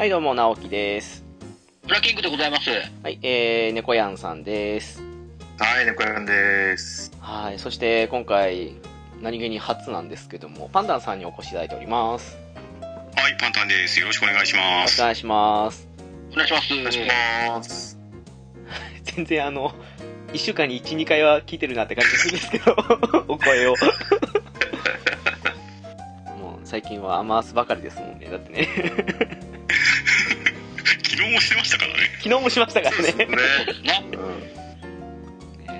はい、どうも、直樹です。ブラキングでございます。はい、えー、猫やんさんです。はい、猫やんです。はい、そして今回、何気に初なんですけども、パンダンさんにお越しいただいております。はい、パンタンです。よろしくお願いします。お願いします。お願いします。お願いします。全然あの、1週間に1、2回は聞いてるなって感じするんですけど、お声を。もう最近は甘ーすばかりですもんね。だってね、昨日もしましたからね。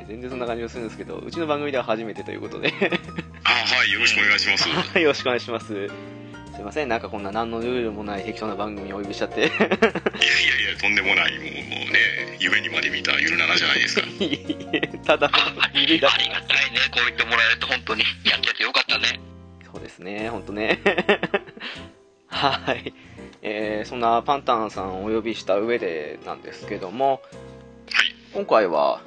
全然そんな感じがするんですけど、うちの番組では初めてということで。あ、はい、よろしくお願いします。はい、よろしくお願いします。すいません、なんかこんな何のルールもない適当な番組をお呼びしちゃって。いやいやいや、とんでもない。もうもうね、夢にまで見たゆるななじゃないですか。いえただああゆるだりがたいね。こう言ってもらえると本当にやっててよかったね。そうですね、ほんとね。はい。えー、そんなパンタンさんをお呼びした上でなんですけども、今回は、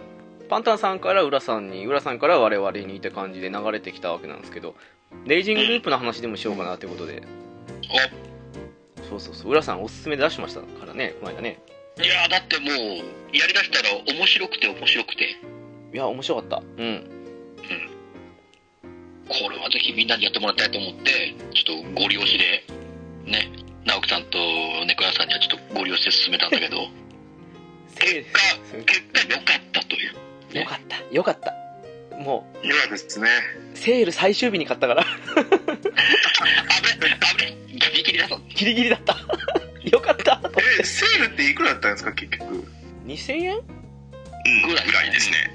パンタンさんから浦さんに、浦さんから我々にって感じで流れてきたわけなんですけど、レイジングループの話でもしようかなということで、そうそうそう、浦さんおすすめで出しましたからね、この間ね。いやーだってもう、やりだしたら面白くて面白くて、いや、面白かった。うん。これはぜひみんなにやってもらいたいと思って、ちょっとご利用しで、ね、直樹さんと猫屋さんにはちょっとご利用して進めたんだけど、結果、結果良かったという。よかった、よかった。もいかがですね。う、セール最終日に買ったから、あぶね、あぶね、ギリギリだぞ。ギリギリだった。よ かった。え、セールっていくらだったんですか、結局。2000円うん、ぐらいですね。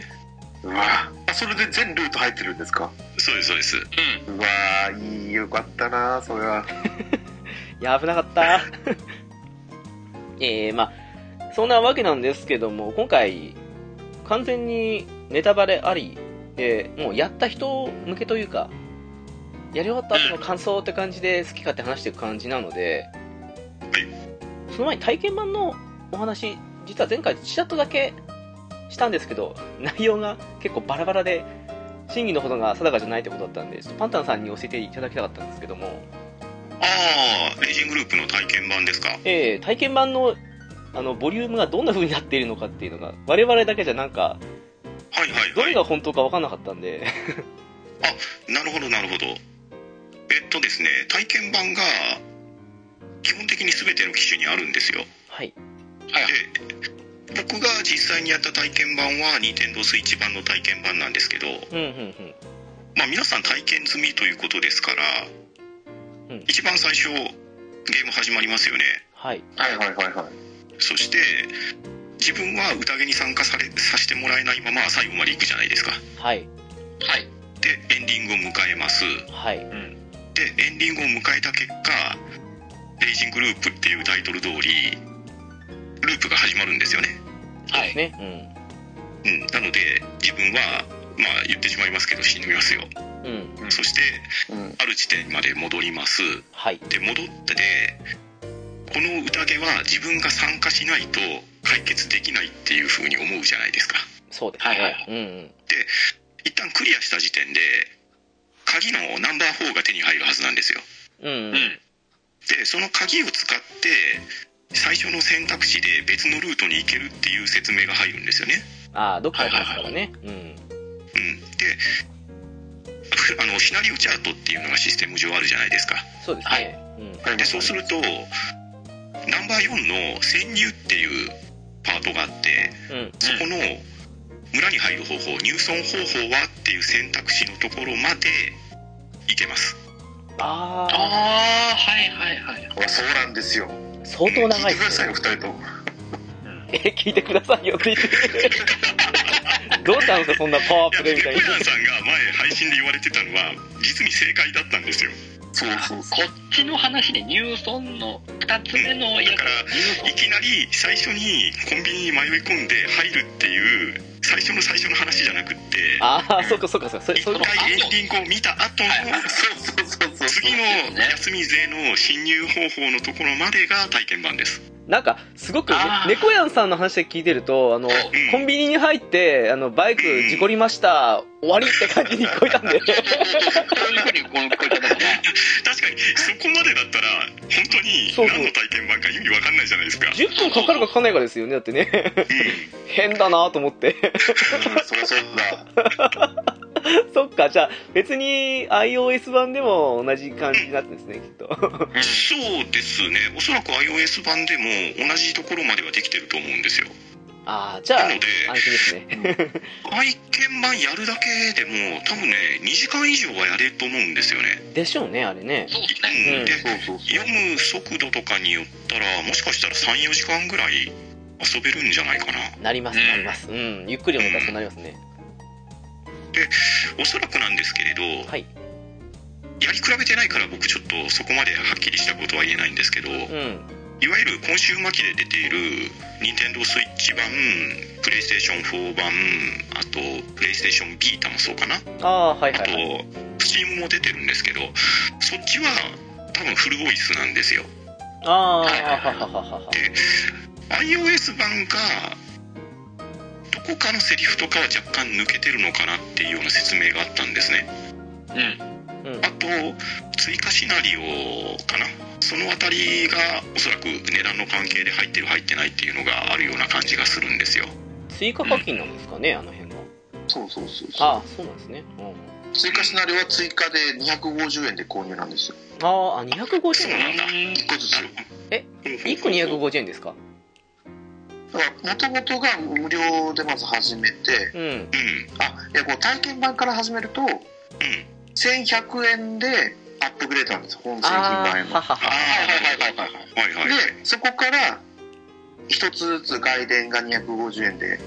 うわあそれで全ルート入ってるんですか？そうです、そうです。うん。うわいい、よかったな、それは。や、危なかった。えー、まあ、そんなわけなんですけども、今回、完全にネタバレありで、もうやった人向けというか、やり終わった後の感想って感じで好き勝手話していく感じなので、その前に体験版のお話、実は前回ちらっとだけしたんですけど、内容が結構バラバラで、真偽のほどが定かじゃないってことだったんで、ちょっとパンタンさんに教えていただきたかったんですけども、ああ、レイジングループの体験版ですか？えー体験版のあのボリュームがどんな風になっているのかっていうのが我々だけじゃなんかはいはいはい。どれが本当か分かんなかったんでなるほど、なるほど。えっとですね、体験版が、基本的に全ての機種にあるんですよ。はいはいはい。で、僕が実際にやった体験版は、任天堂スイッチ版の体験版なんですけど、うんうんうんまあ、皆さん体験済みということですから、うん。一番最初ゲーム始まりますよね。はい。はいはいはいはい。そして自分は宴に参加されさせてもらえないまま最後まで行くじゃないですか。はい。はい。でエンディングを迎えます。はい。でエンディングを迎えた結果「レイジングループ」っていうタイトル通りループが始まるんですよね、はい。ね。うん、なので自分はまあ言ってしまいますけど死にますよそしてうん。ある地点まで戻ります。はい。で戻ってでこの宴は自分が参加しないと解決できないっていう風に思うじゃないですか。そうですね、はいはい。うんうん。一旦クリアした時点で鍵のナンバー4が手に入るはずなんですよ。うんうん。うん。でその鍵を使って最初の選択肢で別のルートに行けるっていう説明が入るんですよね。ああ、どっかありますからね。うん。うん、でふあのシナリオチャートっていうのがシステム上あるじゃないですかそうですね。うん。でそうするとナンバー4の潜入っていうパートがあってうん。そこの村に入る方法入村方法はっていう選択肢のところまで行けますあああはいはいはいそうなんですよあ、相当長いですね聞いてくださいよ。二人ともえ、聞いてくださいよって言って。どうしたんですか、そんなパワーいやプレイみたいにペコ。ヤンさんが前配信で言われてたのは実に正解だったんですよそうそうそこっちの話で入村の2つ目のやつだから入いきなり最初にコンビニに迷い込んで入るっていう最初の最初の話じゃなくってああ、そっかそっかそっか。そういうこと。回エンディングを見た後のはいはいそうそうそうそう次の休み勢の侵入方法のところまでが体験版ですなんか、すごく、猫やんさんの話で聞いてると、あの、ん。コンビニに入って、あの、バイク事故りました、終わりって感じに聞こえたんで。確かにそこまでだったら本当に何の体験版か意味わかんないじゃないですか。10分かかるかかかんないかですよね、だってね。う 変だなと思って。うんそりゃそうだ そっか、じゃあ、別に iOS 版でも同じ感じになってるんですね、きっと。んそうですねおそらく iOS 版でも同じところまではできてると思うんですよああ、じゃあ、なので安心ですね。体験版やるだけでも多分ね2時間以上はやれると思うんですよねでしょうね、あれね。そうですね読む速度とかによったらもしかしたら34時間ぐらい遊べるんじゃないかななります、うんなります。うん、ゆっくり読むからそうなりますね。おそらくなんですけれど、はい。やり比べてないから僕ちょっとそこまではっきりしたことは言えないんですけど、うん。いわゆる今週末期で出ている任天堂スイッチ版プレイステーション4版あとプレイステーションビータもそうかなああ、はいあとはいはい。スチームも出てるんですけどそっちは多分フルボイスなんですよああ、ははははは。iOS 版がどこかのセリフとかは若干抜けてるのかなっていうような説明があったんですね。うん。うん。あ。と追加シナリオかな。そのあたりがおそらく値段の関係で入ってる入ってないっていうのがあるような感じがするんですよ。追加課金なんですかね、あの辺が。そうそうそうそう。ああ、そうなんですね。うん。追加シナリオは追加で250円で購入なんですよ。ああ、あ250円なんだ。そうなんだ。1個ずつえ1 1個250円ですか？もともとが無料でまず始めて、うん、あえこう体験版から始めると、うん、1100円でアップグレードなんです本製品版への。でそこから1つずつ外伝が250円で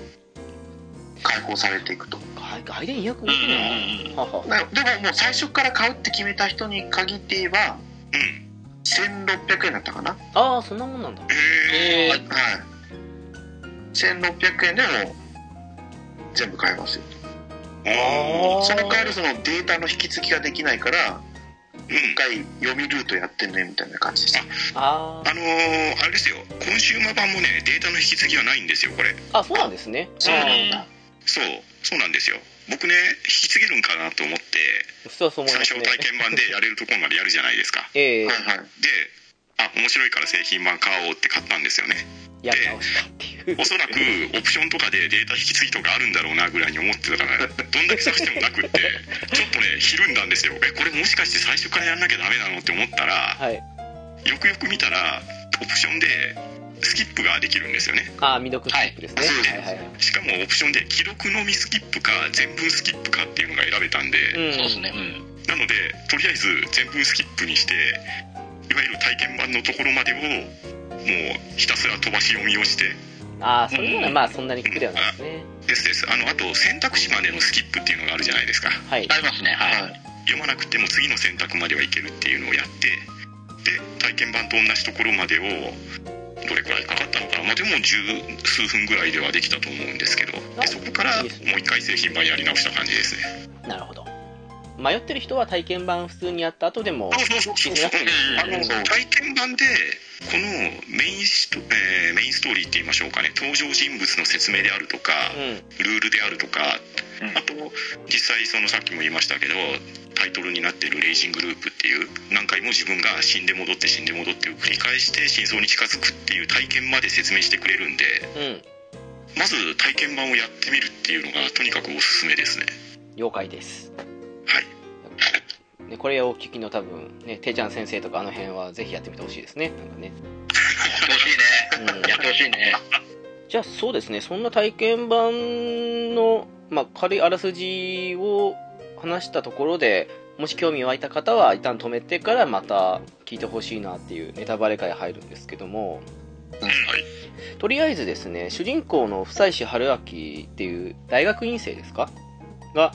開放されていくと。外伝250円、うん、でももう最初から買うって決めた人に限って言えば、うん、1600円だったかな。ああそんなもんなんだ。へえー、はい。1600円でも全部買えますよ。ああその代わりそのデータの引き継ぎができないからうん一回読みルートやってねみたいな感じです。ああのー、あれですよ。コンシューマー版もねデータの引き継ぎはないんですよこれ。あ。あ、そうなんですね。そうなんだ。そう。そうなんですよ。僕ね引き継げるんかなと思って普通はそう思い最。初体験版でやれるところまでやるじゃないですかええはいはいであ面白いから製品版買おうって買ったんですよねやり直したっていう。おそらくオプションとかでデータ引き継ぎとかあるんだろうなぐらいに思ってたからどんだけ探してもなくってちょっとねひるんだんですよえこれもしかして最初からやんなきゃダメなのって思ったらはい。よくよく見たらオプションでスキップができるんですよねああ、未読スキップですね。はいはいはいはい。しかもオプションで記録のみスキップか全文スキップかっていうのが選べたんで、うん。そうですねうんなのでとりあえず全文スキップにしていわゆる体験版のところまでをもうひたすら飛ばし読みをして。ああ、それならまあそんなに苦ではないですね。ですです。あのあと選択肢までのスキップっていうのがあるじゃないですか。はい。ありますね。はい。はい読まなくても次の選択まではいけるっていうのをやってで体験版と同じところまでをどれくらいかかったのかな、まあ、でも十数分ぐらいではできたと思うんですけど。でそこからもう一回製品版やり直した感じですね。なるほど。迷ってる人は体験版普通にやった後でも、あの体験版でこのメインスト、えーメインストーリーって言いましょうかね。登場人物の説明であるとかうん。ルールであるとかうん。あと実際そのさっきも言いましたけどタイトルになってる「レイジングループ」っていう何回も自分が死んで戻って死んで戻ってを繰り返して真相に近づくっていう体験まで説明してくれるんでうん。まず体験版をやってみるっていうのがとにかくおすすめですね。了解ですはい。ね、これをお聞きの多分ねてーちゃん先生とかあの辺はぜひやってみてほしいですね。なんかね、やってほしいね。うん、やってほしいね。じゃあそうですね。そんな体験版の、まあ、軽いあらすじを話したところでもし興味湧いた方は一旦止めてからまた聞いてほしいなっていうネタバレ会入るんですけども。はい。とりあえずですね主人公の夫妻師春明っていう大学院生ですか？が、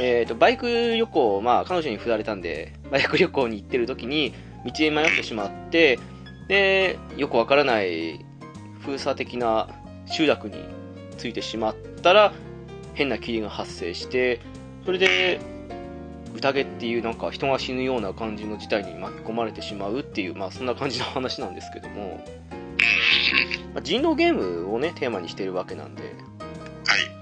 えー、とバイク旅行、まあ、彼女に振られたんで バイク旅行に行ってる時に道へ迷ってしまってでよくわからない封鎖的な集落についてしまったら変な霧が発生してそれで宴っていうなんか人が死ぬような感じの事態に巻き込まれてしまうっていう、まあ、そんな感じの話なんですけども、まあ人狼ゲームをねテーマにしてるわけなんで。はい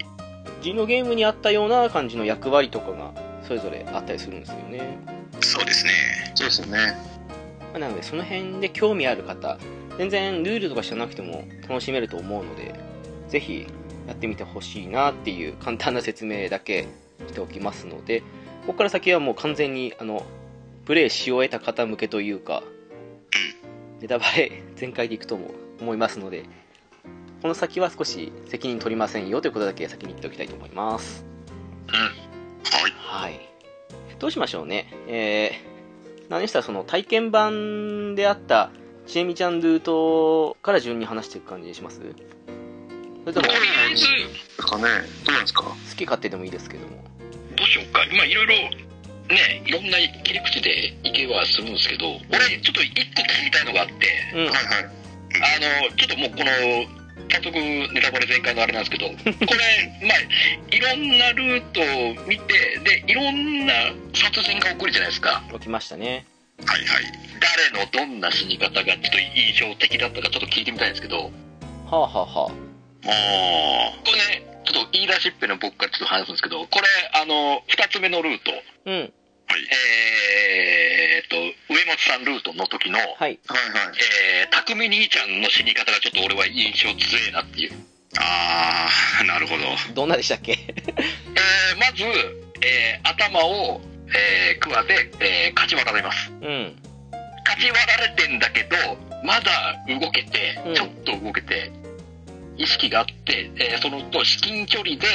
人狼ゲームにあったような感じの役割とかがそれぞれあったりするんですよね、そうですね。そうですよね。まあなのでその辺で興味ある方全然ルールとか知らなくても楽しめると思うのでぜひやってみてほしいなっていう簡単な説明だけしておきますのでここから先はもう完全にあのプレイし終えた方向けというかネタバレ全開でいくとも思いますのでこの先は少し責任取りませんよということだけ先に言っておきたいと思います。はい。はい。どうしましょうね。えー、何でしたらその体験版であった、ちえみちゃんルートから順に話していく感じにします？それとも、とりあえずですかね。どうなんですか？好き勝手でもいいですけども。どうしようか。まあいろいろねいろんな切り口でいけはするんですけど俺ちょっと一個聞きたいのがあって。うん。はいはい。あのちょっともうこの早速ネタバレ全開のあれなんですけど これまあいろんなルートを見てでいろんな殺人が起こるじゃないですか起きましたね。はいはい誰のどんな死に方がちょっと印象的だったかちょっと聞いてみたいんですけどはあはあはあこれねちょっと言い出しっぺの僕からちょっと話すんですけどこれあの2つ目のルートあ。うん。あはい。えーっと上松さんルートの時の、はい。はいはい。えー、匠兄ちゃんの死に方がちょっと俺は印象強いなっていう。ああなるほど。どんなでしたっけ？えーまず、えー頭を、えー、クワで、えー、かち割られます。うん。かち割られてんだけどまだ動けてうん。ちょっと動けて、意識があって、えーそのと至近距離で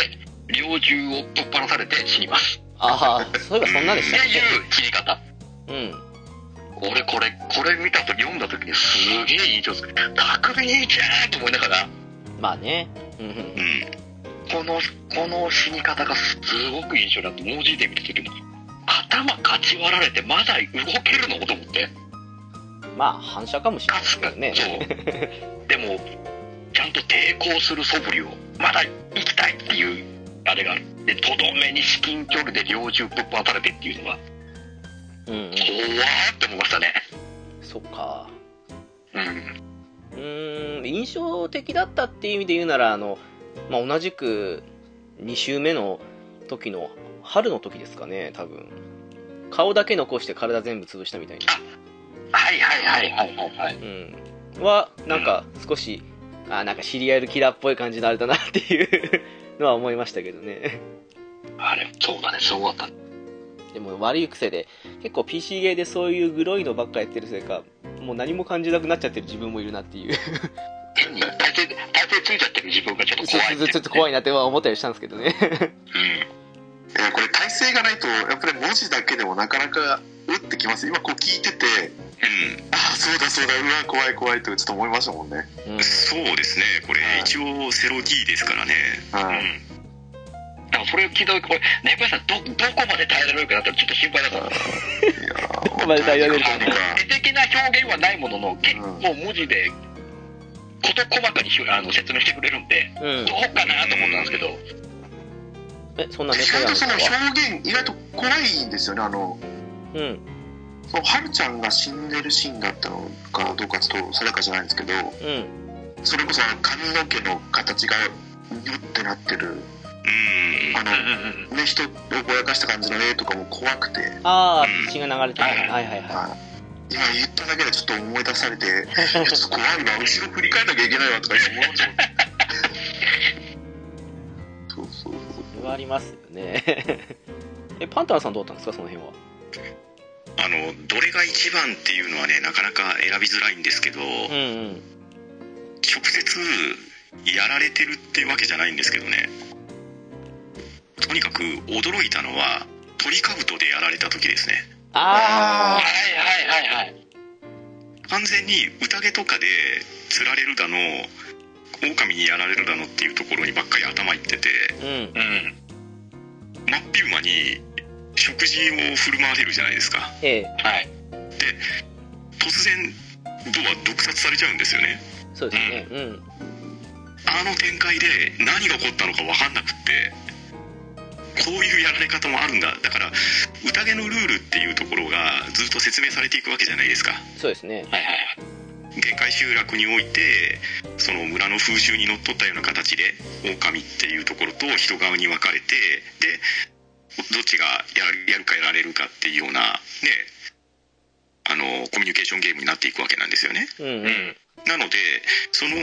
猟銃をぶっ放されて死にますああ、そういえばそんなでしたっいう死に方？けうん。俺これこれ見た時読んだ時にすげえ印象つく。匠兄ちゃんと思いながら。まあね。うんうんう。ん。このこの死に方がすごく印象になって文字で見た時に頭かち割られてまだ動けるの？と思って。まあ反射かもしれないですけどね。そう。でもちゃんと抵抗する素振りをまだ生きたいっていうあれがある。でとどめに至近距離で猟銃ぶっ放されてっていうのがうんうん。怖ーって思いましたね。そっか。うん。うーん印象的だったっていう意味で言うならあの、まあ、同じく2週目の時の春の時ですかね多分。顔だけ残して体全部潰したみたいな、はいはいはいはいはいはい。うん、はなんか少し、あなんかシリアルキラーっぽい感じのあれだなっていうのは思いましたけどね。あれそうだね。すごかった。でも悪い癖で結構 PC ゲーでそういうグロいのばっかやってるせいかもう何も感じなくなっちゃってる自分もいるなっていう。体勢ついちゃってる自分がちょっと怖いっとちょっと怖いなっては思ったりしたんですけどね。うんいやこれ体勢がないとやっぱり文字だけでもなかなか打ってきます。今こう聞いててうん。ああそうだそうだ。うわ怖い怖いとちょっと思いましたもんね。うん。そうですね。これはい。一応セロ D ですからね。はい。だからそれを聞いた時これ猫屋さんどどこまで耐えられるかなってちょっと心配だった いやーまで耐えられる。か。絵的な表現はないものの結構文字で事細かにあの説明してくれるんでうん。どうかなと思ったんですけどえそんな意猫や外とその表現意外と怖いんですよねあのうん。そのはるちゃんが死んでるシーンだったのかどうかちょっと定かじゃないんですけどうん。それこそ髪の毛の形がニュってなってるうん。あの、うんうんね、人をぼやかした感じの絵とかも怖くて、ああうん血が流れてる。はい。はいはいははい。今言っただけでちょっと思い出されて、ちょっと怖いわ、後ろ振り返んなきゃいけないわとか思っちゃう。はありますよね。えパンタナさんどうだったんですかその辺は？あのどれが一番っていうのはねなかなか選びづらいんですけど、うんうん直接やられてるってわけじゃないんですけどね。とにかく驚いたのは鳥かぶとでやられた時ですね。あはいはいはいはい。完全に宴とかで釣られるだの狼にやられるだのっていうところにばっかり頭いっててうんうん真っ昼間に食事を振る舞われるじゃないですかええはいで突然ドア毒殺されちゃうんですよねそうですねうんあの展開で何が起こったのか分かんなくってこういうやられ方もあるんだだから宴のルールっていうところがずっと説明されていくわけじゃないですかそうですねはいはい限界集落においてその村の風習にのっとったような形で狼っていうところと人側に分かれてでどっちがやるやるかやられるかっていうようなねあのコミュニケーションゲームになっていくわけなんですよね。うんうん。うんなのでその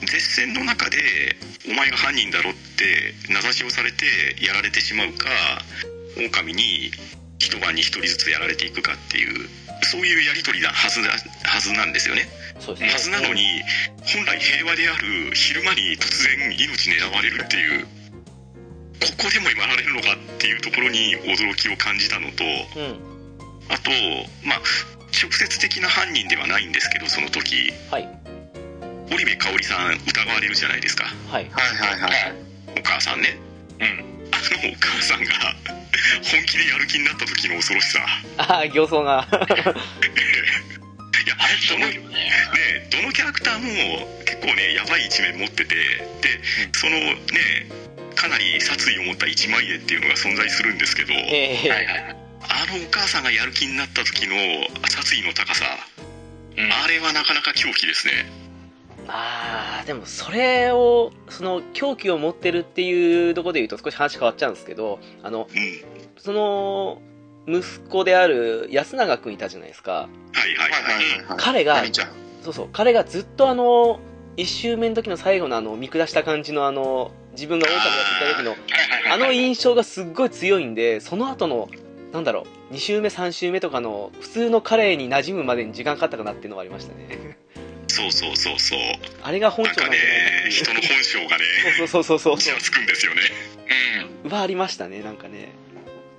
絶戦の中でお前が犯人だろって名指しをされてやられてしまうか狼に一晩に一人ずつやられていくかっていうそういうやり取りなはずだはずなんですよね。そうですね。はずなのに本来平和である昼間に突然命狙われるっていう。ここでもやられるのかっていうところに驚きを感じたのとうん。あとまあ直接的な犯人ではないんですけどその時。はい。織部香織さん疑われるじゃないですか。はい。はいはいはい。はい。お母さんね。うんお母さんが本気でやる気になった時の恐ろしさ。ああ形相が。いやあれすどのね。どのキャラクターも結構ねやばい一面持っててでそのねかなり殺意を持った一枚絵っていうのが存在するんですけどええ。はいはいはい。あのお母さんがやる気になった時の殺意の高さうん。あれはなかなか狂気ですねああでもそれをその狂気を持ってるっていうところで言うと少し話変わっちゃうんですけどあのうんその息子である安永君いたじゃないですかはいはいはい。彼が。そうそう彼がずっとあの1周目の時の最後のあの見下した感じのあの自分が狼やっていた時のあの印象がすっごい強いんでその後のなんだろう2周目3周目とかの普通の彼に馴染むまでに時間かかったかなっていうのはありましたねそうそうそうそう。あれが本性なんじゃないかっていう人の本性がねそうそうそうそうそう。血がつくんですよね。うん。はありましたねなんかね。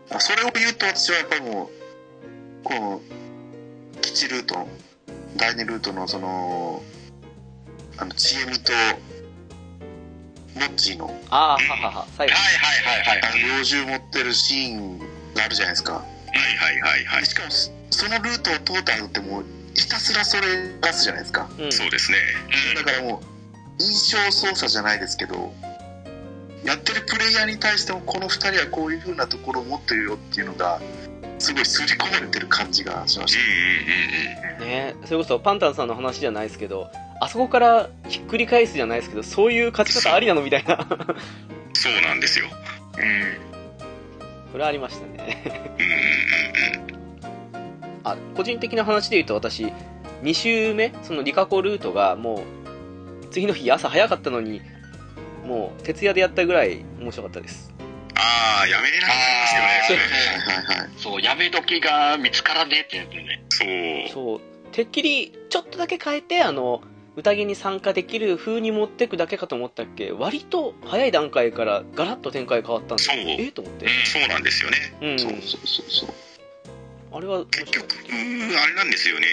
あそれを言うと私はやっぱりもう、この、基地ルートの、第二ルートのその、あの、ちえみと、モッチーの、ああははは。最後はいはいはいはいあの、猟銃持ってるシーンがあるじゃないですか。はいはいはいはい。でしかも、そそのルートを通ったのってもう、ひたすらそれ出すじゃないですか。うん。そうですね。だからもう、印象操作じゃないですけど、やってるプレイヤーに対しても、この二人はこういう風なところを持ってるよっていうのが、すごい刷り込まれてる感じがしましうんうんうんうん。ねそれこそパンタンさんの話じゃないですけどあそこからひっくり返すじゃないですけどそういう勝ち方ありなのみたいな。そうなんですよ。うん。それはありましたね。うんうんうんうんあ個人的な話で言うと私2周目そのリカコルートがもう次の日朝早かったのにもう徹夜でやったぐらい面白かったです。ああやめれなくなりますよねいはいはい。そうやめ時が見つからねえってやつね。そう。そう。てっきりちょっとだけ変えてあの宴に参加できる風に持ってくだけかと思ったっけ。割と早い段階からガラッと展開変わったんでそう。えっと思って。そうなんですよね。うん。そうそうそうそう。あれは面結局あれなんですよね。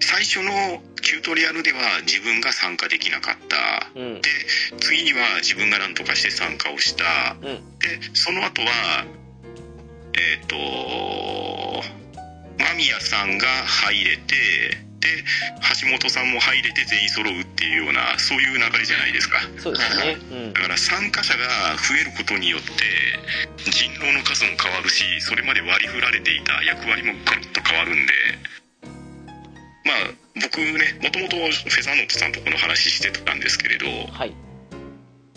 最初のチュートリアルでは自分が参加できなかった。うん。次には自分が何とかして参加をした、うん。でその後はえっ、と間宮さんが入れてで橋本さんも入れて全員揃うっていうようなそういう流れじゃないですか。そうですね。うん。だから参加者が増えることによって人狼の数も変わるしそれまで割り振られていた役割もガラッと変わるんで。まあ僕ねもともとフェザーノートさんとこの話してたんですけれどはい。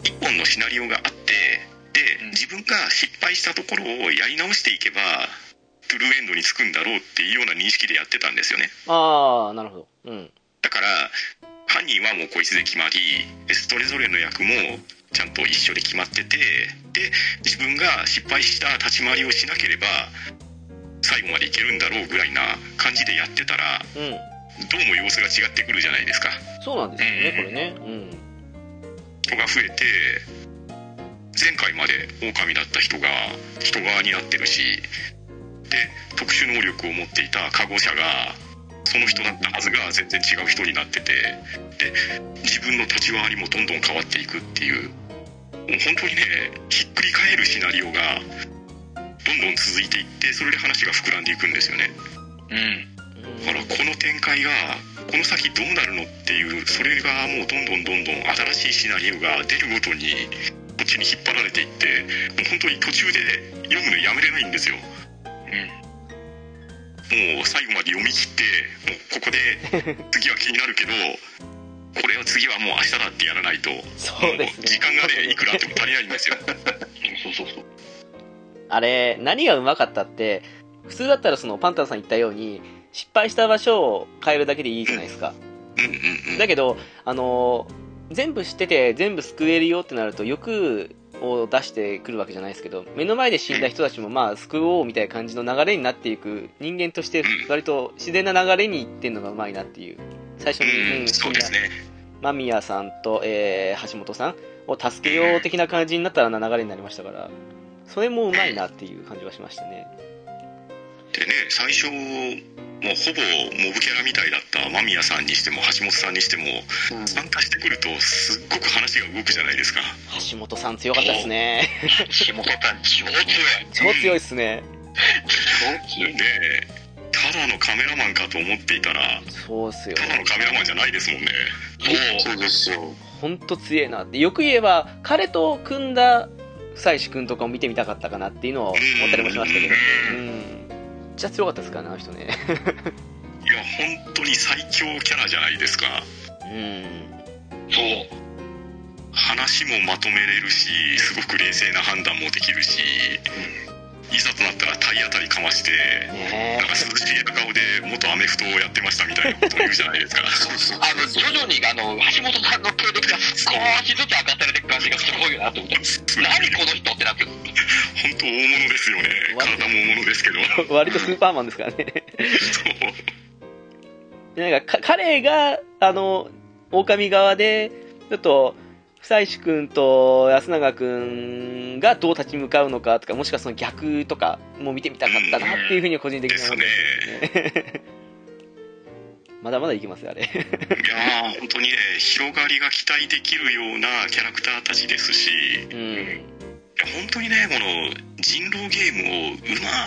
一本のシナリオがあってでうん。自分が失敗したところをやり直していけばトゥルーエンドにつくんだろうっていうような認識でやってたんですよねああ、なるほど。うん。だから犯人はもうこいつで決まりでそれぞれの役もちゃんと一緒で決まっててで自分が失敗した立ち回りをしなければ最後までいけるんだろうぐらいな感じでやってたらうん。どうも様子が違ってくるじゃないですかそうなんですよね、これね。うん。人が増えて前回まで狼だった人が人側になってるしで特殊能力を持っていたカゴ者がその人だったはずが全然違う人になっててで自分の立ち回りもどんどん変わっていくっていうもう本当にねひっくり返るシナリオがどんどん続いていってそれで話が膨らんでいくんですよね。うん。うんだからこの展開がこの先どうなるのっていうそれがもうどんどんどんどん新しいシナリオが出るごとにこっちに引っ張られていってもう本当に途中で読むのやめれないんですよもう最後まで読み切ってもうここで次は気になるけどこれは次はもう明日だってやらないとそうですね。時間がねいくらあっても足りないんですよ。そうそうそうあれ、何がうまかったって、普通だったらそのパンタンさん言ったように、失敗した場所を変えるだけでいいじゃないですか。うん。うんうんだけど、あのー全部知ってて全部救えるよってなると欲を出してくるわけじゃないですけど目の前で死んだ人たちもまあ救おうみたいな感じの流れになっていく人間として割と自然な流れにいってんのがうまいなっていう最初に、うんうんそうですね。間宮さんと、えー橋本さんを助けよう的な感じになったらな流れになりましたからそれもうまいなっていう感じはしましたねでね最初もうほぼモブキャラみたいだった間宮さんにしても橋本さんにしてもうん。参加してくるとすっごく話が動くじゃないですか。橋本さん強かったですね。下本さん超強い超強いっすね。超強いでただのカメラマンかと思っていたらそうっすよ。ただのカメラマンじゃないですもんね。そうそうですよ。ほんと強えなって。よく言えば彼と組んだ久石君とかを見てみたかったかなっていうのを思ったりもしましたけど。うんちゃ強かったですからねあの人ね。いや本当に最強キャラじゃないですか。うん。そう。話もまとめれるしすごく冷静な判断もできるしいざとなったら体当たりかましてねなんか涼しげな顔で元アメフトをやってましたみたいなことを言うじゃないですか。そうそうあの徐々にあの橋本さんの経歴が少しずつ明かされていく感じがすごいなと思って。何この人ってなってる。本当大物ですよね。体も大物ですけど。え割とスーパーマンですからね。そう。でなんかか彼があの狼側でちょっと久石君と安永君がどう立ち向かうのかとかもしくはその逆とかも見てみたかったなっていうふうには個人的に思ってねます。ねまだまだいきますよあれいやー本当にね広がりが期待できるようなキャラクターたちですしいうん。や本当にねこの人狼ゲームをう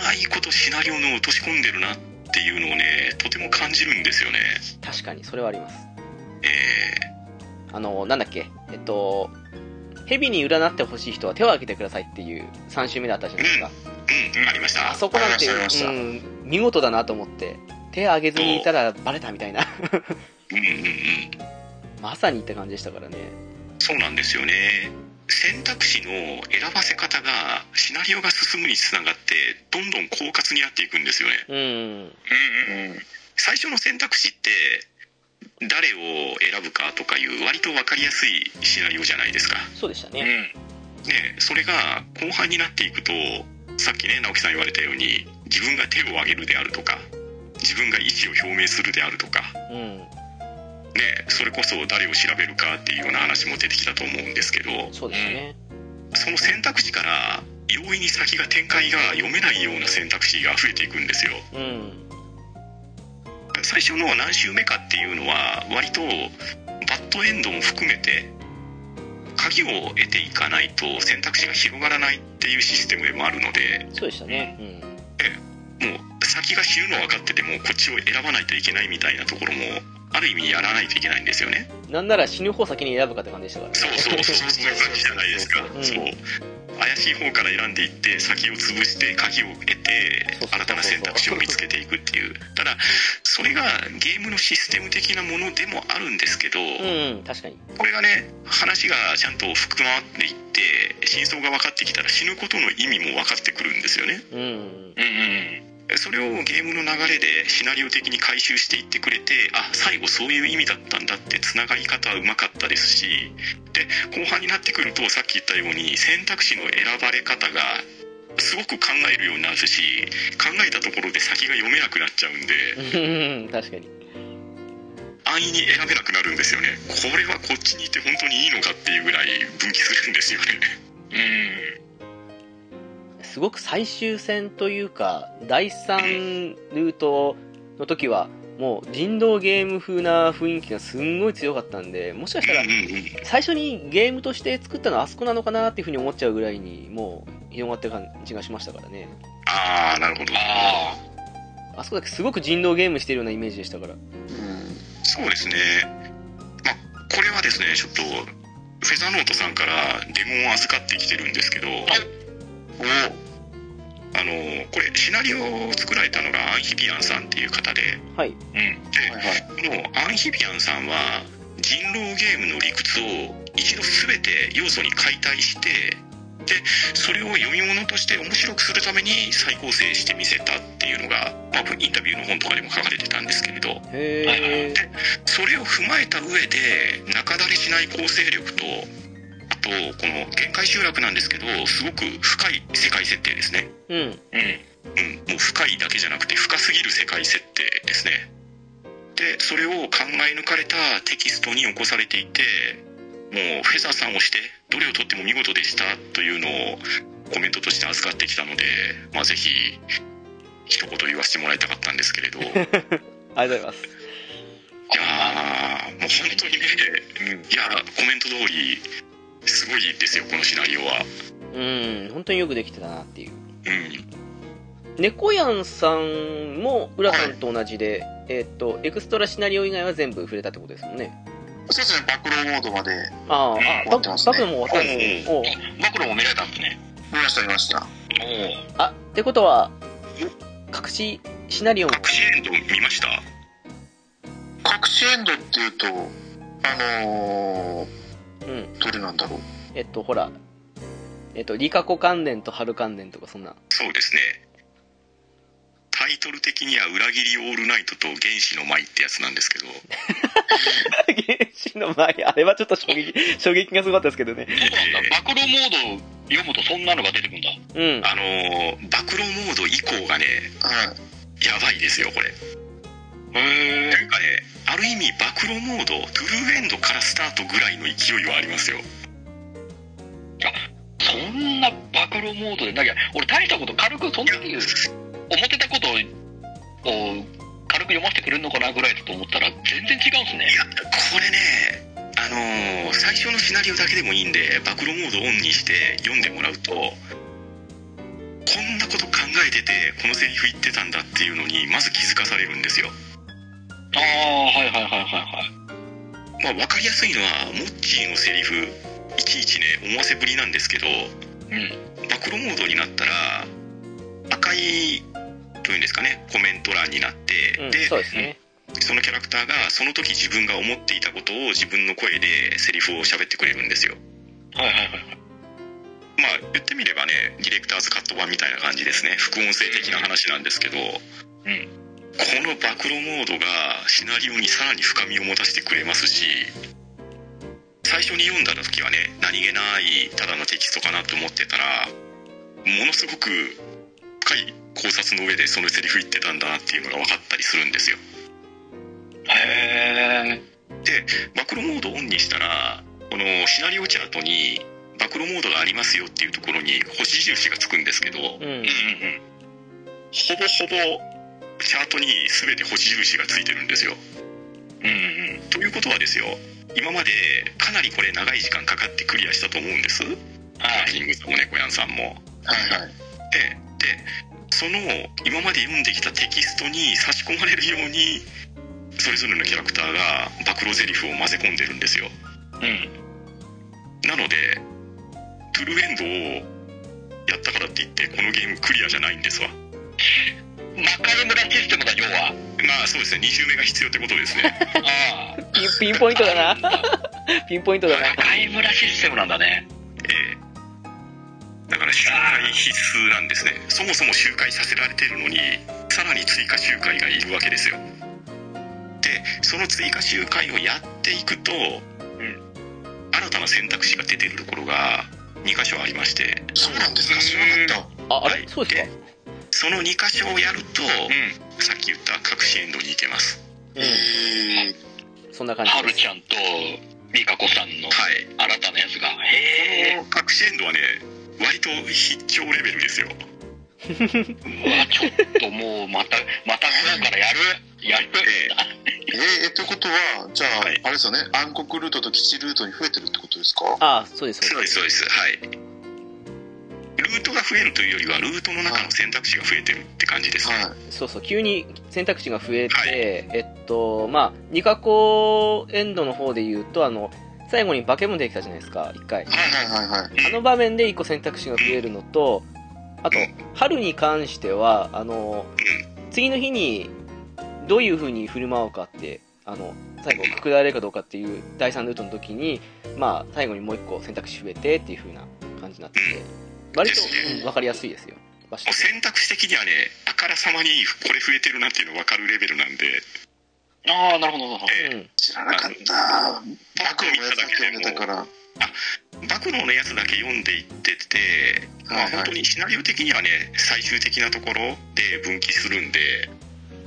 まいことシナリオに落とし込んでるなっていうのをねとても感じるんですよね。確かにそれはあります。えあのなんだっけ？えっと蛇に占ってほしい人は手を挙げてくださいっていう3週目だったじゃないですか。ーうんありました。あそこなんて、うん、見事だなと思って手を挙げずにいたらバレたみたいな。うんうんうん。まさにって感じでしたからね。そうなんですよね。選択肢の選ばせ方がシナリオが進むにつながってどんどん狡猾になっていくんですよね。うんうんうん。最初の選択肢って誰を選ぶかとかいう割と分かりやすいシナリオじゃないですか。そうでしたね。うん。でそれが後半になっていくとさっきね直樹さん言われたように自分が手を挙げるであるとか自分が意思を表明するであるとか。うん。ねそれこそ誰を調べるかっていうような話も出てきたと思うんですけどそうですね。その選択肢から容易に先が展開が読めないような選択肢が増えていくんですよ。うん最初の何周目かっていうのは割とバッドエンドも含めて鍵を得ていかないと選択肢が広がらないっていうシステムでもあるのでそうでしたね。うん。もう先が死ぬの分かっててもこっちを選ばないといけないみたいなところもある意味やらないといけないんですよね。なんなら死ぬ方先に選ぶかって感じでしたからね。そうそうそうそういう感じじゃないですか、う んそう怪しい方から選んでいって先を潰して鍵を得て新たな選択肢を見つけていくっていうただそれがゲームのシステム的なものでもあるんですけど、うん、確かに。これがね話がちゃんと含まっていって真相が分かってきたら死ぬことの意味も分かってくるんですよねうん。うんうんそれをゲームの流れでシナリオ的に回収していってくれてあ最後そういう意味だったんだってつながり方はうまかったですしで後半になってくるとさっき言ったように選択肢の選ばれ方がすごく考えるようになるし考えたところで先が読めなくなっちゃうんでうん、確かに。安易に選べなくなるんですよね。これはこっちにいて本当にいいのかっていうぐらい分岐するんですよね。うんすごく最終戦というか、第3ルートの時は、もう人道ゲーム風な雰囲気がすんごい強かったんで、もしかしたら最初にゲームとして作ったのはあそこなのかなっていうふうに思っちゃうぐらいに、もう広がってる感じがしましたからね。ああなるほど。ああそこだけすごく人道ゲームしてるようなイメージでしたから。うん。そうですね。まあこれはですねちょっとフェザーノートさんからデモを預かってきてるんですけどあのこれシナリオを作られたのがアンヒビアンさんっていう方ではい。あうんでこのアンヒビアンさんは人狼ゲームの理屈を一度全て要素に解体してでそれを読み物として面白くするために再構成してみせたっていうのが、まあ、インタビューの本とかでも書かれてたんですけれどへー。それを踏まえた上で中だれしない構成力とあとこの限界集落なんですけどすごく深い世界設定ですね。うん。うん。うん、もう深いだけじゃなくて深すぎる世界設定ですね。でそれを考え抜かれたテキストに起こされていてもうフェザーさんをしてどれをとっても見事でしたというのをコメントとして預かってきたので、まあ、ぜひ一言言わせてもらいたかったんですけれど。い やありがとうございます。ーもう本当にね、いやコメント通りすごいですよこのシナリオは。うん、本当によくできてたなっていう。うん。猫やんさんも浦さんと同じで、えーっと、エクストラシナリオ以外は全部触れたってことですもんね。そうですね、暴露モードまでああ、あ、終バわってますね。バクも終わったん。ですね。暴露も見られたんですね。見ました、見ました。おおあ、ってことは、隠しシナリオも、隠しエンド見ました？隠しエンドっていうと、あのうん。ー、どれなんだろう？えっと、ほら、えっと、リカコ関連と春関連とかそんな。そうですねタイトル的には「裏切りオールナイト」と「原始の舞」ってやつなんですけど原始の前、あれはちょっと衝撃、衝撃がすごかったですけどね。そうなんだ暴露モードを読むとそんなのが出てくるんだうん。あのー暴露モード以降がねはい。やばいですよこれへえというかねある意味暴露モードトゥルーエンドからスタートぐらいの勢いはありますよ。そんな暴露モードでなきゃ俺大したこと軽くその時思ってたことを軽く読ませてくれるのかなぐらいだと思ったら全然違うんですね。いやこれねあのー最初のシナリオだけでもいいんで暴露モードオンにして読んでもらうとこんなこと考えててこのセリフ言ってたんだっていうのにまず気づかされるんですよああはいはいはいはいはい。まあ、分かりやすいのはモッチーのセリフいちいちね思わせぶりなんですけどうん。暴露モードになったら赤いというんですかねコメント欄になって、うん、でそうですね。そのキャラクターがその時自分が思っていたことを自分の声でセリフを喋ってくれるんですよ。はいはいはいまあ言ってみればねディレクターズカット版みたいな感じですね。副音声的な話なんですけど、ん。この暴露モードがシナリオにさらに深みを持たせてくれますし最初に読んだ時はね何気ないただのテキストかなと思ってたらものすごく深い考察の上でそのセリフ言ってたんだなっていうのが分かったりするんですよ。へえ暴露モードオンにしたらこのシナリオチャートに暴露モードがありますよっていうところに星印がつくんですけど、うんうん。うん。ほぼほぼチャートに全て星印がついてるんですよ。うんうんうんということはですよ今までかなりこれ長い時間かかってクリアしたと思うんです。はいキングさんも猫やんさんも。はいはい。ででその今まで読んできたテキストに差し込まれるようにそれぞれのキャラクターが暴露ゼリフを混ぜ込んでるんですよ。うんなのでトゥルーエンドをやったからって言ってこのゲームクリアじゃないんですわ魔界村システムだ要はまあそうですね。20目が必要ってことですね。ああ。ピンポイントだな。ピンポイントだな。魔界村システムなんだね。ええ。だから周回必須なんですね。そもそも周回させられてるのにさらに追加周回がいるわけですよ。でその追加周回をやっていくと、新たな選択肢が出てるところが2箇所ありまして。そうなんですか？知らなかっあ、あれ？はい。そうですか？その2箇所をやると、うさっき言った隠しエンドに行けますそんな感じ。はるちゃんとリカ子さんのはい。新たなやつが。へえこの隠しエンドはね割と必聴レベルですよ。うわちょっともうまたまた今からやる？やる？ええ。ー、えということはじゃあ、はい。あれですよね。暗黒ルートと基地ルートに増えてるってことですか？あ、そうです、そうそうで。すそうです。はいルートが増えるというよりはルートの中の選択肢が増えてるって感じですね、はい。そうそう、急に選択肢が増えて、はい。えっと、まあ、二カコエンドの方で言うと、あの、最後に化け物出てきたじゃないですか、一回。はいはいはいはい。あの場面で一個選択肢が増えるのと、あと、春に関しては、あの、次の日にどういう風に振る舞おうかって、あの、最後、くくられるかどうかっていう第3ルートの時に、まあ、最後にもう一個選択肢増えてっていう風な感じになってて、割と、うん、分かりやすいですよ。選択肢的にはねあからさまにこれ増えてるなっていうの分かるレベルなんで、ああなるほどなるほど。えうん。知らなかった。暴露のやつだけ読んでたから。暴露のやつだけ読んでいってて、まあ、本当にシナリオ的にはね最終的なところで分岐するんで、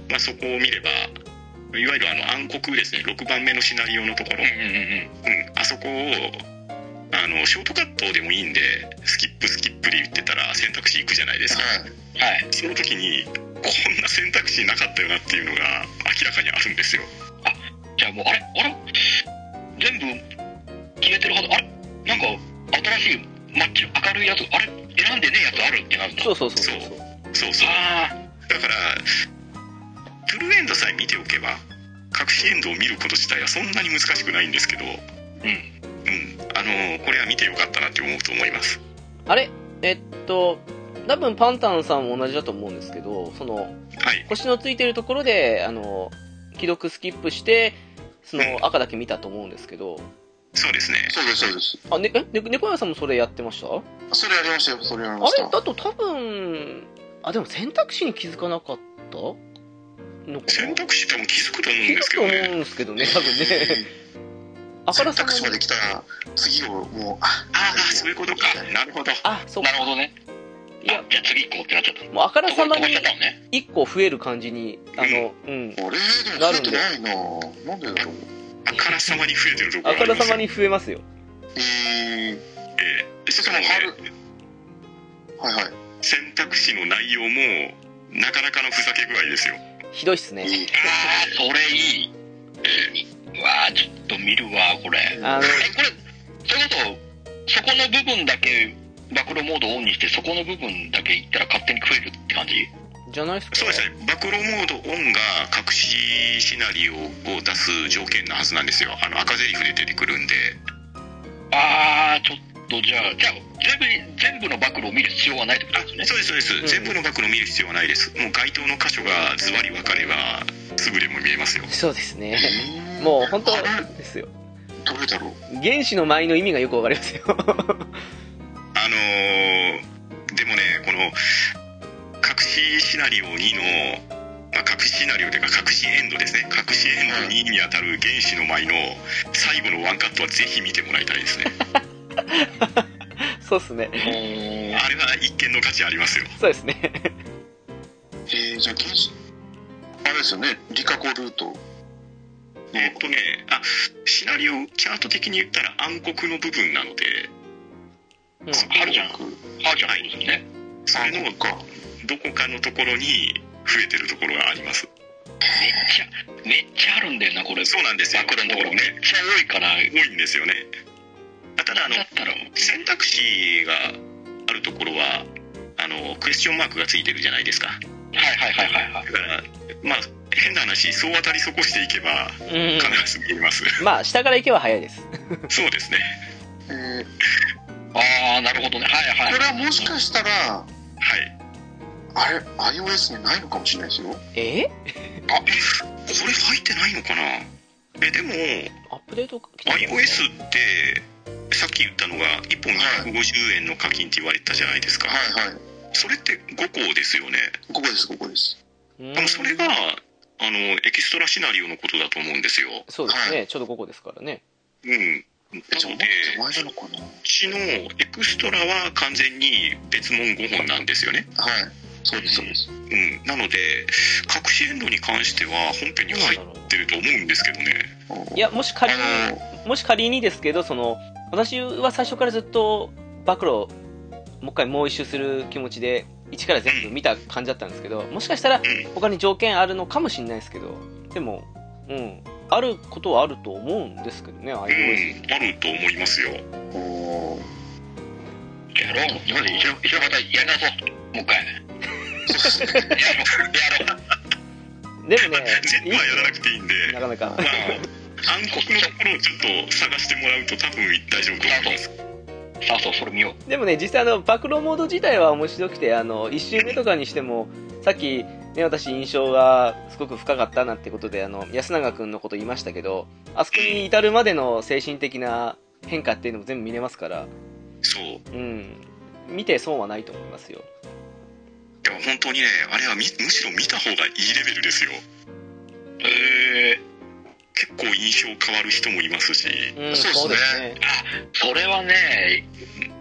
まあ、そこを見ればいわゆるあの暗黒ですね。6番目のシナリオのところ、うんうんうん。うん、あそこをあのショートカットでもいいんでスキップスキップで言ってたら選択肢いくじゃないですか。はいはい。その時にこんな選択肢なかったよなっていうのが明らかにあるんですよ。じゃあもうあれ？あれ？全部消えてるはず？あれ？なんか新しいマッチ明るいやつあれ？選んでねえやつあるってなるんだ。そうそうそうそう。そうそうあだからトゥルーエンドさえ見ておけば隠しエンドを見ること自体はそんなに難しくないんですけどうんあうん。あのこれは見てよかったなって思うと思います。あれ？えっと、多分パンタンさんも同じだと思うんですけど、その、はい。星のついてるところで、あの、既読スキップして、その赤だけ見たと思うんですけど、そうですね。そうですそうです。あ、ね、猫屋さんもそれやってました？あそれやりましたよそれやりました。れ？だと多分、あ、でも選択肢に気づかなかったのかな？選択肢多分気づくと思うん気づくと思ですけどねうんですけどね、多分ね。あからさま選択肢まで。来たら次をもうああそういうことかなるほどあ、そうなるほどねいやじゃあ次行こうってなっちゃったもうあからさまに飛ばしちゃったのね一個増える感じに、あの、うん。あれでも増えてないなんでだろうあからさまに増えてるところあからさまに増えますよ。え、えーしかもね春はいはい選択肢の内容もなかなかのふざけ具合ですよひどいっすね。ああそれいいえうわあちょっと見るわこれ。えあの、これそれこそそこの部分だけ暴露モードをオンにしてそこの部分だけいったら勝手に食えるって感じ？じゃないっすか？そうですね。暴露モードオンが隠しシナリオを出す条件のはずなんですよ。あの赤ゼリフで出てくるんで。ああちょっとじゃあじゃあ全部に全部の暴露を見る必要はないってことですね。そうですそうです、うん。全部の暴露を見る必要はないです。もう該当の箇所がズバリ分かればすぐでも見えますよ。そうですね。うんもう本当ですよ。どれだろう？原子の舞の意味がよくわかりますよ。あのーでもねこの隠しシナリオ2の、まあ、隠しシナリオというか隠しエンドですね隠しエンド2に当たる原子の舞の最後のワンカットはぜひ見てもらいたいですねそうっすね。あれは一見の価値ありますよそうですね。えー、じゃあ原子あれですよねリカコルートえっとねあシナリオチャート的に言ったら暗黒の部分なのでうん。あるじゃん。あるじゃない。ですねそれのどこかのところに増えてるところがあります。めっちゃめっちゃあるんだよなこれ。そうなんですよ。暴露のところ。めっちゃ多いから。多いんですよね。ただあの選択肢があるところはあのクエスチョンマークがついてるじゃないですか。はいはいはいはいはい。だからまあ変な話そう当たり損していけばうん。必ず見えます、まあ、下から行けば早いです。そうですね。えー、ああなるほどね。はいはい。これはもしかしたらはい。あれ iOS にないのかもしれないですよ。え？これ入ってないのかな？えでもアップデート iOS ってさっき言ったのが1本250円の課金って言われたじゃないですか、はい。はいそれって5個ですよね？ここですここです。うん。多分それがあのエキストラシナリオのことだと思うんですよ。そうですね、ちょうど5個ですからね。うん。でと前なのかな？うちのエクストラは完全に別物5本なんですよね。はい。そうですそうです。うん。なので隠しエンドに関しては本編に入ってると思うんですけどね。いや、もし仮に、あのもし仮にですけど、その、私は最初からずっと、暴露、もう一回もう一周する気持ちで、一から全部見た感じだったんですけど、もしかしたらん。他に条件あるのかもしれないですけど、でも、うん、あることはあると思うんですけどね、う iOS んあると思いますよ。やろう今まで一緒一緒またやり直そうもう一回やろうやろう。でもね、全部はやらなくていいんで。なかなか。ま。あ暗黒のところをちょっと探してもらうと多分大丈夫と思います。さあそうそれ見よう。でもね、実際あの、暴露モード自体は面白くて、あの、一周目とかにしても、さっき、ね、私印象がすごく深かったなってことで、あの、安永くんのこと言いましたけど、あそこに至るまでの精神的な変化っていうのも全部見れますから、そう。うん。見て損はないと思いますよ。いや本当にねあれはみむしろ見た方がいいレベルですよ。へえ結構印象変わる人もいますし。うん、そうですね。ね。それはね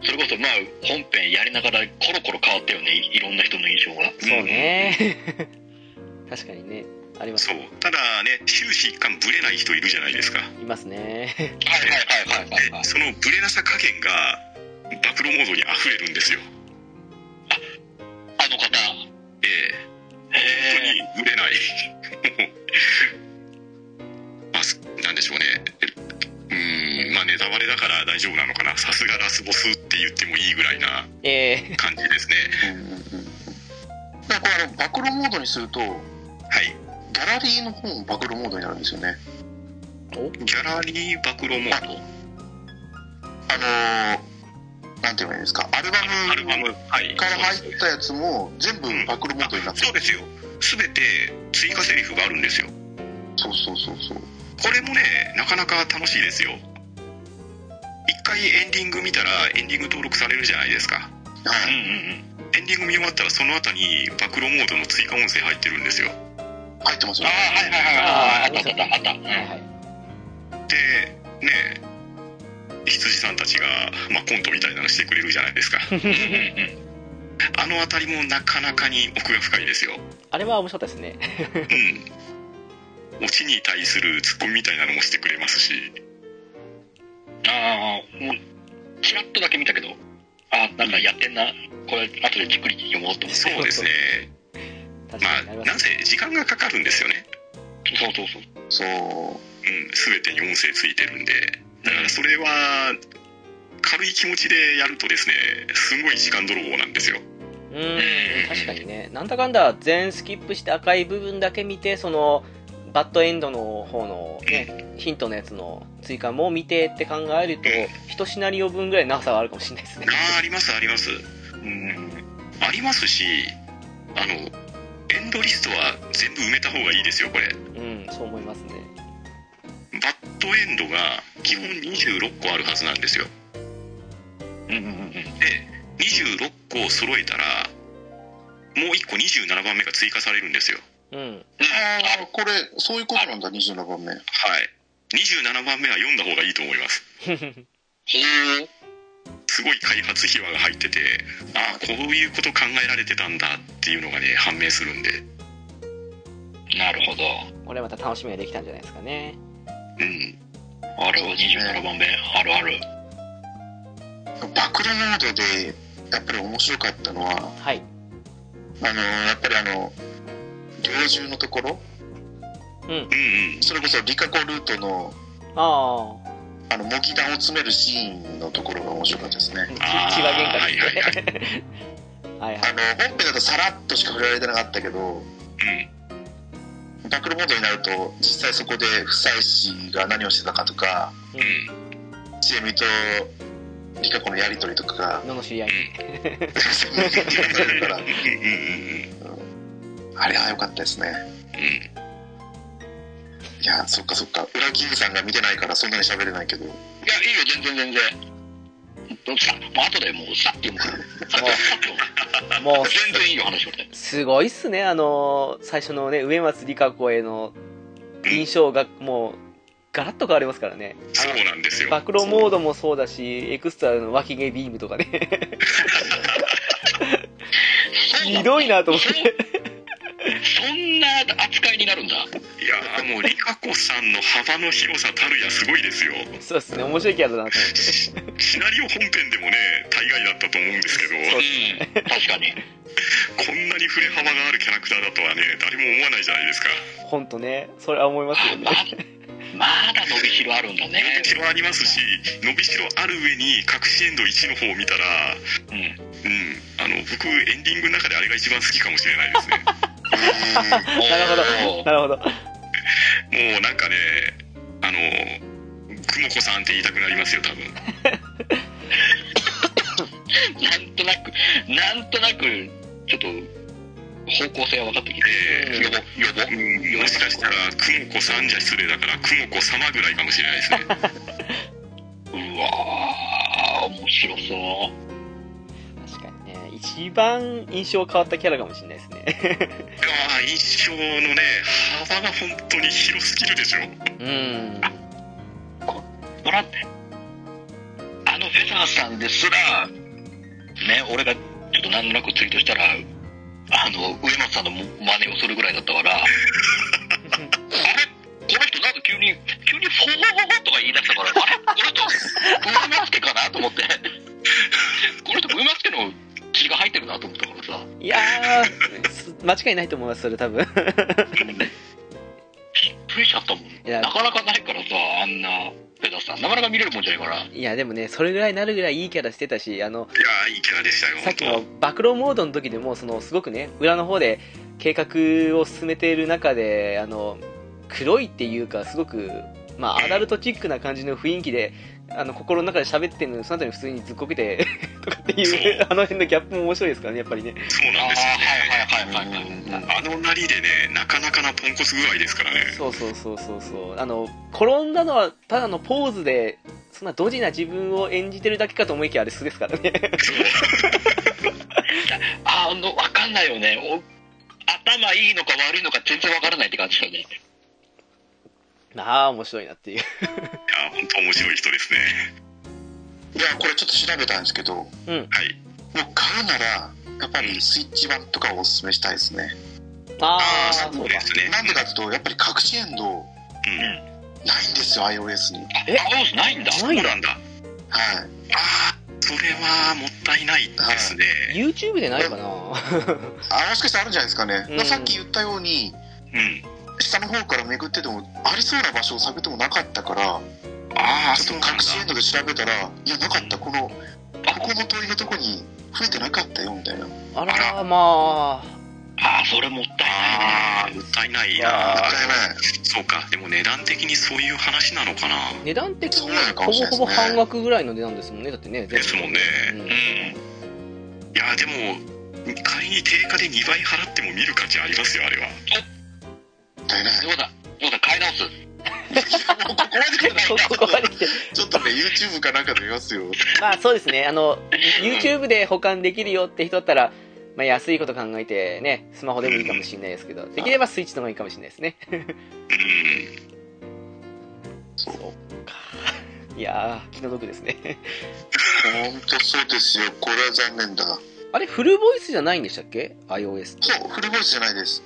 それこそまあ本編やりながらコロコロ変わったよね。いいろんな人の印象が。そうね。確かにね、あります。そう。ただね終始一貫ブレない人いるじゃないですか。いますね。はいはいはいはいはいでそのブレなさ加減が暴露モードに溢れるんですよ。あの方。ええ。へ本当にブレないなんでしょうね。うーんまあネタバレだから大丈夫なのかな。さすがラスボスって言ってもいいぐらいなえ感じですね。うんうんうん。うんだからこれあの暴露モードにするとギはい。ャラリーの方も暴露モードになるんですよね。ギャラリー暴露モード？あのーなんて言えばいいんですか。アルバアルバム。ムはい。から入ったやつも全部暴露モードになってる。そうですよ。全て追加セリフがあるんですよ。そうそうそうそうこれもねなかなか楽しいですよ。一回エンディング見たらエンディング登録されるじゃないですか。はい。うんうんうん。エンディング見終わったらその後に暴露モードの追加音声入ってるんですよ。入ってますあよね。あはいはいはいはい。あったあったあったあったー、はいはい。でね羊さんたちが、まあ、コントみたいなのしてくれるじゃないですかうんうんうんあの辺りもなかなかに奥が深いですよあれは面白かったですね。うんオチに対するツッコミみたいなのもしてくれますし。ああもうチラッとだけ見たけど。あなんかやってんな。これ後でじっくり読もうと思って。そうですね。確まあな。ぜ時間がかかるんですよね。そうそうそう。そううん全てに音声ついてるんで。だからそれは軽い気持ちでやるとですねすごい時間泥棒なんですよ。うん、確かにね。なんだかんだ全スキップして赤い部分だけ見て、その、バッドエンドの方のね、ヒントのやつの追加も見てって考えると、一シナリオ分ぐらい長さはあるかもしれないですね。ああありますあります。うん。ありますしあのエンドリストは全部埋めた方がいいですよこれ。うん、そう思いますね。バッドエンドが基本26個あるはずなんですよ。うんうんうんうん。で26個を揃えたらもう1個27番目が追加されるんですようん。ああこれそういうことなんだ27番目。はい。27番目は読んだ方がいいと思います。ほうすごい開発秘話が入っててああこういうこと考えられてたんだっていうのがね判明するんで。なるほど。これまた楽しみができたんじゃないですかね。うん。ある27番目。あるある。暴露モードでやっぱり面白かったのははい。あのやっぱりあの猟銃のところ？うん。うんそれこそリカコルートのああ。の模擬弾を詰めるシーンのところが面白かったですね。あ、ち血が喧嘩はいはいはいですね。はいはい。あ。の本編だとさらっとしか触れられてなかったけどうん。暴露モードになると実際そこで夫妻子が何をしてたかとかうん。チエミとリカ子のやりとりとかがのの知り合い からうんうんうんあれは良かったですね。うん。いやそっかそっか。裏キングさんが見てないからそんなに喋れないけど。いや、いいよ、全然全然。さ、もう後でもうさって読むから。さってさって。読むもう。全然いいよ、話をね。すごいっすね。あの最初のね植松里香子への印象がもうガラッと変わりますからね。そうなんですよ。暴露モードもそうだしエクストラの脇毛ビームとかね。ひどいなと思ってそんな扱いになるんだ。いやーもうリカ子さんの幅の広さたるやすごいですよそうですね面白いキャラだなと思ってシナリオ本編でもね大概だったと思うんですけどうん、確かに。こんなに振れ幅があるキャラクターだとはね誰も思わないじゃないですか本当ねそれは思いますよねままだ伸びしろあるんだね。伸びしろありますし伸びしろある上に隠しエンド1の方を見たらうん。うんあの僕エンディングの中であれが一番好きかもしれないですね なるほど。なるほど。もうなんかねあの久美子さんって言いたくなりますよ多分。なんとなく、なんとなく、ちょっと、方向性は分かってきて、うん予防、予防、うんもしかしたら久美子さんじゃ失礼だから久美子様ぐらいかもしれないですねうわー、面白そう。一番印象変わったキャラかもしれないですね。いやー印象のね幅が本当に広すぎるでしょ。うん。ほら、あのフェザーさんですら、ね、俺がちょっとなんとなくツイートしたら、あの、上松さんの真似をするぐらいだったから、あれこの人なんか急に、急にフォーとか言い出したから、あれ？この人、上松家かな？と思って、この人上松家の血が入ってるなと思ったからさ、いやーす間違いないと思いますそれ多分。びっくりしちゃったもん。や。なかなかないからさ、あんなフェザーさん、なかなか見れるもんじゃないから。いやでもねそれぐらいになるぐらいいいキャラしてたしあのいやーいいキャラでしたよさっき本の暴露モードの時でもそのすごくね裏の方で計画を進めている中であの黒いっていうかすごくまあアダルトチックな感じの雰囲気であの心の中で喋ってるのにその後に普通にずっこけて とかっていそう。うあの辺のギャップも面白いですからねやっぱりね。当そうなんですよ。ねはいはいはいはいはい。あのなりでねなかなかなポンコツ具合ですからね。そうそうそうそうそう。あの転んだのはただのポーズでそんなドジな自分を演じてるだけかと思いきやあれ素ですからね。あの、わかんないよね。お頭いいのか悪いのか全然わからないって感じだよね。ああ面白いなっていう。いや本当面白い人ですね。いやこれちょっと調べたんですけどもうん。はい、う買うならやっぱりスイッチ版とかをおすすめしたいですね。ああそううですね。なんでかっていうとやっぱり隠しエンドうん。ないんですよ iOS に。あ、iOS ないんだ？そうなんだ。はい。ああそれはもったいないですね、YouTube でないかな。あもしかしてあるんじゃないですかね、うん。さっき言ったようにうん下の方から巡っててもありそうな場所を探ってもなかったからああちょっと隠しエンドで調べたらいやなかったこのここの問いのとこに増えてなかったよみたいな。あらまあ、それもったいああないね。もったいないあなもったいないそうか。でも値段的にそういう話なのかな。あ値段的にそうなのかほぼほぼ半額ぐらいの値段ですもんねだってね全部。ですもんね。うん。うん。いやでも仮に定価で2倍払っても見る価値ありますよあれは。もったいな。いどうだ、どうだ、買い直す。も うここまで来てないここまで来てちょっとね YouTube かなんかで見ますよ。まあそうですね。あの YouTube で保管できるよって人だったらまあ安いこと考えてねスマホでもいいかもしれないですけどできればスイッチの方がいいかもしれないですね。うん。そう。か。いやー気の毒ですね。本当そうですよ。これは残念だ。あれフルボイスじゃないんでしたっけ？iOS ってそうフルボイスじゃないです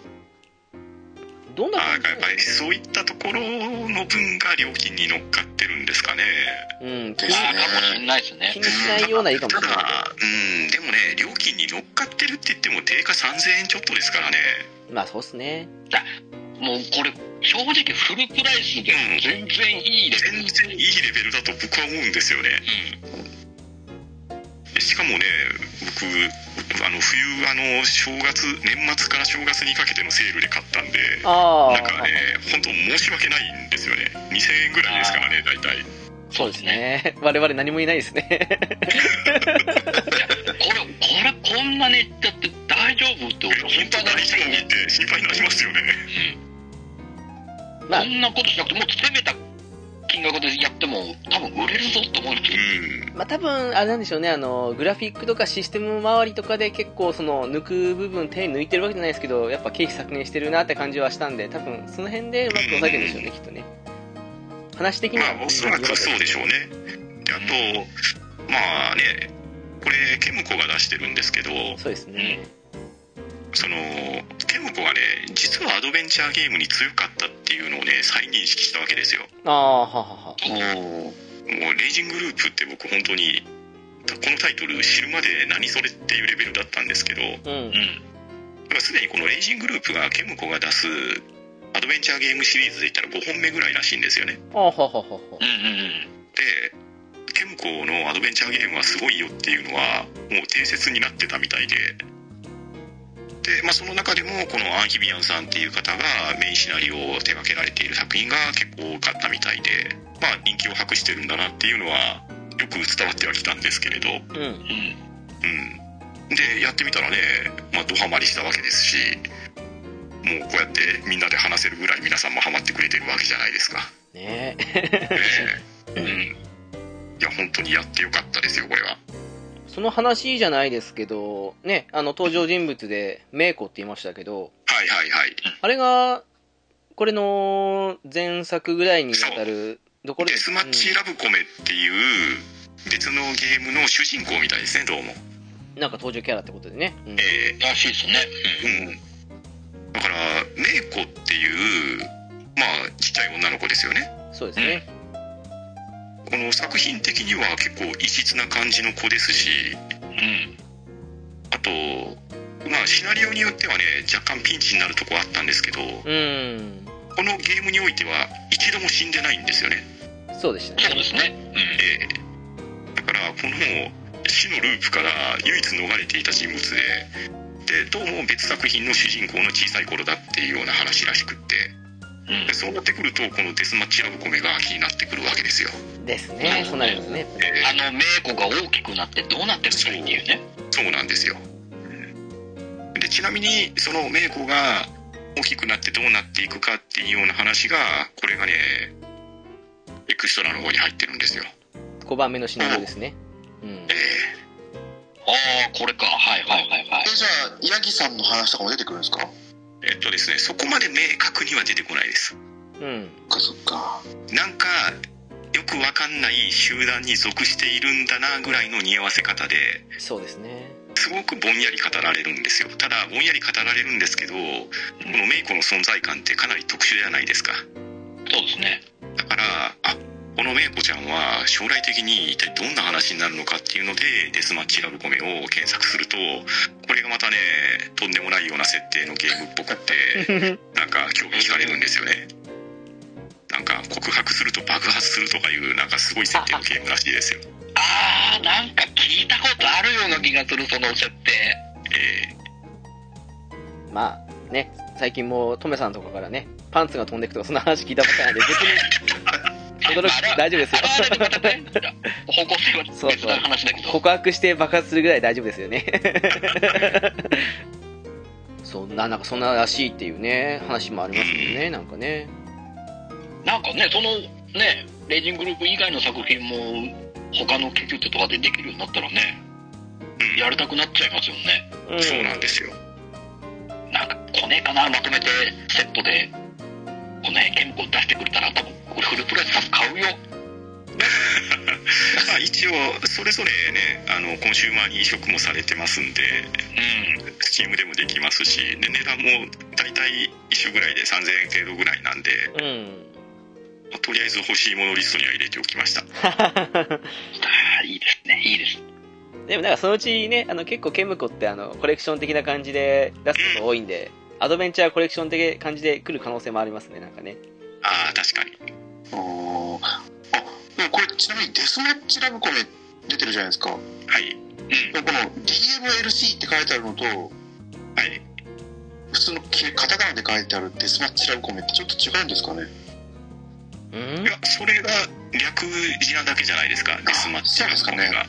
どんなあ感じーやっぱりそういったところの分が料金に乗っかってるんですかね。うん気にですかもしんないですね気。にしないようないいかもしれないただうんでもね料金に乗っかってるって言っても定価3000円ちょっとですからね。まあそうっすね。もうこれ、正直フルプライスで全然いいレベル。全然いいレベルだと僕は思うんですよねしかもね僕あの冬あの正月年末から正月にかけてのセールで買ったんでなんかね本当申し訳ないんですよね。2000円ぐらいですからね大体。そうですね。我々何も言えないですね。これ、これ、こんなにだって大丈夫って俺心本当配大丈夫って心配になりますよね。まあ。こんなことしなくてもっと攻めた金額でやっても多分売れるぞって思うんですよ。うんまあ多分、あれなんでしょうね、あの、グラフィックとかシステム周りとかで結構その、抜く部分手抜いてるわけじゃないですけど、やっぱ経費削減してるなって感じはしたんで、多分その辺でうまく抑えてるんでしょうね、きっとね。話的には、まあおそらくそうでしょうねであとまあねこれケムコが出してるんですけどそうですね。そのケムコがね実はアドベンチャーゲームに強かったっていうのをね再認識したわけですよああ、ははは。もうレイジングループって僕本当にこのタイトル知るまで何それっていうレベルだったんですけどうん。うん。すでにこのレイジングループがケムコが出すアドベンチャーゲームシリーズで言ったら5本目ぐらいらしいんですよねああ、はははは。うんうんうん。でケムコのアドベンチャーゲームはすごいよっていうのはもう定説になってたみたいでで、まあ、その中でもこのアンヒビアンさんっていう方がメインシナリオを手掛けられている作品が結構多かったみたいで、まあ、人気を博してるんだなっていうのはよく伝わってはきたんですけれど、うん。うん。うん、でやってみたらね、まあ、ドハマりしたわけですしもうこうやってみんなで話せるぐらい皆さんもハマってくれてるわけじゃないですか。ねえ。ええうん、いや本当にやってよかったですよこれは。その話じゃないですけど、ね、あの、登場人物で、メイコって言いましたけど、はいはいはい。あれが、これの前作ぐらいにあたる、どころデですスマッチラブコメっていう別のゲームの主人公みたいですねどうも。うんなんか登場キャラってことでね。うんえらしいですね。えうん。だからメイコっていうまあちっちゃい女の子ですよね。そうですね。この作品的には結構異質な感じの子ですしうん。うん。あとまあシナリオによってはね若干ピンチになるとこあったんですけどこうん。のゲームにおいては一度も死んでないんですよね。そうでしたね。そうですね。ええだからこの死のループから唯一逃れていた人物ででどうも別作品の主人公の小さい頃だっていうような話らしくってうん。うんで。そうなってくるとこのデスマッチラブコメが気になってくるわけですよですね。そうなりますね。えあの、メイコが大きくなってどうなってるんだっていうね。そうなんですよでちなみにそのメイコが大きくなってどうなっていくかっていうような話がこれがねエクストラの方に入ってるんですよ5番目のシナリオですね。うんえ。ああ、これか。はいはいはいはいえ。じゃあヤギさんの話とかも出てくるんですか？ええっとですねそこまで明確には出てこないですうん。そっかそっかなんかよくわかんない集団に属しているんだなぐらいの匂わせ方でそうですね。すごくぼんやり語られるんですよただぼんやり語られるんですけどこのメイコの存在感ってかなり特殊じゃないですかそうですね。だからあこのメイコちゃんは将来的に一体どんな話になるのかっていうのでデスマッチラブコメを検索するとこれがまたねとんでもないような設定のゲームっぽくって なんか興味惹かれるんですよね。なんか告白すると爆発するとかいうなんかすごい設定のゲームらしいですよ。ああ、なんか聞いたことあるような気がする、その設定。えまあ、ね、最近もトメさんとかからね、パンツが飛んでいくとか、そんな話聞いたばっかりなんで、別に、驚く、大丈夫ですよ方向性はそう別な話だけど。告白して爆発するぐらい大丈夫ですよね。そんな、なんかそんならしいっていうね、話もありますもんね、なんかね。なんかね、そのね、レイジングループ以外の作品も、他の研究手とかでできるようになったらね、うんやりたくなっちゃいますよね。うえそうなんですよなんか来ねえかな、まとめてセットで、この辺健康出してくれたら、多分フルプライスさん買うよ。ま あ一応それぞれねあのコンシューマーに移植もされてますんでうん。スチームでもできますしで値段も大体一緒ぐらいで3000円程度ぐらいなんで、うん。まあとりあえず欲しいものリストには入れておきましたああ、いいですね、いいです。でもなんかそのうちね、あの結構ケムコってあのコレクション的な感じで出すこと多いんで、アドベンチャーコレクション的な感じで来る可能性もありますね、なんかね。ああ確かにあでもこれちなみにデスマッチラブコメ出てるじゃないですか。はい。でもこの DMLC って書いてあるのとはい。普通のきカタカナで書いてあるデスマッチラブコメってちょっと違うんですかね。うん？いやそれが略字なだけじゃないですかデスマッチそうですかね。が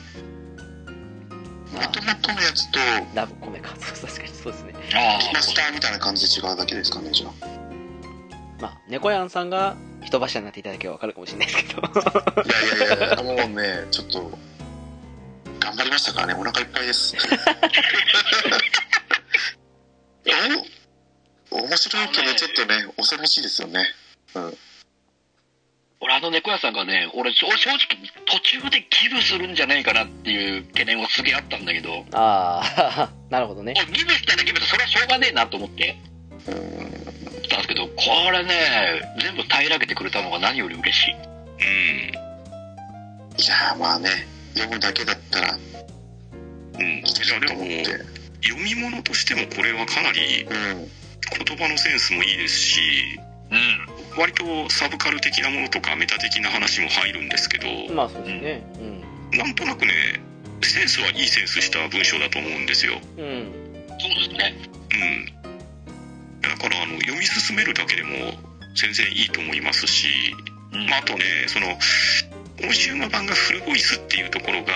もともとのやつとラブコメか。そう確かにそうですね。あマスターみたいな感じで違うだけですかねじゃあまあ猫やんさんが人柱になっていただけばわかるかもしれないですけど。いやいやいやもうねちょっと頑張りましたからね。お腹いっぱいです。お面白いけどちょっとね恐ろしいですよね。俺あの猫屋さんがね俺正正直途中でギブするんじゃないかなっていう懸念はすげえあったんだけど。ああ なるほどね。俺ギブしたらギブしてそれはしょうがねえなと思ってたんですけどこれね全部平らげてくれたのが何より嬉しい。うん。いやーまあね。読むだけだったらうん。いやでも読み物としてもこれはかなりうん言葉のセンスもいいですしうん。割とサブカル的なものとかメタ的な話も入るんですけどまあそうですね。なんとなくねセンスはいいセンスした文章だと思うんですよ。うん。うんそうですねうんだからあの読み進めるだけでも全然いいと思いますし、うん。まあ、あとねそのコンシューマー版がフルボイスっていうところが、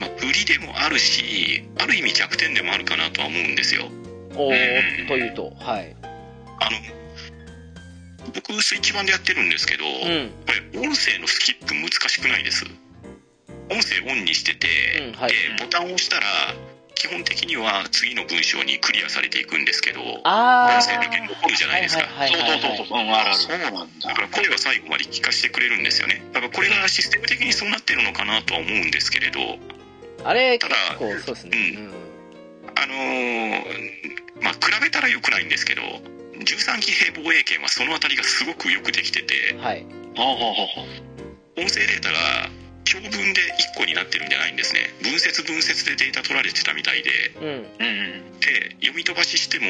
まあ、売りでもあるしある意味弱点でもあるかなとは思うんですよ。おーというとはい。あの僕スイッチ版でやってるんですけど、うん。これ音声のスキップ難しくないです。音声オンにしてて、うんはい。でボタンを押したら基本的には次の文章にクリアされていくんですけど音あ声だけ残るじゃないですか、そうそうそうそう。うんあるある。そうなんだ。だから声は最後まで聞かせてくれるんですよねだからこれがシステム的にそうなってるのかなとは思うんですけれど。あれただ結構そうですね。あのーまあ比べたら良くないんですけど13騎兵防衛圏はそのあたりがすごくよくできててうんはい。ほうほうほうほう音声データが教文で1個になってるんじゃないんですね。分節分節でデータ取られてたみたいで。うん。うんうんで読み飛ばししても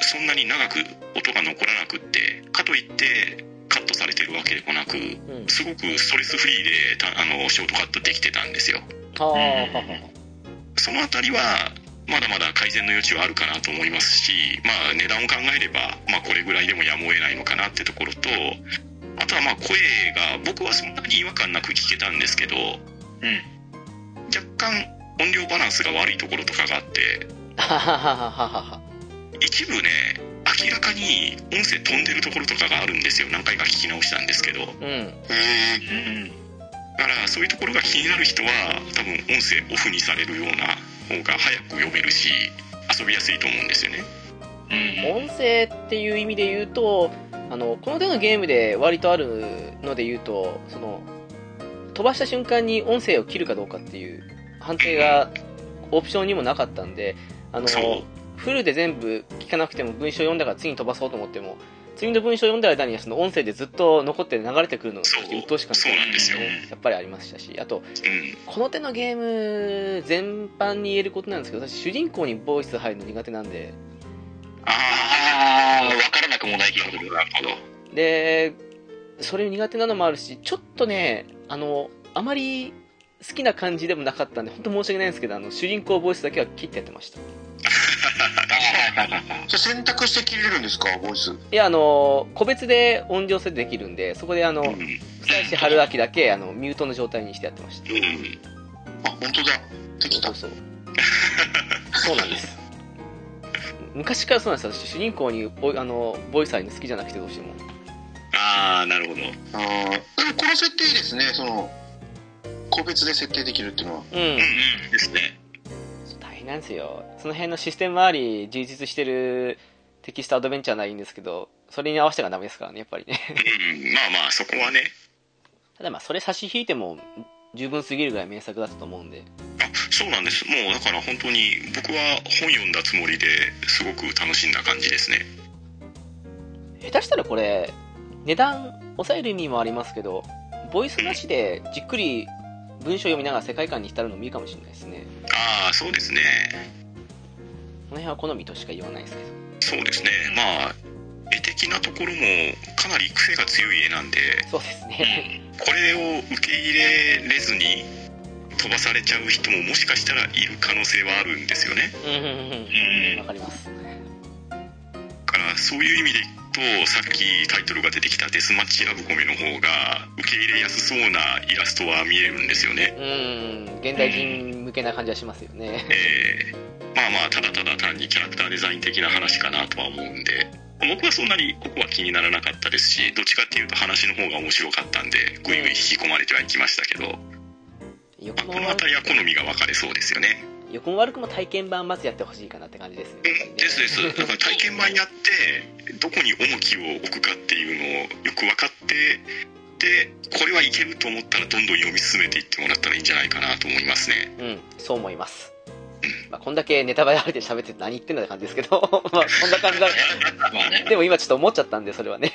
そんなに長く音が残らなくってかといってカットされてるわけでもなくうん。すごくストレスフリーでたあのショートカットできてたんですよ。はあ。はあはそのあたりはまだまだ改善の余地はあるかなと思いますしまあ値段を考えれば、まあ、これぐらいでもやむを得ないのかなってところとあとはまあ声が僕はそんなに違和感なく聞けたんですけど若干音量バランスが悪いところとかがあって一部ね明らかに音声飛んでるところとかがあるんですよ。何回か聞き直したんですけど。だかうん。へうんらそういうところが気になる人は多分音声オフにされるような方が早く読めるし遊びやすいと思うんですよね。うん音声っていう意味で言うとあのこの手のゲームで割とあるので言うとその飛ばした瞬間に音声を切るかどうかっていう判定がオプションにもなかったんであのフルで全部聞かなくても文章読んだから次に飛ばそうと思っても次の文章読んだ間にその音声でずっと残って流れてくるのが鬱陶しかったそうなんですよ。やっぱりありましたしあとうん。この手のゲーム全般に言えることなんですけど私主人公にボイス入るの苦手なんであああ分からなくもない気がするあなるほどでそれ苦手なのもあるしちょっとねあのあまり好きな感じでもなかったんで本当申し訳ないんですけどあの主人公ボイスだけは切ってやってました。じゃあ選択して切れるんですかボイス？いやあの個別で音量設定できるんでそこであのうん。久石春明だけあのミュートの状態にしてやってました。うん。あ本当だ。できた。そうそう。そうなんです昔からそうなんですよ。私主人公にボイあのボイス入るの好きじゃなくてどうしても。ああなるほど。あー。でもこの設定いいですね。その個別で設定できるっていうのは。うん。うんうんですね。大変なんですよ。その辺のシステム周り充実してるテキストアドベンチャーならいいんですけどそれに合わせてがダメですからねやっぱりね。うんまあまあそこはね。ただまあそれ差し引いても十分すぎるぐらい名作だったと思うんで。あそうなんです。もうだから本当に僕は本読んだつもりですごく楽しんだ感じですね。下手したらこれ値段抑える意味もありますけどボイスなしでじっくり文章読みながら世界観に浸るのもいいかもしれないですね。ああそうですね。この辺は好みとしか言わないですけど。そうですね。まあ絵的なところもかなり癖が強い絵なんで。そうですねこれを受け入れれずに飛ばされちゃう人ももしかしたらいる可能性はあるんですよね。うん。うんうんうんわかります。だからそういう意味でとさっきタイトルが出てきたデスマッチラブコメの方が受け入れやすそうなイラストは見えるんですよね。うん。現代人向けな感じはしますよね。えーまあまあただただ単にキャラクターデザイン的な話かなとは思うんで僕はそんなにここは気にならなかったですしどっちかっていうと話の方が面白かったんでぐいぐい引き込まれてはいきましたけど、まあこの辺りは好みが分かれそうですよね。よくも悪くも体験版まずやってほしいかなって感じですよねねですです。だから体験版やってどこに重きを置くかっていうのをよく分かってでこれはいけると思ったらどんどん読み進めていってもらったらいいんじゃないかなと思いますね。うん、そう思います。まあ、こんだけネタバレありで喋ってて何言ってんだって感じですけど、まあ、こんな感じだ。でも今ちょっと思っちゃったんで、それはね。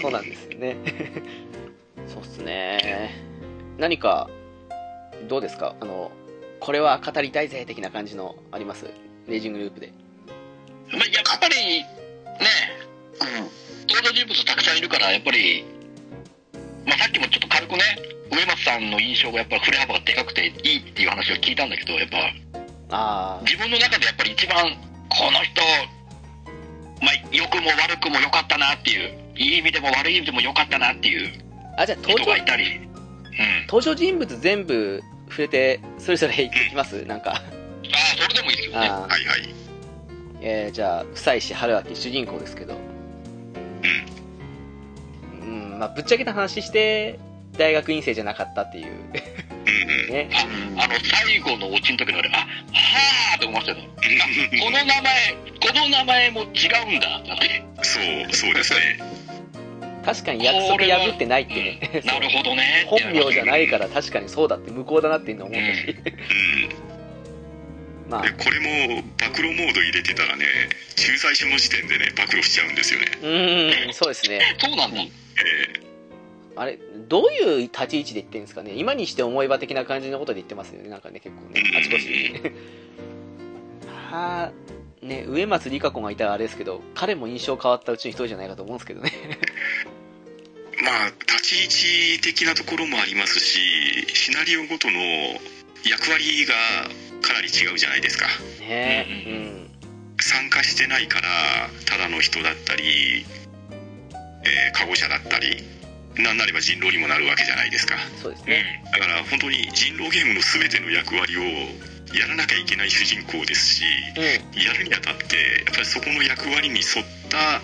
そうなんですよね。そうっすね。何か、どうですか？あの、これは語りたいぜ的な感じのあります？レイジングループで。まあ、やっぱり、ね、登場人物たくさんいるから、やっぱり、まあ、さっきもちょっと軽くね、上松さんの印象がやっぱり振れ幅がでかくていいっていう話を聞いたんだけど、やっぱ、あ自分の中でやっぱり一番、この人、まあ、良くも悪くも良かったなっていう、いい意味でも悪い意味でも良かったなっていうあ。あ、じゃあ登場人が、いたり、うん。登場人物全部触れて、それぞれいきます？なんか。ああ、それでもいいですよね。はいはいえー、じゃあ、久石春明主人公ですけど。うん、まあ、ぶっちゃけた話して、大学院生じゃなかったっていう。うんうんね。ああの、最後のオチの時のあれ、あ、はーって思いましたよ。あこの名前、この名前も違うんだ。そうそうですね確かに約束破ってないってね。なるほどね。本名じゃないから確かにそうだって無効だなっていうのを思ったし。うんまあで、これも暴露モード入れてたらね駐在所の時点でね暴露しちゃうんですよねうーん、そうですね。そうなんだ。えあれ、どういう立ち位置で言ってるんですかね？今にして思えば的な感じのことで言ってますよね。なんかね、結構ね、あちこちでね。は あ、ね、上松里香子がいたらあれですけど、彼も印象変わったうちの一人じゃないかと思うんですけどね。ーまあ立ち位置的なところもありますしシナリオごとの役割がかなり違うじゃないですかねううん。参加してないからただの人だったり、えー、カゴ者だったりなんなれば人狼にもなるわけじゃないですかそうですね。だから本当に人狼ゲームの全ての役割をやらなきゃいけない主人公ですしうん。やるにあたってやっぱりそこの役割に沿った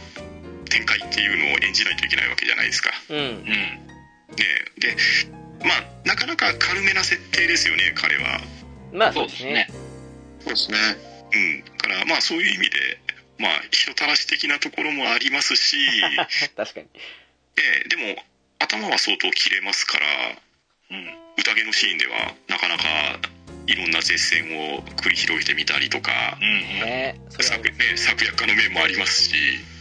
展開っていうのを演じないといけないわけじゃないですか。うん。うん。ね、でまあなかなか軽めな設定ですよね彼は。まあそそううですすね。そうですね。うん、だからまあそういう意味で、まあ、人たらし的なところもありますし、確かに。ええでも頭は相当切れますから、うん。宴のシーンではなかなかいろんな絶戦を繰り広げてみたりとか、うん。ね策,、ね、策略家の面もありますし、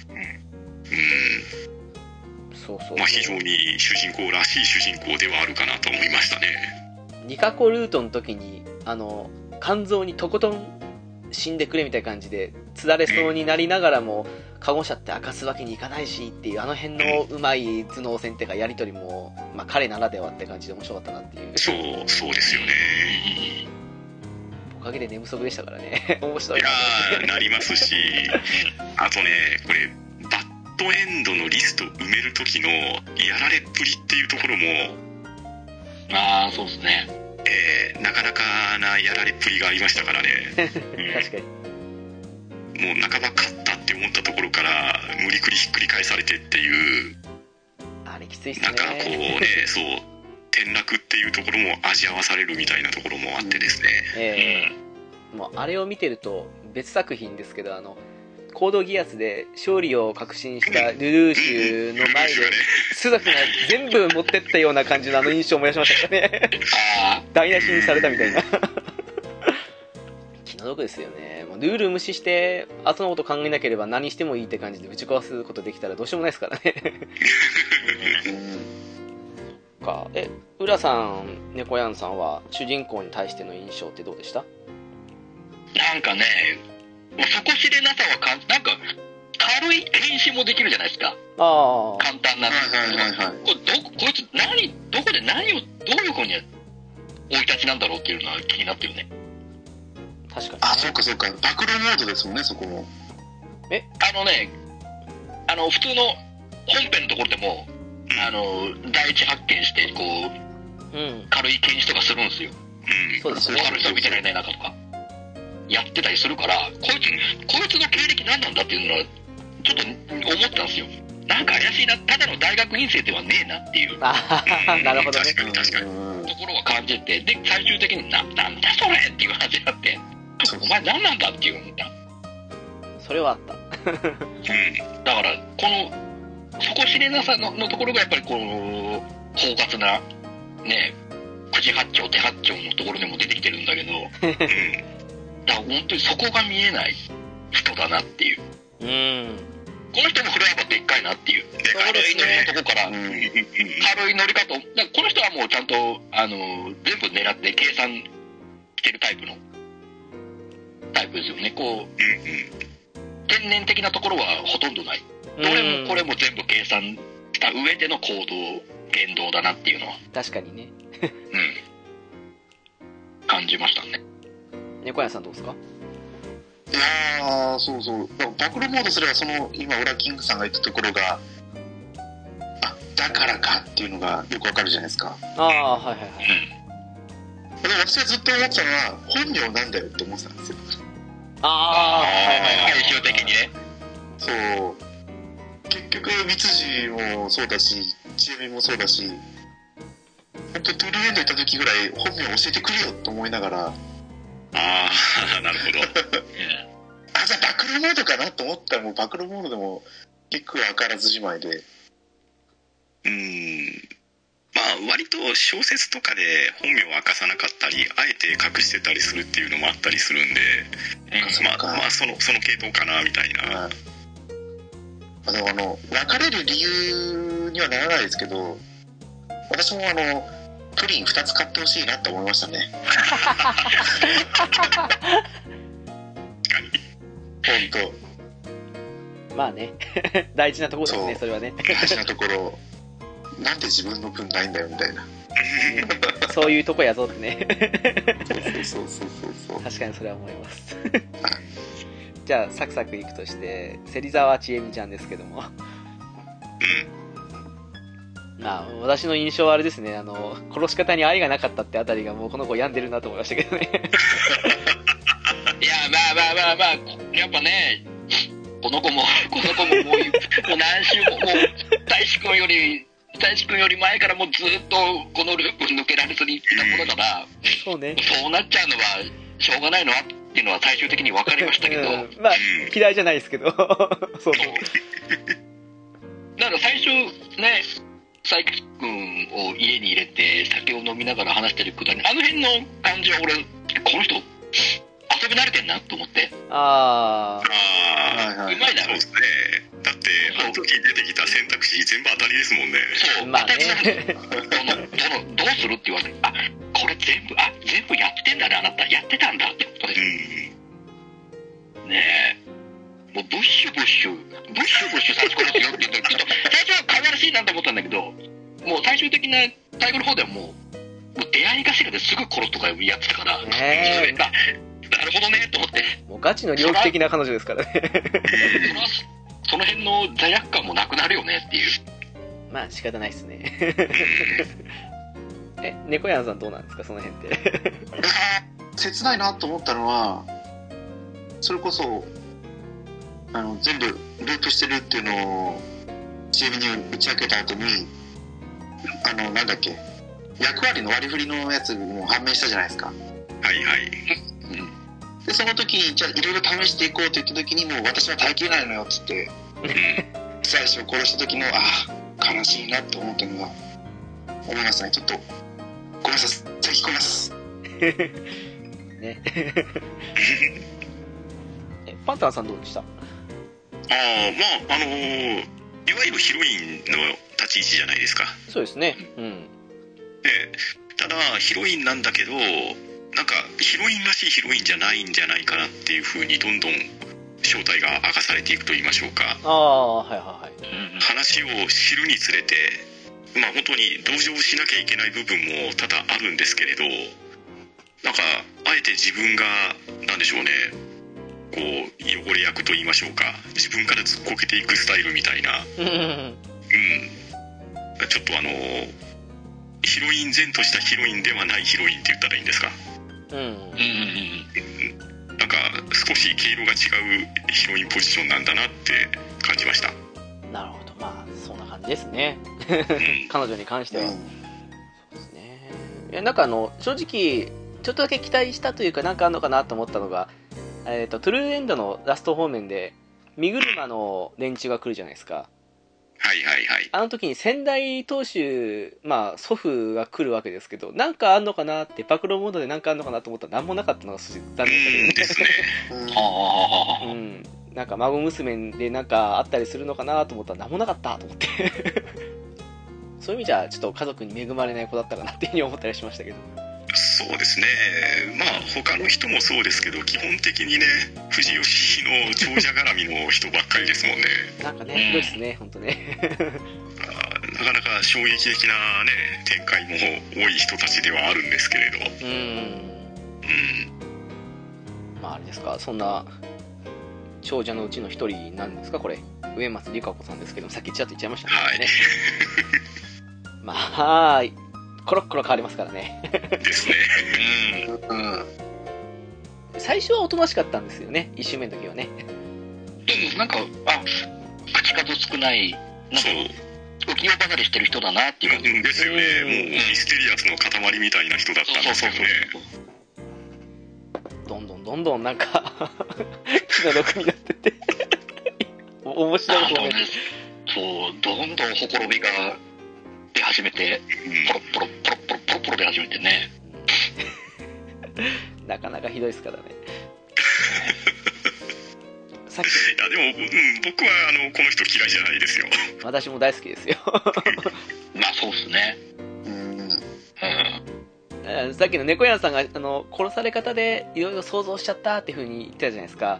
うんそうそうまあ、非常に主人公らしい主人公ではあるかなと思いましたね。ニカコルートの時にあの肝臓にとことん死んでくれみたいな感じでつられそうになりながらもカゴ車って明かすわけにいかないしっていうあの辺のうまい頭脳戦っていうかやり取りも、まあ、彼ならではって感じで面白かったなっていう。そう、そうですよね。おかげで寝不足でしたからね。面白い。いなやーなりますし、あとね、これ、バッドエンドのリスト埋める時のやられっぷりっていうところも、ああ、そうですね。えーなかなかなやられっぷりがありましたからね、確かにもう半ば勝ったって思ったところから、無理くりひっくり返されてっていう、あれきついっすなんかこうねね、そう、転落っていうところも味わわされるみたいなところもあってですね、ええ。もうあれを見てると別作品ですけどあのコードギアスで勝利を確信したルルーシュの前でスザクが全部持ってったような感じのあの印象を燃やしましたからねあ台無しにされたみたいな気の毒ですよねルール無視して後のこと考えなければ何してもいいって感じで打ち壊すことできたらどうしようもないですからねかえ浦さん猫やんさんは主人公に対しての印象ってどうでした？あ、なんかね、もう底知れなさはかん、なんか、軽い変身もできるじゃないですか。ああ簡単な。はいはいはいはい。これどこ、こいつ何、どこで何を、どういうふうに生い立ちなんだろうっていうのは気になってるね。確かに、ね、あ、そうかそうか。暴露モードですもんね、そこも。あのね、あの普通の本編のところでもあの第一発見してこううん。軽い検視とかするんですよ。うん。そうですね。他の人見てられない中とか。やってたりするからこいつこいつの経歴何なんだっていうのはちょっと思ったんですよ。なんか怪しいなただの大学院生ではねえなっていう。ああ、なるほどね。確。かに確かに。うんところは感じてで最終的にななんだそれっていう話になってお前何なんだっていう思った。それはあった。うん。だからこの底知れなさののところがやっぱりこの狡猾なね九時八丁手八丁のところでも出てきてるんだけどだから本当にそこが見えない人だなっていう。うん。この人もフライパンでっかいなっていう。で軽いノリのねとこからうん。軽い乗り方をだこの人はもうちゃんとあの全部狙って計算してるタイプのタイプですよね。こううんうん。天然的なところはほとんどない。どれもこれも全部計算した上での行動言動だなっていうのは、確かにね。うん、感じましたね。猫屋さんどうですか？いやーそうそう。暴露モードすればその今ウラキングさんが言ったところがあだからかっていうのがよくわかるじゃないですか。ああ、はいはいはい。でも私はずっと思ってたのは本名なんだよって思ってたんですよああ、はいはいはい。的にね。そう。結局三辻もそうだしちえみもそうだし本当トゥルーエンド行った時ぐらい本名教えてくれよと思いながら。ああなるほど。あじゃあ暴露モードかなと思ったらもう暴露モードでも結構明からずじまいで。うんまあ割と小説とかで本名を明かさなかったりあえて隠してたりするっていうのもあったりするんでそっかまあまあそのその系統かなみたいな。はいあのあの別れる理由にはならないですけど私もあのプリン2つ買ってほしいなって思いましたね。本まあね。大事なところですね、それはね。当大事なところなんで自分の分ないんだよみたいなそういうとこやぞってね。そうそうそうそうそう確かにそれは思います。じゃあ、サクサクいくとして、芹沢千恵美ちゃんですけども。まあ、私の印象はあれですね、あの、殺し方に愛がなかったってあたりがもうこの子病んでるなと思いましたけどね。いやまあまあまあまあやっぱねこの子もこの子ももうもう何週ももう大志くんより大志くんより前からもうずっとこのループ抜けられずにいったものだからそうね。そうなっちゃうのはしょうがないのはっていうのは最終的に分かりましたけど、うん、まあ、嫌いじゃないですけど。そうそう。だから最初ね佐伯君を家に入れて酒を飲みながら話してるくだりあの辺の感じは俺この人遊び慣れてんなと思って。あああはいはい。うまいだろ。そうですね。だってあの時出てきた選択肢全部当たりですもんね。そう、あ、まあ当たりなんですね。どのどのどうするって言われてあこれ全部あ全部やってんだねあなた。やってたんだってことで。うんねえ。もうブッシュブッシュ。ブッシュブッシュ最初からですよって言うとちょっと最初は可愛らしいなと思ったんだけどもう最終的な最後の方ではもうもう出会い頭ですぐ殺すとかやってたから、ねあなるほどねと思ってもうガチの猟奇的な彼女ですからね。そのその辺の罪悪感もなくなるよねっていうまあ仕方ないっすね。え、猫屋さんどうなんですか、その辺って。切ないなと思ったのはそれこそあの全部ループしてるっていうのをチームに打ち明けた後にあのなんだっけ役割の割り振りのやつも判明したじゃないですかはいはいでその時にじゃあいろいろ試していこうと言った時にもう私は耐えきれないのよっつって最初殺した時のああ悲しいなと思ったのが思いましたねちょっとごめんなさい先聞こえます ね。え、パンタンさんどうでした？ああまああのーいわゆるヒロインの立ち位置じゃないですかそうですね。うん。でただヒロインなんだけどなんかヒロインらしいヒロインじゃないんじゃないかなっていう風にどんどん正体が明かされていくと言いましょうか。ああ、はいはいはい。話を知るにつれてまあ本当に同情しなきゃいけない部分も多々あるんですけれどなんかあえて自分がなんでしょうねこう汚れ役と言いましょうか。自分からずっこけていくスタイルみたいな。うん。うん。ちょっとあのヒロイン前としたヒロインではないヒロインって言ったらいいんですか？うん。うん。うん。なん。か少し毛色が違うヒロインポジションなん。だなって感じましたなるほどまあそん。な感じですね彼女に関しては、うん。そうですねいやなん。かあの正直ちょっとだけ期待したというかなん。かあるのかなと思ったのが、えー、とトゥルーエンドのラスト方面で身車の連中が来るじゃないですかはいはいはいあの時に仙台当主、まあ、祖父が来るわけですけど、なんかあんのかなって、暴露モードでなんかあんのかなと思ったら、なんもなかったのが残念だうんですね うんはあはあはあけど、うん。なんか孫娘でなんかあったりするのかなと思ったら、なんもなかったと思って。そういう意味じゃ、ちょっと家族に恵まれない子だったかなっていうふうに思ったりしましたけど。そうですねまあ他の人もそうですけど基本的にね藤吉の長者絡みの人ばっかりですもんねなんかね、うんひどいですね、ほんとね。なかなか衝撃的なね展開も多い人たちではあるんですけれどうん。うんまあ、あれですか、そんな、長者のうちの一人なんですか、これ。上松理香子さんですけど、さっきちらっと言っちゃいましたね。はいね まあ、コロッコロ変わりますからね。ですね。うん。最初はおとなしかったんですよね、一周目の時はね。うんなんかあ口数少ないなんか浮世離れしてる人だなっていう感じ。うんですよね。うん。もうミステリアスの塊みたいな人だったんですけどねどんどんどんどんなんか、気の毒になってて。お面白いと思いあのねそうどんどんほころびが出始めてうん。ポロッポロポロッポロポロポロ出始めてね。なかなかひどいですからね。さっき、いやでも、うん、僕はあのこの人嫌いじゃないですよ。私も大好きですよ。まあそうっすね。うん。うん。えーさっきの猫屋さんが、あの、殺され方でいろいろ想像しちゃったっていう風に言ってたじゃないですか。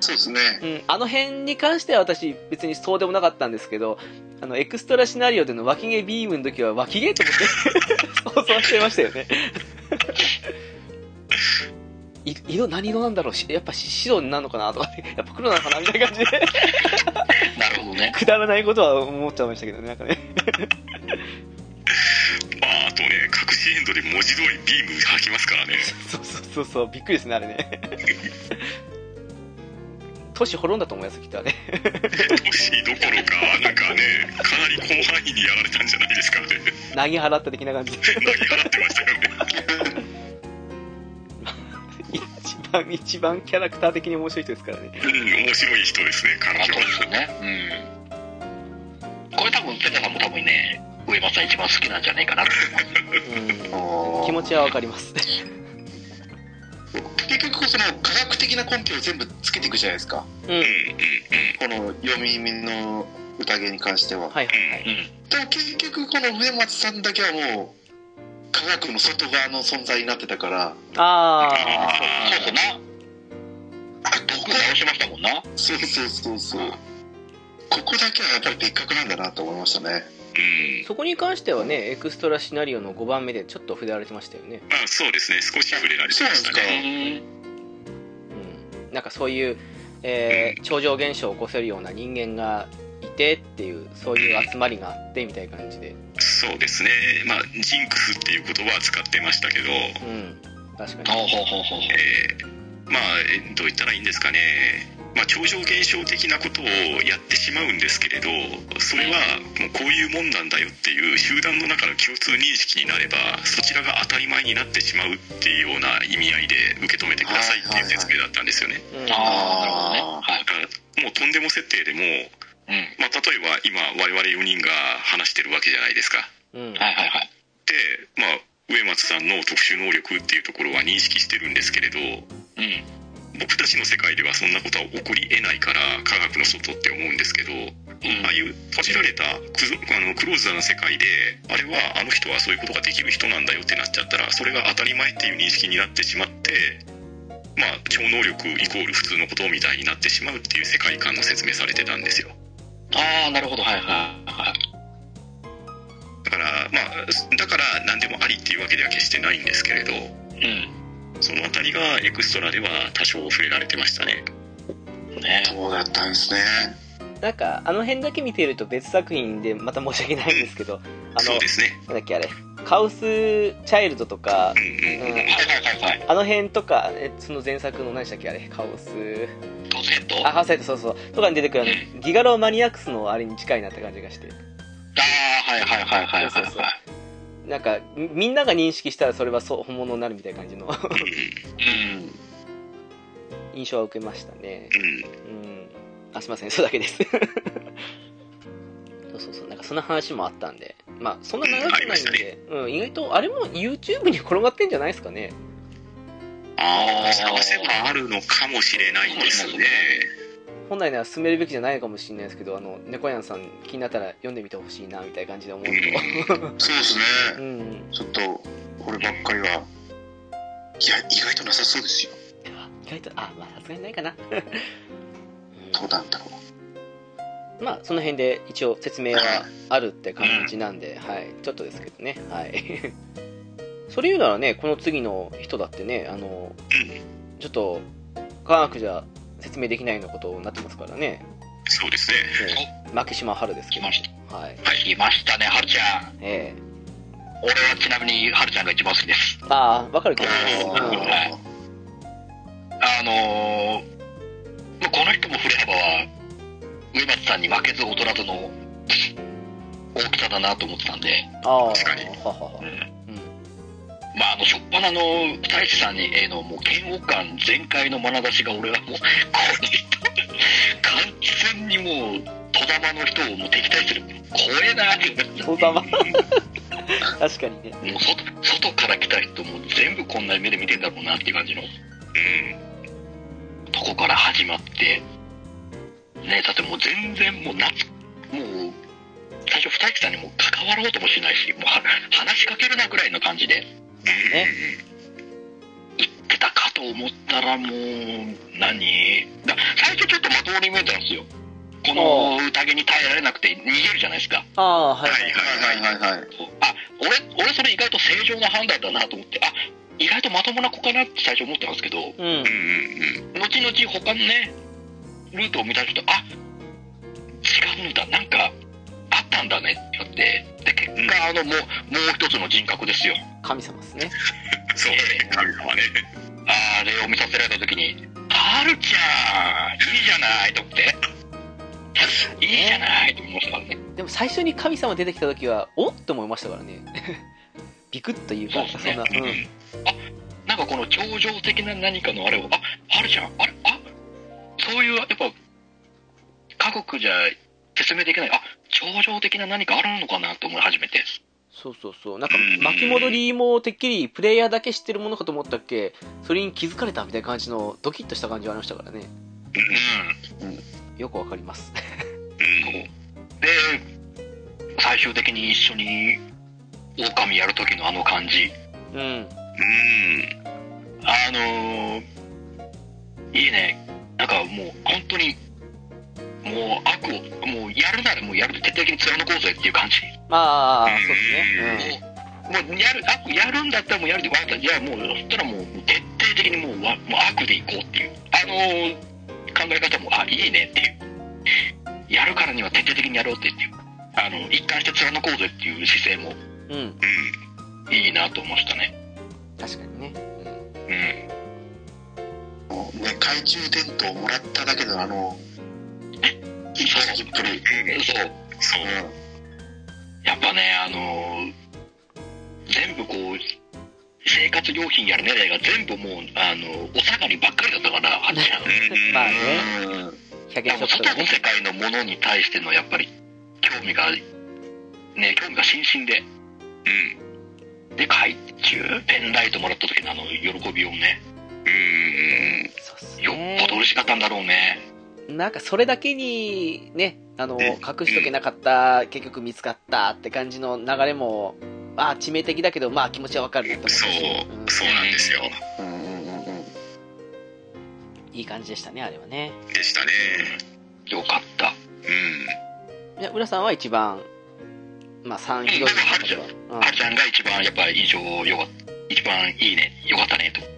そうですね。うん、あの辺に関しては私別にそうでもなかったんですけど、あの、エクストラシナリオでの脇毛ビームの時は脇毛と思って想像 してましたよね。い色何色なんだろう？しやっぱし白になるのかなとか、やっぱ黒なのかなみたいな感じで、なるほどね。くだらないことは思っちゃいましたけどね、なんかね。まああとね隠しエンドで文字通りビーム吐きますからね。そうそうそうそう、びっくりですね、あれね。都市滅んだと思います、きっとあれ。年どころかなんかねかなり広範囲にやられたんじゃないですかね投げ払った的な感じで。投げ払ってましたよね一番、一番キャラクター的に面白い人ですからね。うん面白い人ですね彼女あそうですよねうんこれ多分ペタさんも多分ね上松さん一番好きなんじゃないかなって思いますうん。気持ちはわかります。結局その科学的な根拠を全部つけていくじゃないですか。うん。はいこの読み耳の宴に関しては。はいはい。うんでも結局この上松さんだけはもう科学の外側の存在になってたから。あそうそうなあここ僕直しましたもんな。そうそうそうそう。ここだけはやっぱり別格なんだなと思いましたねそこに関してはね、エクストラシナリオの5番目でちょっと触れられてましたよね。まあそうですね少し触れられてましたねうん。なんかそういう、えー超常現象を起こせるような人間がいてっていう、そういう集まりがあってみたいな感じで。そうですねまあジンクスっていう言葉は使ってましたけどうん。確かに。ほうほうほうほうえーまあえどう言ったらいいんですかねまあ、超常現象的なことをやってしまうんですけれどそれはもうこういうもんなんだよっていう集団の中の共通認識になればそちらが当たり前になってしまうっていうような意味合いで受け止めてくださいっていう説明だったんですよね。うん。ああだからもうとんでも設定でも、うん。まあ、例えば今我々4人が話してるわけじゃないですか。うん。はいはいはいで、まあ、植松さんの特殊能力っていうところは認識してるんですけれどうん僕たちの世界ではそんなことは起こり得ないから科学の外って思うんですけど、ああいう閉じられたクゾあのクローズな世界であれはあの人はそういうことができる人なんだよってなっちゃったらそれが当たり前っていう認識になってしまってまあ超能力イコール普通のことみたいになってしまうっていう世界観の説明されてたんですよ。ああなるほど。はいはいはい。だからまあだから何でもありっていうわけでは決してないんですけれどうんそのあたりがエクストラでは多少触れられてましたね。ね。そうだったんですね。なんかあの辺だけ見てると別作品でまた申し訳ないんですけどあのそうですね。なんだっけあれカオスチャイルドとか、うんうんうん。はいはいはいはい。あの辺とかえその前作の何でしたっけあれ？カオス。トセット？あハーサイトそうそう。とかに出てくるあのギガロマニアックスのあれに近いなって感じがして。ああはいはいはいはいはいそうそうそう。はいなんかみみんなが認識したらそれはそう本物になるみたいな感じの。うん。印象は受けましたね。うん。あすいません。それだけです。そうそうそう。なんかそんな話もあったんで。まあそんな長くないんで、うん、意外とあれも YouTube に転がってんじゃないですかね。ああ探せばあるのかもしれないですね本来なら進めるべきじゃないかもしれないですけどあの猫やんさん気になったら読んでみてほしいなみたいな感じで思うそうですね。とうん。ちょっとこればっかりはいや意外となさそうですよ。意外とあまあさすがにないかな、どうなんだろう。うんまあその辺で一応説明はあるって感じなんで、はい。ちょっとですけどね。はい。それ言うならねこの次の人だってねあのちょっと科学じゃ説明できないようなことになってますからね。そうですね。ね牧島春ですけど。来ました。はい。来ましたねはるちゃん。ええ。俺はちなみにはるちゃんが一番好きです。ああわかるけど、はい。あのーまあこの人も振れ幅は上松さんに負けず劣らずの大きさだなと思ってたんで、ああ。確かに。ははは。うんうんまあ、あの、初っ端の太一さんにへのもう嫌悪感全開の眼差しが俺はもう、この人、完全にもう、戸玉の人をもう敵対する。怖えなって戸玉確かにねもう外、外から来た人も全部こんな目で見てんだろうなっていう感じのうんとこから始まって、ね、だってもう全然もう夏、もう、最初二木さんにも関わろうともしないし、もう話しかけるなぐらいの感じでね。言ってたかと思ったらもう、何？だ最初ちょっとまともに見えたんですよ。この宴に耐えられなくて逃げるじゃないですか。ああはい。はいはいはいはい。あ、俺、俺それ意外と正常な判断だなと思って、あ、意外とまともな子かなって最初思ってたんですけど、うん。うんうんうん後々他のね、ルートを見た人、あ、違うんだ、なんか、あったんだねって言って、で、結果、あの、もう、もう一つの人格ですよ。神様ですね。そうね神様ね。あれを見させられた時に、はるちゃん、いいじゃないと思って、いいじゃないと思いましたからね。でも最初に神様出てきた時はおっと思いましたからね。ビクッというかそね。そんな。うん。なんかこの超常的な何かのあれを、あ、はるちゃん、あれ、あ、そういう、やっぱ、家国じゃ説明できない、あ、超常的な何かあるのかなと思い始めて。そうそうそう。なんか巻き戻りもてっきりプレイヤーだけ知ってるものかと思ったっけ？それに気づかれたみたいな感じのドキッとした感じはありましたからね。うよくわかります。で、最終的に一緒に、狼やる時のあの感じ。うん。うん。あのー、いいね。なんかもう、本当に、もう悪を、もうやるならもうやる。で徹底的に貫こうぜっていう感じ。まあそうですねもうやる、悪やるんだったらもうやるで分かった。じゃあもう、そしたらもう徹底的にもうわもう悪でいこうっていう。あのー、考え方も、あ、いいねっていう。やるからには徹底的にやろうってっていう。あの、一貫して貫こうぜっていう姿勢もうんうんうんいいなと思いましたね。確かにねうん。もうね懐中電灯をもらっただけのあの引っ張りっぷりそう。そうやっぱね、あのー全部こう、生活用品やらねえが全部もう、あのお下がりばっかりだったから、まあね。うん。100いや円もう外の世界のものに対してのやっぱり興味が、ね、興味が津々で、うん。で、懐中、ペンライトもらった時のあの喜びをね、うんよっねぽど嬉しかったんだろうね。なんかそれだけにねあのね。隠しとけなかった結局見つかったって感じの流れもまあ致命的だけどまあ気持ちはわかるなと思そうし、そうなんですよ。うんうんうんうん。いい感じでしたねあれはね。でしたね。よかった。うん。いや浦さんは一番まあ3ヒロインの中では、はるちゃんが一番やっぱ印象よかった。一番いいね、よかったねと。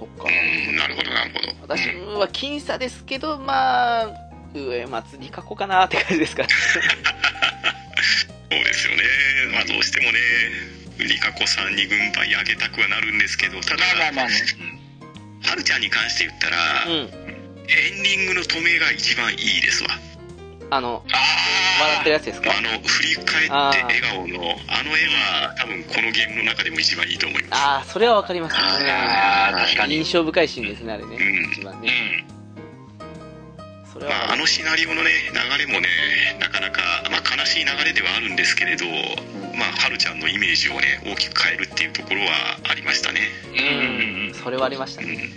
うん、そっか。うんなるほどなるほど。私は僅差ですけどまあ上松理香子かなって感じですかね。そうですよね。まあどうしてもねリカ子さんに軍配あげたくはなるんですけどただまあまあまあね。はるちゃんに関して言ったら、うん。エンディングの止めが一番いいですわあのあ笑ってるやつですか？あの振り返って笑顔のあの絵は多分このゲームの中でも一番いいと思います。ああそれはわかりますね。あー確かに。印象深いシーンですねあれね、うん。う一番ね。ん。それはまあ、あのシナリオのね流れもねなかなか、まあ、悲しい流れではあるんですけれど、まあ、はるちゃんのイメージをね大きく変えるっていうところはありましたね。うん。それはありましたうん、うん。ね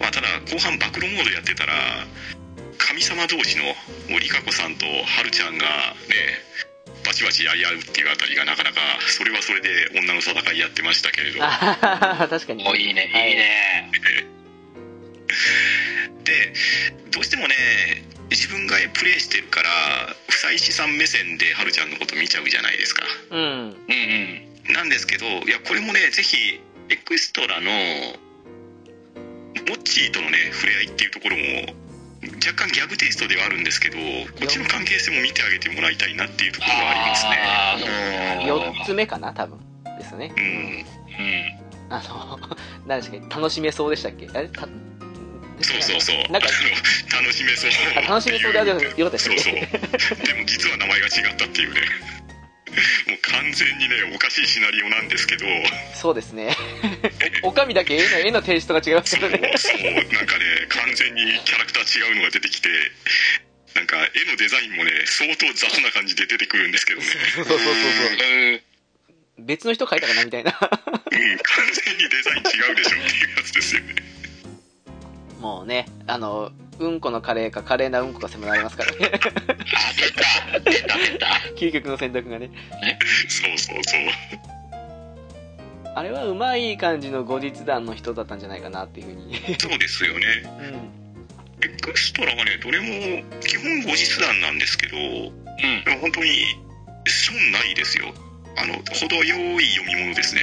まあ、ただ後半暴露モードやってたら神様同士の森か子さんとはるちゃんがねバチバチやり合うっていうあたりがなかなかそれはそれで女の戦いやってましたけれど。確かに。おいいね、い。いはね。でどうしてもね自分がプレイしてるから久石さん目線ではるちゃんのこと見ちゃうじゃないですか。うん。うんうん。なんですけどいやこれもねぜひエクストラのモッチーとのね触れ合いっていうところも若干ギャグテイストではあるんですけどこっちの関係性も見てあげてもらいたいなっていうところがありますね。ああ、そう。4つ目かな多分ですね。うん。うん。あの 何でしたっけ？楽しめそうでしたっけ？あれたそうそうそう。なんか楽しめそう。あ楽しめそうであるよかったですそうそう。ねでも実は名前が違ったっていうねもう完全にねおかしいシナリオなんですけど。そうですね。おおかみだけ絵の絵のテイストが違いますそうからね。そうなんかね完全にキャラクター違うのが出てきてなんか絵のデザインもね相当雑な感じで出てくるんですけどね。そうそうそうそう。うん。別の人描いたかなみたいな。うん完全にデザイン違うでしょっていうやつですよね。もうねあのうんこのカレーかカレーなうんこが迫られますからね。究極の選択がね。そうそうそう。あれはうまい感じの後日談の人だったんじゃないかなっていうふうに。そうですよね。うん。エクストラはねどれも基本後日談なんですけどでうん。も本当に損ないですよ。あの程よい読み物ですね。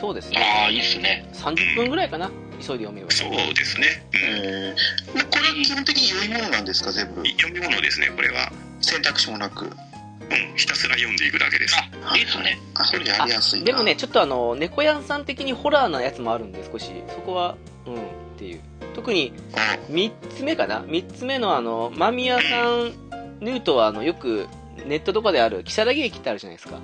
そうですね。ああ、いいっすね。30分ぐらいかな。急いで読めば。そうですね、うん。えー、これは基本的に読み物なんですか全部？読み物ですねこれは。選択肢もなくうんひたすら読んでいくだけです。あ、いいっすね。あそれやりやすいな。でもねちょっとあの猫屋さん的にホラーなやつもあるんで少し。そこはうんっていう。特にあ3つ目かな？3つ目のあの間宮さんヌートはあのよくネットとかである如月駅ってあるじゃないですか。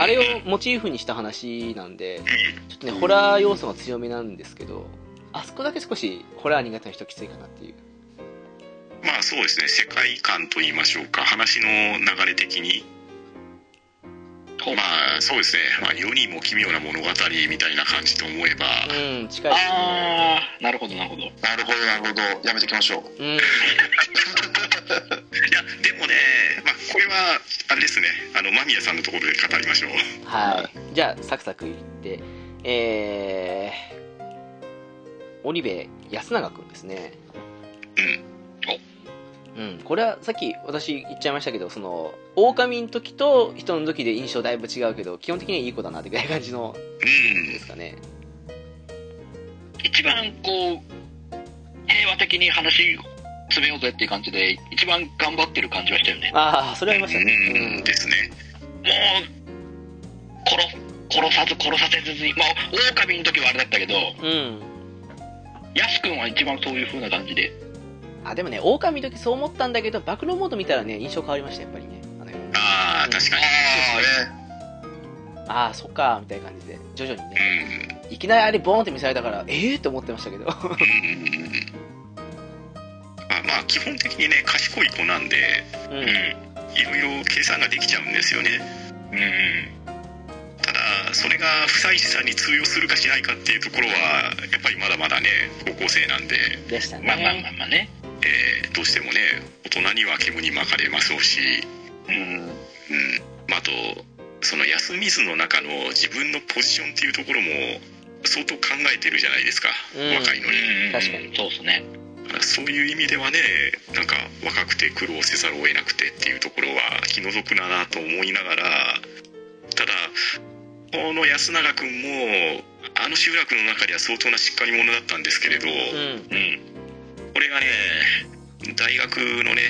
あれをモチーフにした話なんでちょっとねホラー要素が強めなんですけどあそこだけ少しホラー苦手な人きついかなっていうまあそうですね世界観といいましょうか話の流れ的に。まあそうですね、まあ、世にも奇妙な物語みたいな感じと思えば。うん近いですね。ああ、なるほどなるほど。なるほどなるほど。やめておきましょう。うん。いやでもね、まあ、これはあれですね。あの間宮さんのところで語りましょう。はい。じゃあサクサクいって。えー、織部安永くんですね。うん、これはさっき私言っちゃいましたけどその狼の時と人の時で印象だいぶ違うけど基本的にはいい子だなってぐらい感じのうん。ですかね一番こう、平和的に話詰めようぜっていう感じで、一番頑張ってる感じはしたよね。ああそれはありましたね。うん。ですね。もう、殺、殺さず殺させずに、まあ、狼の時はあれだったけど、うん、うん、ヤス君は一番そういう風な感じで。あでもね狼の時そう思ったんだけど暴露モード見たらね印象変わりましたやっぱりね。あのああ確かに。ああそっかみたいな感じで。徐々にうねん。いきなりあれボーンって見せられたからええー、って思ってましたけど。うん。うんうんまあまあ基本的にね賢い子なんでうん。うん。いろいろ計算ができちゃうんですよね。うん。ただそれが不採さんに通用するかしないかっていうところはやっぱりまだまだね高校生なんで、でしたね。まあまあまあまあね。えーどうしてもね大人には煙に巻かれますし、うん。うん。まあ、あとその休みずの中の自分のポジションっていうところも相当考えてるじゃないですか、うん。若いのに。うん確かに。そうですね。そういう意味ではねなんか若くて苦労せざるを得なくてっていうところは気の毒だなと思いながらただこの安永君もああの集落の中では相当なしっかり者だったんですけれど、うん。うんこれがね大学のね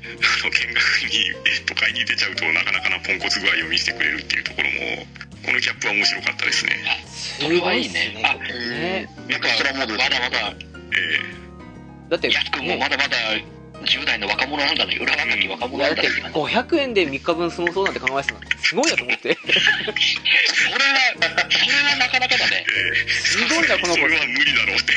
あの見学に都会に出ちゃうとなかなかなポンコツ具合を見せてくれるっていうところもこのギャップは面白かったですね。すごいっすねあねなんかエクストラモードまだまだ。えだってやすくんもねまだまだ10代の若者なんだね。裏若き若者いやだってなん。だね500円で3日分済もそうなんて考えてたのすごいなと思って。それはそれはなかなかだね。すごいなこの子。それは無理だろうって。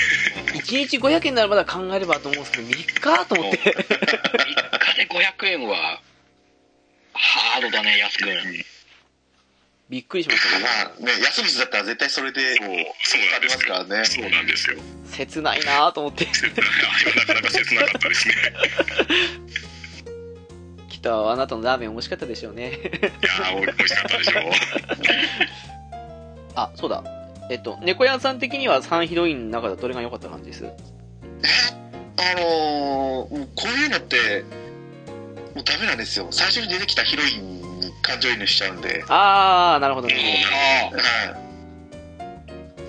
1日500円ならまだ考えればと思うんですけど3日と思って。3日で500円はハードだねやすくんびっくりしました ねまあね安光だったら絶対それでそうそうなんですよ。ありますからね。そうなんですよ。切ないなと思って。切ない。あれはなかなか切なかったですね。きっとあなたのラーメン美味しかったでしょうね。いやーお美味しかったでしょう。あそうだ。えっと猫屋さん的には3ヒロインの中ではどれが良かった感じです？あのー、こういうのってもうダメなんですよ。最初に出てきたヒロインに感情移入しちゃうんで。ああなるほどね。あはい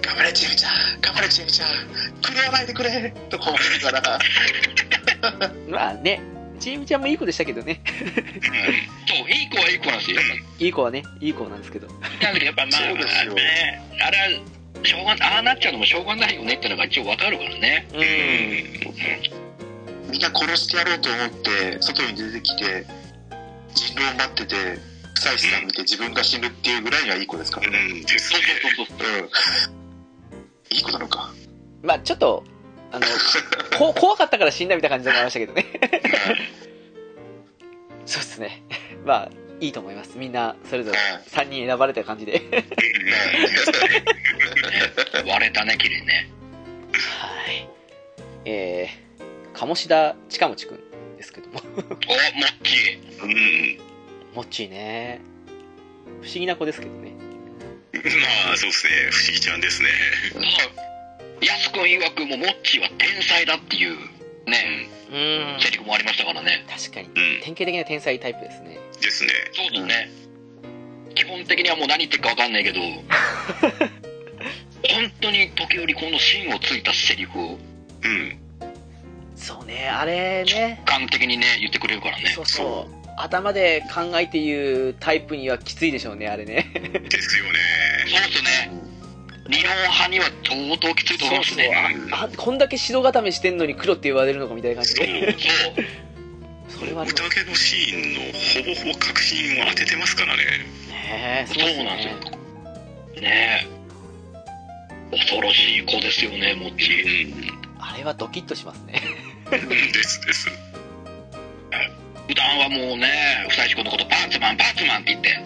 頑張れちえみちゃん。頑張れちえみちゃん。狂わないでくれ。とか思いながら。まあねちえみちゃんもいい子でしたけどね。そういい子はいい子なんですよ。いい子はねいい子なんですけど。だけどやっぱまあそうですよね。あれはしょうがああなっちゃうのもしょうがないよねってのが一応わかるからね。うん。みんな殺してやろうと思って外に出てきて人狼を待ってて臭いさん見て自分が死ぬっていうぐらいにはいい子ですからうねんですそうねそうそうそう。うん。いい子なのか。まあちょっとあのこ 怖かったから死んだみたいな感じでもありましたけどね。そうですね。まあいいと思います。みんなそれぞれ3人選ばれた感じで。割れたね綺麗ね。はい。えー、鴨志田近持くんですけども。おもっちうんもっちーね。不思議な子ですけどね。まあそうですね。不思議ちゃんですね。そうやすくん曰くもモッチーは天才だっていうねうん。セリフもありましたからね。確かに。うん。典型的な天才タイプですね。ですね。そうですね。基本的にはもう何言ってるかわかんないけど 本当に時折この芯をついたセリフをうん。そうねあれね。感的にね言ってくれるからね。そうそう頭で考えて言うタイプにはきついでしょうねあれね。ですよね。そうですね。理論派には相当きついと思いますね。ああこんだけ白固めしてんのに黒って言われるのかみたいな感じそうでそう。それはあります。宴のシーンのほぼほぼ確信を当ててますからね。ねそうなんですよ。ねえ。恐ろしい子ですよねモッチーあれはドキッとしますね。うん。ですです普段はもうねふさし子のことパンツマンパンツマンって言って。ね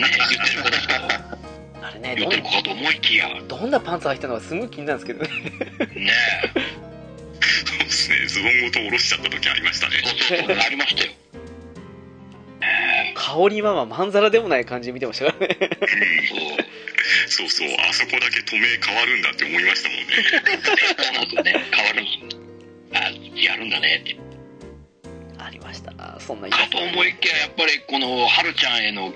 言ってる子ですからあれね言ってる子かと思いきや。ねどんなパンツ履いてたのかすごい気になるんですけどね。そうですねズボンごと下ろしちゃった時ありましたね。そうそうそうありましたよ。ね香りママまんざらでもない感じで見てましたからね。うそう。そうあそこだけ止め変わるんだって思いましたもんね。そうなんですよね。変わるんですよあやるんだねってそんなかと思いきややっぱりこのはるちゃんへの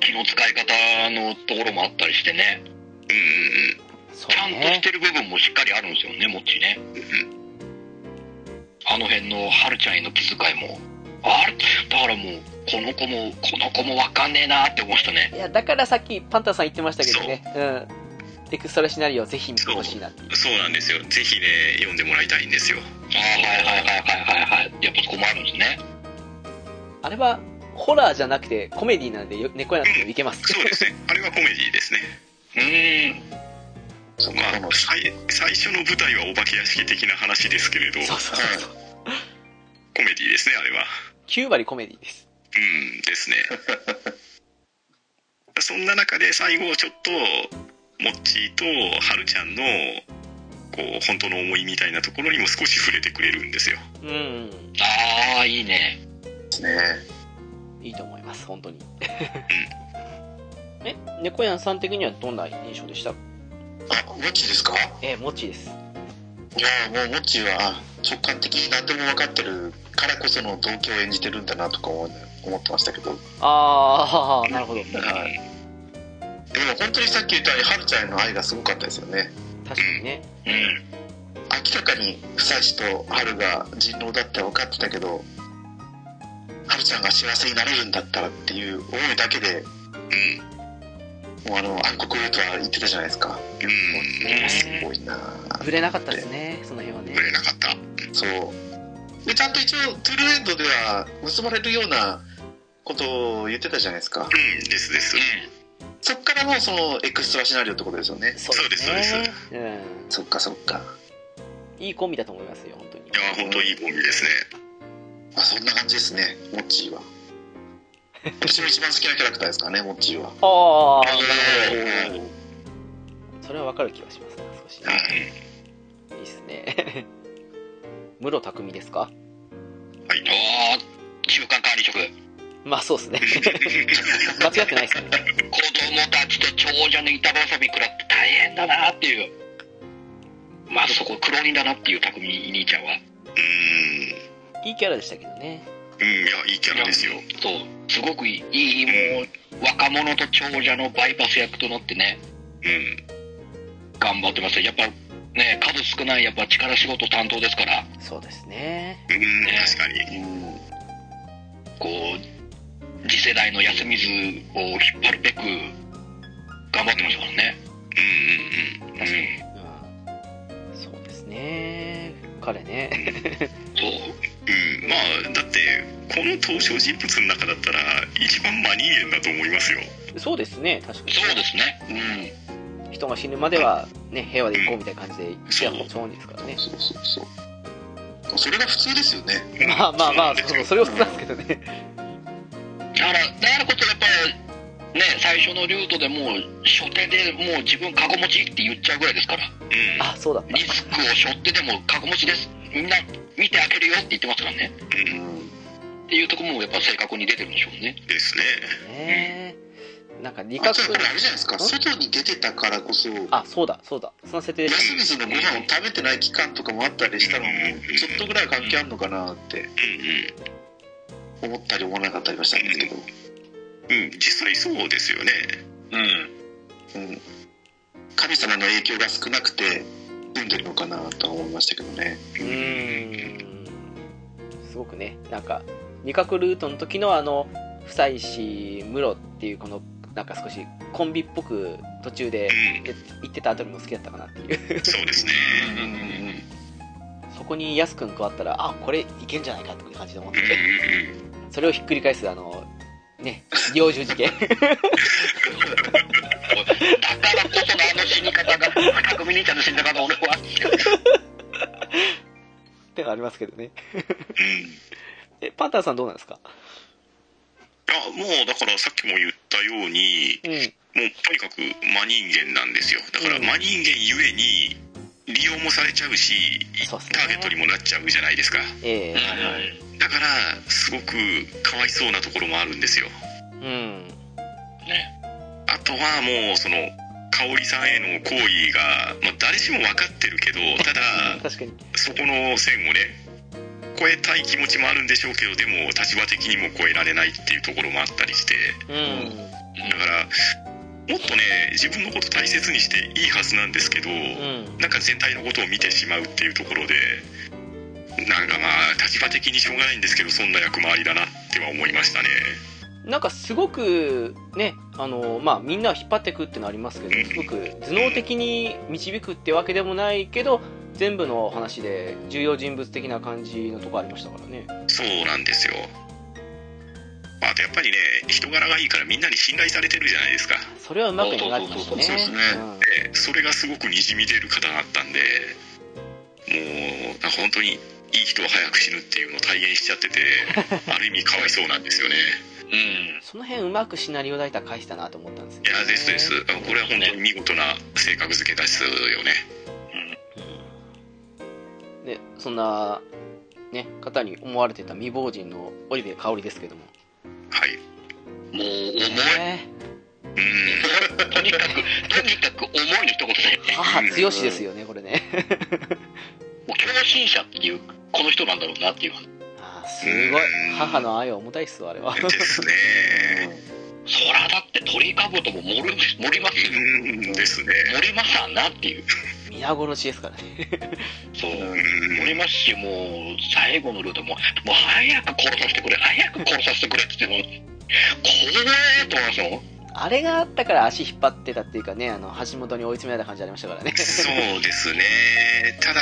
気の使い方のところもあったりしてね。うんうんそうちゃんとしねてる部分もしっかりあるんですよねもっちね。あの辺のはるちゃんへの気遣いも。あれだからもうこの子もこの子もわかんねえなって思いましたね。いやだからさっきパンタンさん言ってましたけどね。う。ん。エクストラシナリオをぜひ見てほしいなそう。なんですよ。ぜひね読んでもらいたいんですよ。ああはいはいはいはいはいはい。やっぱそこもあるんですねあれはホラーじゃなくてコメディなんでよ猫屋なんいけます。そうですね。あれはコメディですね。うーん。まあ最最初の舞台はお化け屋敷的な話ですけれど。そうそうそう。コメディですねあれは。9割コメディです。うんですね。そんな中で最後ちょっとモッチーとハルちゃんのこう本当の思いみたいなところにも少し触れてくれるんですよ。うん。ああいいねですね。いいと思います本当に。え？猫屋さん的にはどんな印象でした？あモッチーですか？えー、もっちーです。いやもうモッチーは直感的に何でも分かってるからこその動機を演じてるんだなとか思ってましたけど。ああ なるほど。はい。でも本当にさっき言ったように、はるちゃんへの愛がすごかったですよね。確かにね。うん。明らかに、夫妻と春が人狼だって分かってたけど、はるちゃんが幸せになれるんだったらっていう思いだけで、もうあの、暗黒ルートは言ってたじゃないですか。うん。うん。すごいなぶれなかったですね、その辺はねぶ。れなかった。そう。で、ちゃんと一応、トゥルーエンドでは結ばれるようなことを言ってたじゃないですか。うん、ですです。そっからのそのエクストラシナリオってことですよね。そうですそうですね。うん。そっかそっか。いいコンビだと思いますよ、本当に。いや、本当いいコンビですね。あ、そんな感じですね、モッチーは。私も一番好きなキャラクターですからね、モッチーは。ああ、なるほどそれはわかる気がしますね、少し。うん。いいっすね。室匠ですか？はい。ああ、中間管理職。まあそうですね。間違ってないですね。子供たちと長者の板挟み食らって大変だなっていう。まずそこ苦労人だなっていう匠兄ちゃんは。うん。いいキャラでしたけどね。うん、いや、いいキャラですよ。そう。すごくいい、いいもう、若者と長者のバイパス役となってね、うん。頑張ってますよやっぱね、数少ないやっぱ力仕事担当ですから、そうですね。うん、確かに。うん。こう、次世代の安水を引っ張るべく、頑張ってましたからね。うんうんうん。うん。うん。そうですね。彼ね。そう。うん、まあ、だって、この登場人物の中だったら、一番真人間だと思いますよ。そうですね、確かに。そうですね。うん。人が死ぬまでは、ね、平和で行こうみたいな感じで言ってたそうですからね。そうそうそう。それが普通ですよね。まあまあまあ、そうそそれを普通なんですけどね。だから、だからこそやっぱり、ね、最初のルートでもう、初手でもう自分カゴ持ちって言っちゃうぐらいですから、うん。あ、そうだ。リスクを背負ってでもカゴ持ちです。みんな見てあげるよって言ってますからね。うん。うん。っていうところもやっぱ正確に出てるんでしょうね。ですね。ねなんか、理あ覚とこれあれじゃないですか、外に出てたからこそ、あ、そうだ、そうだ。その設定です。安水のご飯を食べてない期間とかもあったりしたのも、ちょっとぐらい関係あるのかなってうん思ったり思わなかったりはしたんですけど。うん。うん、実際そうですよね。うん。うん。神様の影響が少なくて、済んでるのかなとは思いましたけどね。うーん。すごくね、なんか、二角ルートの時のあの、夫妻子、室っていうこの、なんか少しコンビっぽく途中でうん。で言ってたあたりも好きだったかなっていう。そうですね。うんうんうん。そこにヤスくん加わったら、あ、これいけんじゃないかっていう感じで思ってうんうんうん。それをひっくり返す、あの、ね、猟銃事件。だからこそのあの死に方が、匠兄ちゃんの死に方が俺は。ってのありますけどね。え、パンタンさんどうなんですかあもうだからさっきも言ったようにうん。もうとにかく真人間なんですよだから真人間ゆえに利用もされちゃうしうっすねターゲットにもなっちゃうじゃないですかえー、はいだからすごくかわいそうなところもあるんですようん。ね。あとはもうその香織さんへの行為が、まあ、誰しも分かってるけど ただ。そこの線をね超えたい気持ちもあるんでしょうけどでも立場的にも超えられないっていうところもあったりしてうん。だからもっとね自分のこと大切にしていいはずなんですけど、うん。なんか全体のことを見てしまうっていうところでなんかまあ立場的にしょうがないんですけどそんな役回りだなっては思いましたねなんかすごくね、あの、まあみんなを引っ張っていくっていうのはありますけど、すごく頭脳的に導くってわけでもないけど、全部の話で重要人物的な感じのとこありましたからね。そうなんですよ。あとやっぱりね人柄がいいからみんなに信頼されてるじゃないですか。それはうまく描いてましたね。そうん。でそれがすごくにじみ出る方だったんでもう本当にいい人は早く死ぬっていうのを体現しちゃってて ある意味かわいそうなんですよねうん。その辺うまくシナリオライター返したなと思ったんですよ、ね。いやですですあこれは本当に見事な性格付けですよねうんで、そんな、ね、方に思われてた未亡人のオリベ香織ですけども。はいもう、重い。ねうんとにかく、とにかく重いの一言だよね。母強しですよね、これね。もう共振者っていう、この人なんだろうなっていう。すごい。母の愛は重たいっすわ、あれは。ですねそらだって鳥かことも盛り盛りますうんですね盛りますわなっていう皆殺しですからね。そううん盛りますしもう最後のルートももう早く殺させてくれ早く殺させてくれって言っても怖えと思いますよあれがあったから足引っ張ってたっていうかね、あの、橋本に追い詰められた感じありましたからね。そうですね。ただ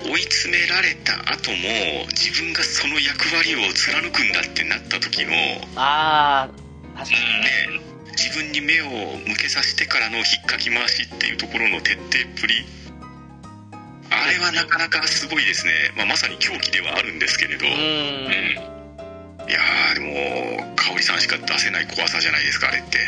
追い詰められた後も自分がその役割を貫くんだってなった時のあー、確かにね。ね自分に目を向けさせてからの引っかき回しっていうところの徹底っぷり。あれはなかなかすごいですね、まあ、まさに狂気ではあるんですけれど、うい。やーでも香織さんしか出せない怖さじゃないですかあれって。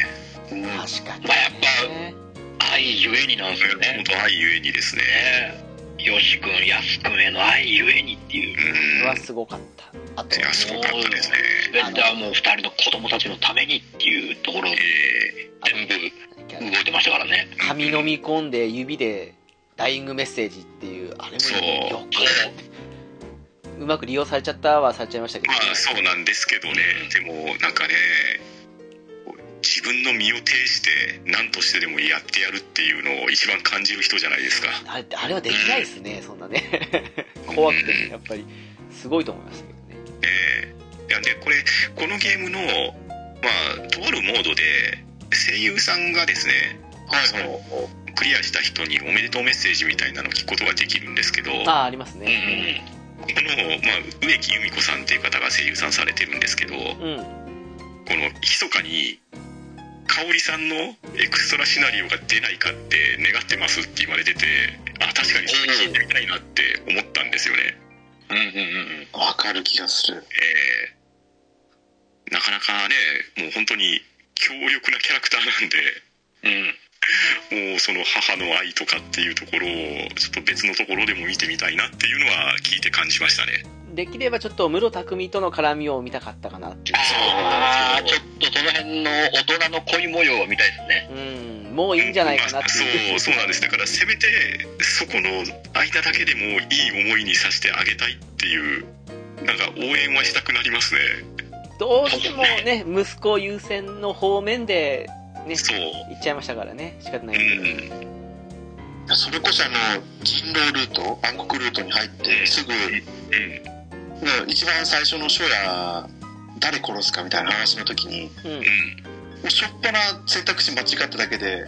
うん確かにまあやっね。ぱ愛ゆえになんですよね。本当愛ゆえにですね。ねよし君やす君への愛ゆえにっていう。これはうんすごかった。あとい、やすごかったですね。全てはもう二人の子供たちのためにっていうところでえ全部動いてましたからね。髪飲み込んで指でダイイングメッセージっていう、あれそう。もよく、うまく利用されちゃったはされちゃいましたけど、まあそうなんですけどね。でもなんかね自分の身を挺して何としてでもやってやるっていうのを一番感じる人じゃないですか。あれあれはできないですね、そんなね。怖くてね、やっぱり、すごいと思いましたけどね。ええ。いやでこれこのゲームのまあとあるモードで声優さんがですねそのクリアした人におめでとうメッセージみたいなのを聞くことができるんですけど。こああ、ありますうんうね。ん。の、まあ、植木由美子さんっていう方が声優さんされてるんですけどこうん。の密かに香織さんのエクストラシナリオが出ないかって願ってますって言われててあ確かにそれ聞いてみたいなって思ったんですよね。うんうんうんわかる気がする。えーなかなかねもう本当に強力なキャラクターなんで。うんもうその母の愛とかっていうところをちょっと別のところでも見てみたいなっていうのは聞いて感じましたねできればちょっと室匠との絡みを見たかったかなっていう。ああちょっとその辺の大人の恋模様を見たいですねうん、もういいんじゃないかなってまあいう。そうそうなんですだからせめてそこの間だけでもいい思いにさせてあげたいっていうなんか応援はしたくなりますねどうしてもね、息子優先の方面で、ね、そう。行っちゃいましたからね。仕方なういけど。んそれこそあの、人狼ルート、暗黒ルートに入って、すぐ、うん。一番最初の初夜、誰殺すかみたいな話の時に、うん。うん。もうしょっぱな選択肢間違っただけで、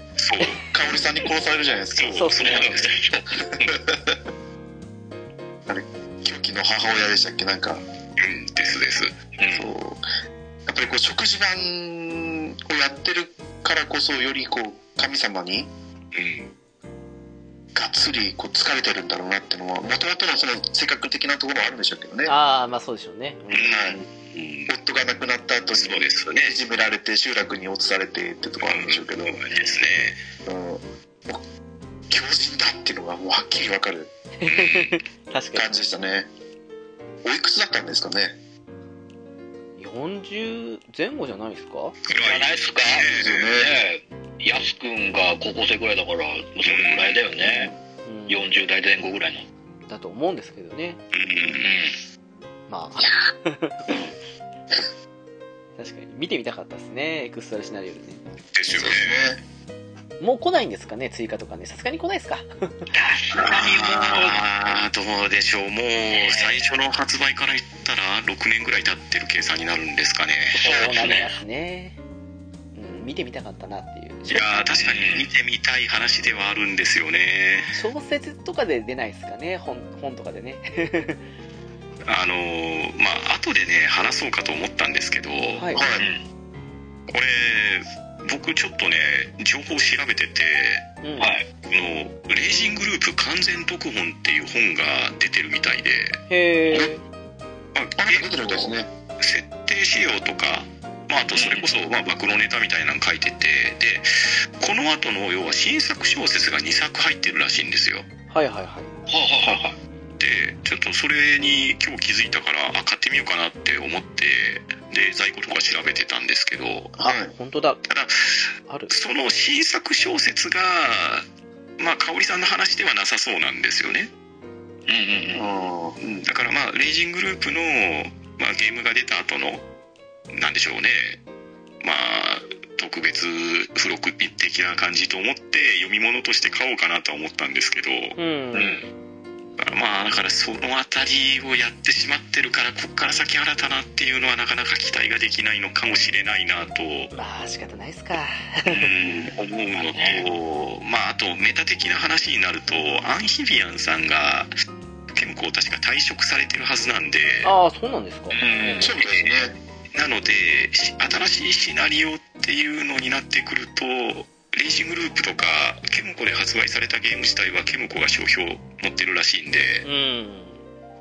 香織さんに殺されるじゃないですか。そう。そうなんですよ狂気の母親でしたっけ？なんか、うん。ですです。そう。やっぱりこう、食事版をやってるからこそ、よりこう、神様に、うんがっつりこう疲れてるんだろうなっていうのは、もともとのその性格的なところもあるんでしょうけどね。ああ、まあそうでしょうね。はい。うん夫が亡くなった後にそうですよねいじめられて集落に落とされてってとこあるんでしょうけど、うん、ですねもう強人だっていうのがもうはっきりわかる確か感じでしたねおいくつだったんですかねに。40前後じゃないですか？じゃないっすかですよねねやすくんが高校生ぐらいだからもうそれぐらいだよねうん。40代前後ぐらいのだと思うんですけどね。うんまあ。確かに。見てみたかったですね。エクストラシナリオでね。ですよねもう来ないんですかね追加とかね。さすがに来ないですかああどうでしょうもう最初の発売から言ったら6年ぐらい経ってる計算になるんですかねそうなりますね。うん、見てみたかったなっていう。いやー確かに見てみたい話ではあるんですよね小説とかで出ないですかね本、本とかでね。あのーまあ後でね話そうかと思ったんですけど、はい。はいこれ僕ちょっとね情報調べててうん。うはい。この「レイジングループ完全読本」っていう本が出てるみたいで、へえ。まあ出てるんですね。設定仕様とか、まあ、あとそれこそ、まあ、暴露ネタみたいなの書いてて。でこの後の要は新作小説が2作入ってるらしいんですよ。はいはいはい。はあはあはあでちょっとそれに今日気づいたからあ買ってみようかなって思ってで在庫とか調べてたんですけど。はい。本当だ。ただある。その新作小説がまあ香織さんの話ではなさそうなんですよね。うんうんうん。うん。だからまあレイジングループの、まあ、ゲームが出た後のなんでしょうね。まあ特特別付録的な感じと思って読み物として買おうかなとは思ったんですけど、うん。まあだからそのあたりをやってしまってるからこっから先新たなっていうのはなかなか期待ができないのかもしれないなと、まあ、仕方ないっすか。うん思うのと、まああとメタ的な話になるとアンヒビアンさんが結構確か退職されてるはずなんでああ、そうなんですか。うんそうですね。なのでし新しいシナリオっていうのになってくるとレイジグループとかケムコで発売されたゲーム自体はケムコが商標持ってるらしいんでうん。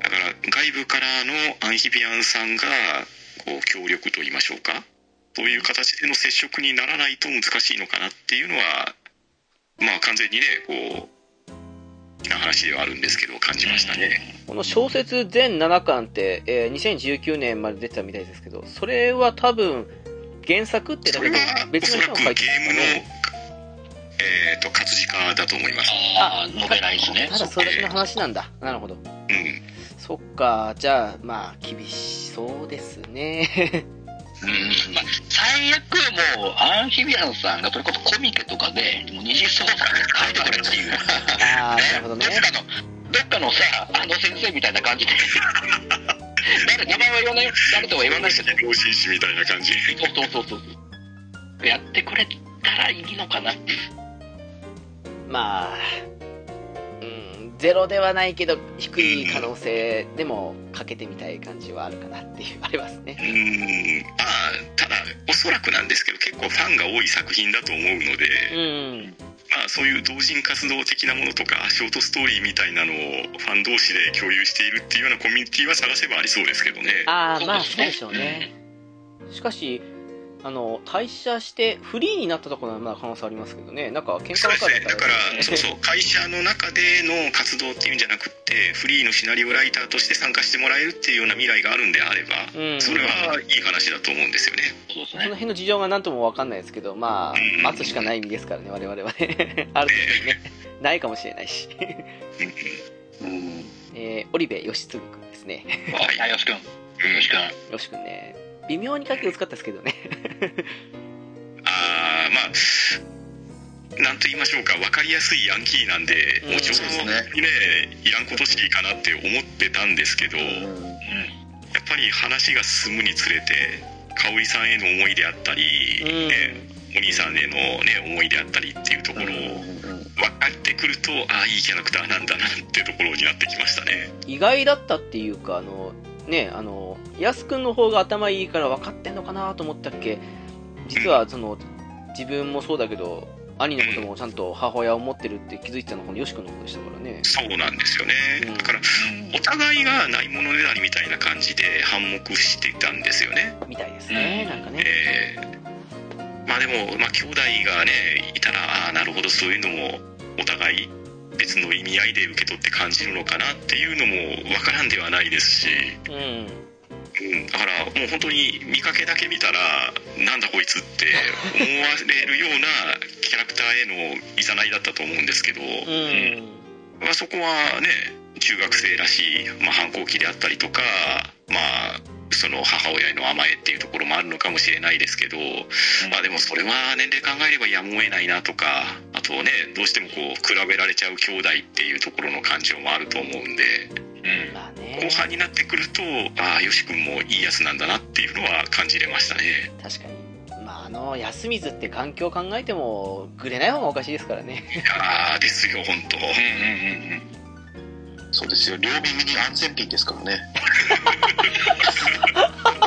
だから外部からのアンヒビアンさんがこう協力と言いましょうかそういう形での接触にならないと難しいのかなっていうのはまあ完全にねこうな話ではあるんですけど感じましたね。この小説全7巻って、えー2019年まで出てたみたいですけど、それは多分、原作ってだけで別の人が書いてるんームの、えー、と活字化だと思います。ああ、ノベライズね。ただそれだけの話なんだ。なるほど。うんそっか、じゃあ、まあ、厳しそうですね。うん、まあ、最悪もう、アンヒビアンさんがそれこそコミケとかで、もう二次創作で書いてくれっていう。ああ、なるほどねどっ。かの、どっかのさ、あの先生みたいな感じで。誰、名前は言わないよ。誰とは言わないけど。老人誌みたいな感じ。そうそうそうそう。やってくれたらいいのかなっていう。まあ、うん、ゼロではないけど、低い可能性でもかけてみたい感じはあるかなっていう、ありますねう。ーんまあただおそらくなんですけど結構ファンが多い作品だと思うので、うん。まあ、そういう同人活動的なものとかショートストーリーみたいなのをファン同士で共有しているっていうようなコミュニティは探せばありそうですけどねああ、まあそうでしょうね。しかし、あの、退社してフリーになったところはまあ可能性ありますけどね。なんか喧嘩そうです別れねだからそうそう会社の中での活動っていうんじゃなくってフリーのシナリオライターとして参加してもらえるっていうような未来があるんであればうん。それはいい話だと思うんですよねそうですね。その辺の事情が何とも分かんないですけど、まあ、待つしかない身ですからね、我々はね。ある程度ね、ないかもしれないし。うん。えー、織部義嗣くんですね。はい、よし君。よし君。よしくんね。微妙に書き薄かったですけどね。ああまあなんと言いましょうか分かりやすいヤンキーなんで、うん。もうちょっそうですねとねいらんことしいかなって思ってたんですけど、やっぱり話が進むにつれて香織さんへの思いであったり、うん。ね、お兄さんへの、ね、思いであったりっていうところを分かってくるとああいいキャラクターなんだなっていうところになってきましたね。意外だったっていうか、あの、ね、あの、やすくんの方が頭いいから分かってんのかなと思ったっけ？実は、その、自分もそうだけど、兄のこともちゃんと母親を持ってるって気づいてたのこのよしくんの方でしたからね。そうなんですよね、うん。だからお互いがないものねだりみたいな感じで反目していたんですよね。みたいですね、なんかね。えーまあでも、まあ、兄弟がねいたらああなるほどそういうのもお互い別の意味合いで受け取って感じるのかなっていうのも分からんではないですし、うん。うん、だからもう本当に見かけだけ見たらなんだこいつって思われるようなキャラクターへのいざないだったと思うんですけど、うん。まあ、そこはね中学生らしい、まあ、反抗期であったりとかまあその母親への甘えっていうところもあるのかもしれないですけど、まあでもそれは年齢考えればやむを得ないなとかあとねどうしてもこう比べられちゃう兄弟っていうところの感情もあると思うんでうん。まあね後。半になってくるとああよし君もいいやつなんだなっていうのは感じれましたね確かに。まあ、あの、安水って環境考えても、ぐれない方がおかしいですからね。いやーですよ本当うんうんうんうん。そうですよ。両耳に安全ピンですからね。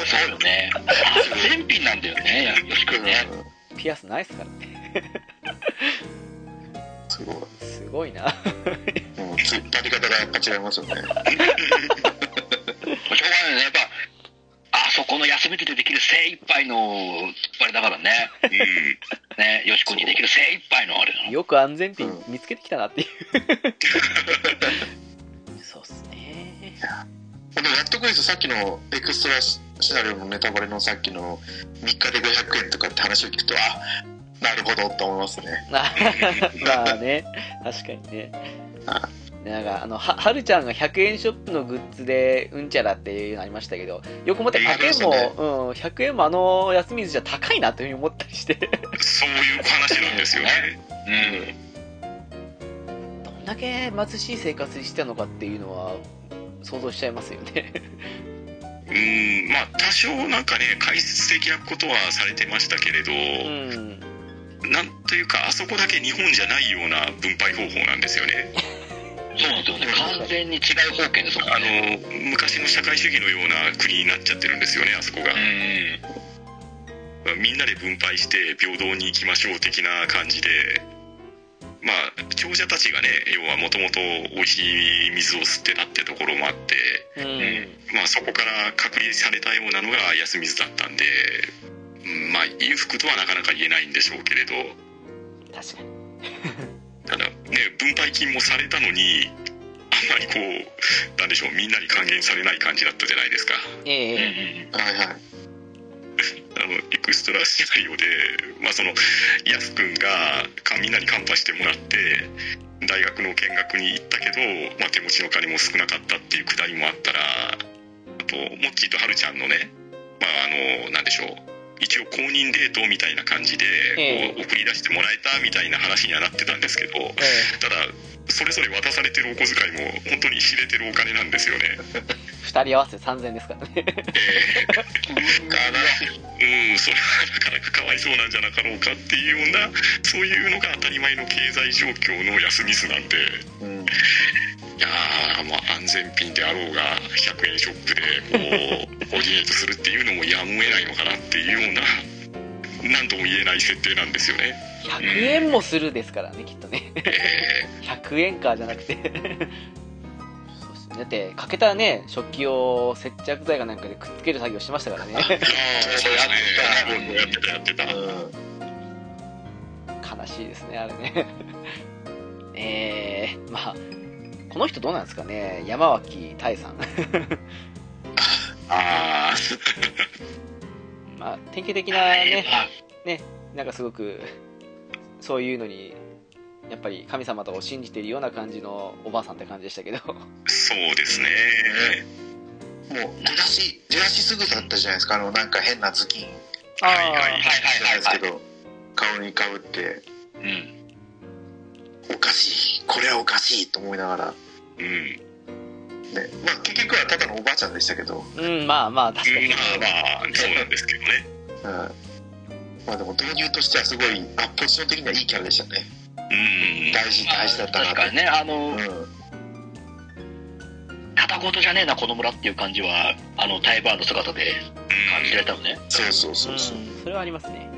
そうよね。全品なんだよね、よし君ね。ピアスないっすからね。すごい。すごいな。うん、つなり方がやっぱ違いますよね。しょうがないね。やっぱ、あそこの休みでできる精一杯の、あれだからね。うんね、よし君にできる精一杯のあれ。よく安全ピン見つけてきたなっていう。ね。でも納得ですよさっきのエクストラシナリオのネタバレのさっきの3日で500円とかって話を聞くとあなるほどと思いますねまあ まあね、確かにね。なんか、あの、は、はるちゃんが100円ショップのグッズで、うんちゃらっていうのありましたけど、よく思って100円ありましたねも、うん、100円もあの安水じゃ高いなというふうに思ったりして、そういう話なんですよね。う ん。どんだけ貧しい生活してたのかっていうのは、想像しちゃいますよね。うん、まあ、多少なんかね、解説的なことはされてましたけれど、うん。なんというか、あそこだけ日本じゃないような分配方法なんですよね。そうなんですよね。完全に違う方形ですもんあね。の、昔の社会主義のような国になっちゃってるんですよね、あそこがう。ん。みんなで分配して平等に行きましょう的な感じで、まあ、長者たちがね、要はもともと美味しい水を吸ってたってところもあって、うん。まあそこから隔離されたようなのが安水だったんで、うんまあ裕福とはなかなか言えないんでしょうけれど、確かに。ただね、分配金もされたのに、あんまりこう、なんでしょう、みんなに還元されない感じだったじゃないですか。えうんえうん。はいはい。あの、エクストラシナリオで、まあその、ヤス君がみんなにカンパしてもらって、大学の見学に行ったけど、まあ手持ちの金も少なかったっていうくだりもあったら、あと、モッチーとハルちゃんのね、まああの、なんでしょう、一応公認デートみたいな感じで、ええこう送り出してもらえたみたいな話にはなってたんですけど、えただ、それぞれ渡されてるお小遣いも本当に知れてるお金なんですよね。え二人合わせて3000円ですからね。えーうん、それはなかなかかわいそうなんじゃなかろうかっていうような、そういうのが当たり前の経済状況の安ミスなんで、うん。いやー、もう安全ピンであろうが、100円ショップでこう、コーディネートするっていうのもやむを得ないのかなっていうような、なんとも言えない設定なんですよね。100円もするですからね、きっとね。え100円かじゃなくて。そうですねだって、かけたね、食器を接着剤かなんかでくっつける作業してましたからね。ー、そうですね。やってた、やってた。うん。悲しいですね、あれね。えー、まあ、この人どうなんですかね、山脇大さん。あまあ、典型的なね、はいなんかすごく、そういうのに、やっぱり神様とかを信じているような感じのおばあさんって感じでしたけど。ー、そうですね。もう出だし、出だしすぐだったじゃないですか。あの、なんか変な頭巾あはいはいはいはいじゃないですはいけど、顔にかぶって、うん。おかしい。これはおかしいと思いながら。うん。ね。まあ結局はただのおばあちゃんでしたけど、うん、まあまあ、確かに。まあまあ、そうなんですけどね。うん。まあでも導入としてはすごい、あ、ポジション的にはいいキャラでしたね。うん。大事、大事だったなと。確かにね、あの、うん。片言じゃねえな、この村っていう感じは、あの、タイバーの姿で感じられたのね。そうそうう、そうんそう。それはありますね。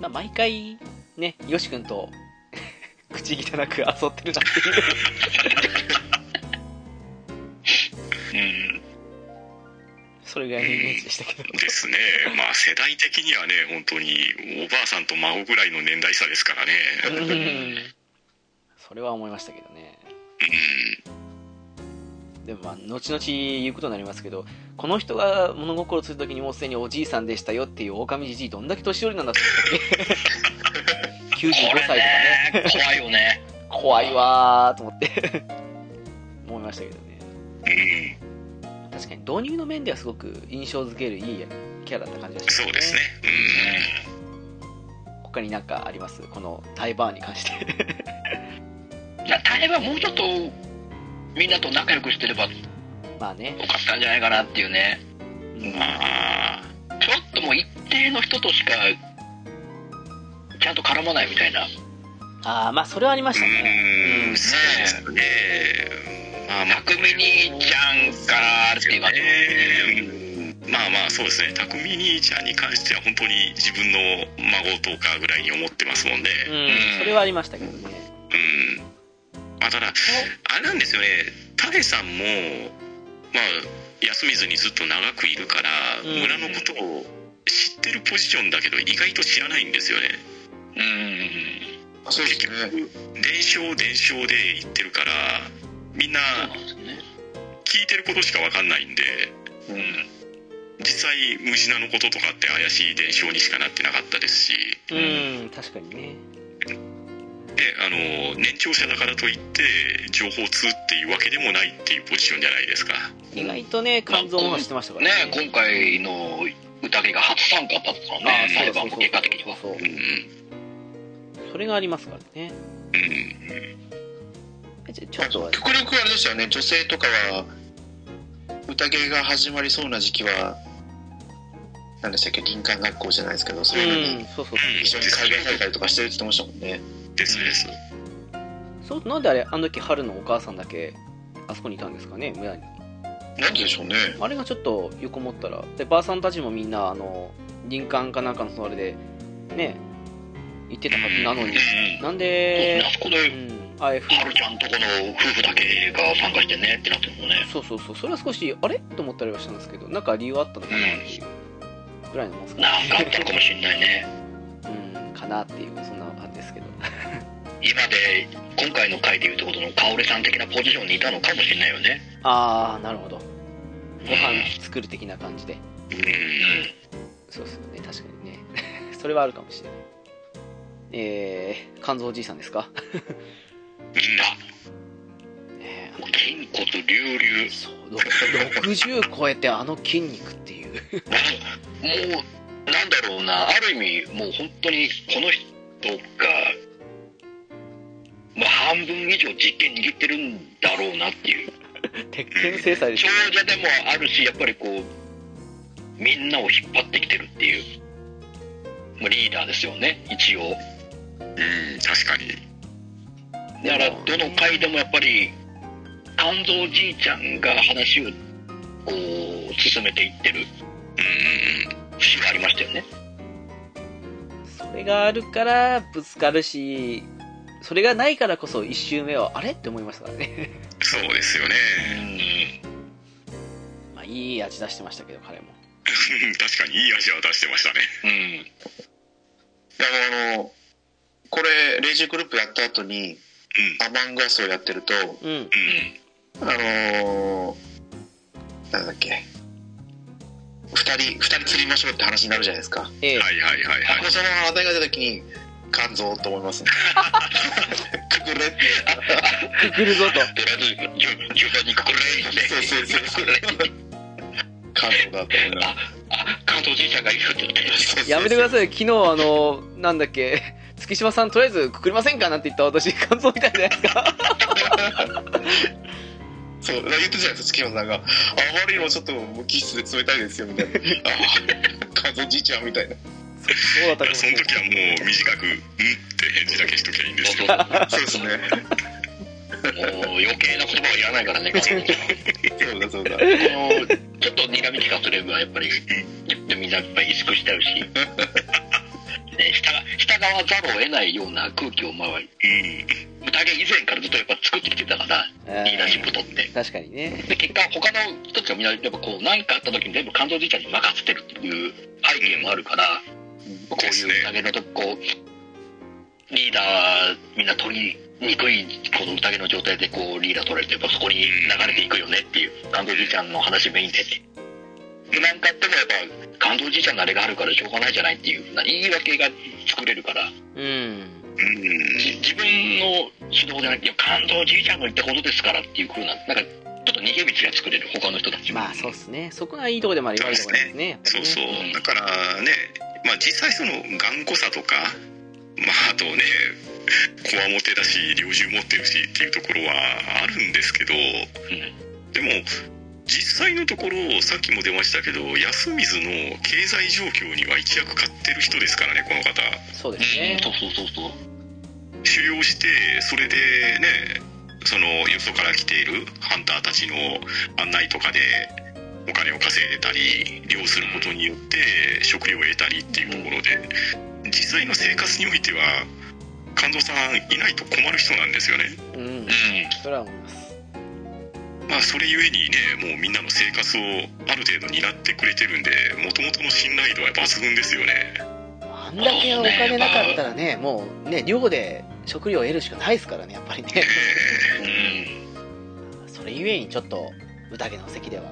まあ、毎回、ね、よし君と、口汚く遊ってるなっていう。うん。それぐらいのイメージでしたけど。ですね。まあ世代的にはね、本当におばあさんと孫ぐらいの年代差ですからね。うんそれは思いましたけどね。でもまあ、後々言うことになりますけど、この人が物心するときにもうすでにおじいさんでしたよっていう狼じじい、どんだけ年寄りなんだって言ったっけ ?95 こ歳とか。ね、怖いよね。怖いわーと思って 思いましたけどね。うん。確かに導入の面ではすごく印象づけるいいキャラだった感じがしますそうですね。他になんかあります？このタイバーンに関して。いや、タイはもうちょっと、みんなと仲良くしてればよまあね。かったんじゃないかなっていうね。うんうん。ああ。ちょっともう一定の人としか、ちゃんと絡まないみたいな。ああ、まあそれはありましたね。うん、そうですね。まあまあ、匠兄ちゃんからっていう感じ。ねまあまあそうですね。匠兄ちゃんに関しては本当に自分の孫とかぐらいに思ってますもんで。うん、それはありましたけどね。うん。まあただ、あれなんですよね。タエさんも、まあ、休みずにずっと長くいるから、うん村のことを知ってるポジションだけど意外と知らないんですよね。うん。そうですね。伝承伝承で言ってるから、みんな。聞いてることしかわかんないんで、うん。実際ムジナのこととかって怪しい伝承にしかなってなかったですし、うん、確かにね。あの年長者だからといって情報通っていうわけでもないっていうポジションじゃないですか意外とね肝臓も知ってましたからね今回の宴が初参加だったからね裁判も結果的にはそうそううんそれがありますからね。うんえちょちょっと。極力あれでしたよね。女性とかは宴が始まりそうな時期は何でしたっけ林間学校じゃないですけどそういうのに。うんそうそう一緒に会話されたりとかしてるって言ってましたもんね。ですです。そうなんであれあの時春のお母さんだけあそこにいたんですかね村に。なんででしょうね。あれがちょっと横持ったら。でばあさんたちもみんなあの林間かなんかのそれでね行ってたはずなのに。うん。なんであそこでうん。ああいうふちゃんとこの夫婦だけが参加してねってなってるのね。そうそうそう。それは少しあれ？と思ったりはしたんですけどなんか理由あったのかなっていうぐらいのもんですかなんかあったのかもしれないね。うん。かなっていうそんな感じですけど。今で今回の回でいうところの香織さん的なポジションにいたのかもしれないよね。ああなるほど。ご飯作る的な感じで。うん。そうですよね。確かにね。それはあるかもしれないえー、肝臓おじいさんですか？みんな。ね筋骨隆々そうろ60超えてあの筋肉っていう。もうなんだろうな。ある意味もう本当にこの人が、まあ、半分以上実験握ってるんだろうなっていう。鉄拳制裁でし長ょ者でもあるしやっぱりこうみんなを引っ張ってきてるっていう、まあ、リーダーですよね一応うん確かに。だからどの回でもやっぱり肝臓じいちゃんが話をこう進めていってるうん節がありましたよね。それがあるからぶつかるしそれがないからこそ一周目はあれ？って思いましたからね。そうですよね。まあいい味出してましたけど彼も。確かにいい味は出してましたね。うん。うんでもあのこれレイジグループやった後にアマングアスをやってるとうん。うんあのー、なんだっけ。二人二人釣りましょうって話になるじゃないですか。ええ。はいはいはいはい。その話題が出た時に肝臓と思いますね。くくれって。くくるぞと。とりあえず順順番にくくれーってそうそうそうそう。肝臓だと思いますあ関東じいちゃんがいるって言ってやめてください昨日あのなんだっけ月島さんとりあえずくくりませんかなんて言った私肝臓みたいじゃないですか。そう言ってたじゃないですか月山さんが。あまりにもちょっと無機質で冷たいですよみたいな。あ肝臓じいちゃんみたいな。そうだったかその時はもう短く「うん」って返事だけしときゃいいんですよ。そうですね。もう余計な言葉は言わないからねそうだそうだ。このちょっと苦味がすればやっぱりみんなやっぱり萎縮しちゃうし、ね、従従わざるを得ないような空気をまあうん。宴以前からずっとやっぱ作ってきてたからリー。ダーシップ取って。確かにね。で結果他の人たちがみんなやっぱこう何かあった時に全部肝臓じいちゃんに任せてるっていう背景もあるからこういう宴の時こうリーダーみんな取りにくいこの宴の状態でこうリーダー取られてやっぱそこに流れていくよねっていう肝臓じいちゃんの話メインででなんかあってもやっぱ肝臓じいちゃんのあれがあるからしょうがないじゃないっていうふうな言い訳が作れるから。うん。うん。じ自分の主導じゃなくて肝臓じいちゃんの言ったことですからっていうふうななんかちょっと逃げ道が作れる他の人たちも。まあそうっすね。そこがいいとこでもあり悪いところですね。やっぱりそうね。そうだからねまあ実際その頑固さとかまああとねこわもてだし猟銃持ってるしっていうところはあるんですけどでも実際のところさっきも出ましたけど安水の経済状況には一役買ってる人ですからねこの方。そうですね。そうそうそうそう。狩猟してそれでねそのよそから来ているハンターたちの案内とかでお金を稼いでたり漁することによって食料を得たりっていうところで。実際の生活においては神蔵さんいないと困る人なんですよね。うん。うん。それは思いますまあそれゆえにねもうみんなの生活をある程度担ってくれてるんでもともとの信頼度は抜群ですよね。あんだけお金なかったらねもうね漁で食料を得るしかないですからねやっぱりねえ。うん。それゆえにちょっと宴の席では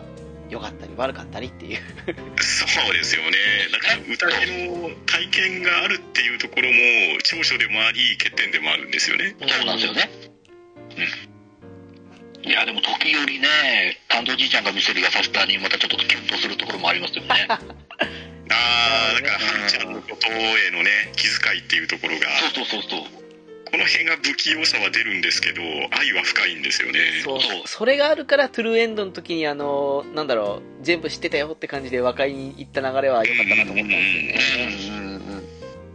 良かったり悪かったりっていう。そうですよね。だから宴の体験があるっていうところも長所でもあり欠点でもあるんですよね。そうなんですよね。うん。いや、でも時折ね、担当じいちゃんが見せる優しさにまたちょっとキュンとするところもありますよね。ああだからハルちゃんのことへのね気遣いっていうところが。そうそうそうそう。この辺が不器用さは出るんですけど愛は深いんですよね。そう。そう。それがあるからトゥルーエンドの時にあのなんだろう全部知ってたよって感じで和解に行った流れは良かったなと思ったんですよね。うんうんうん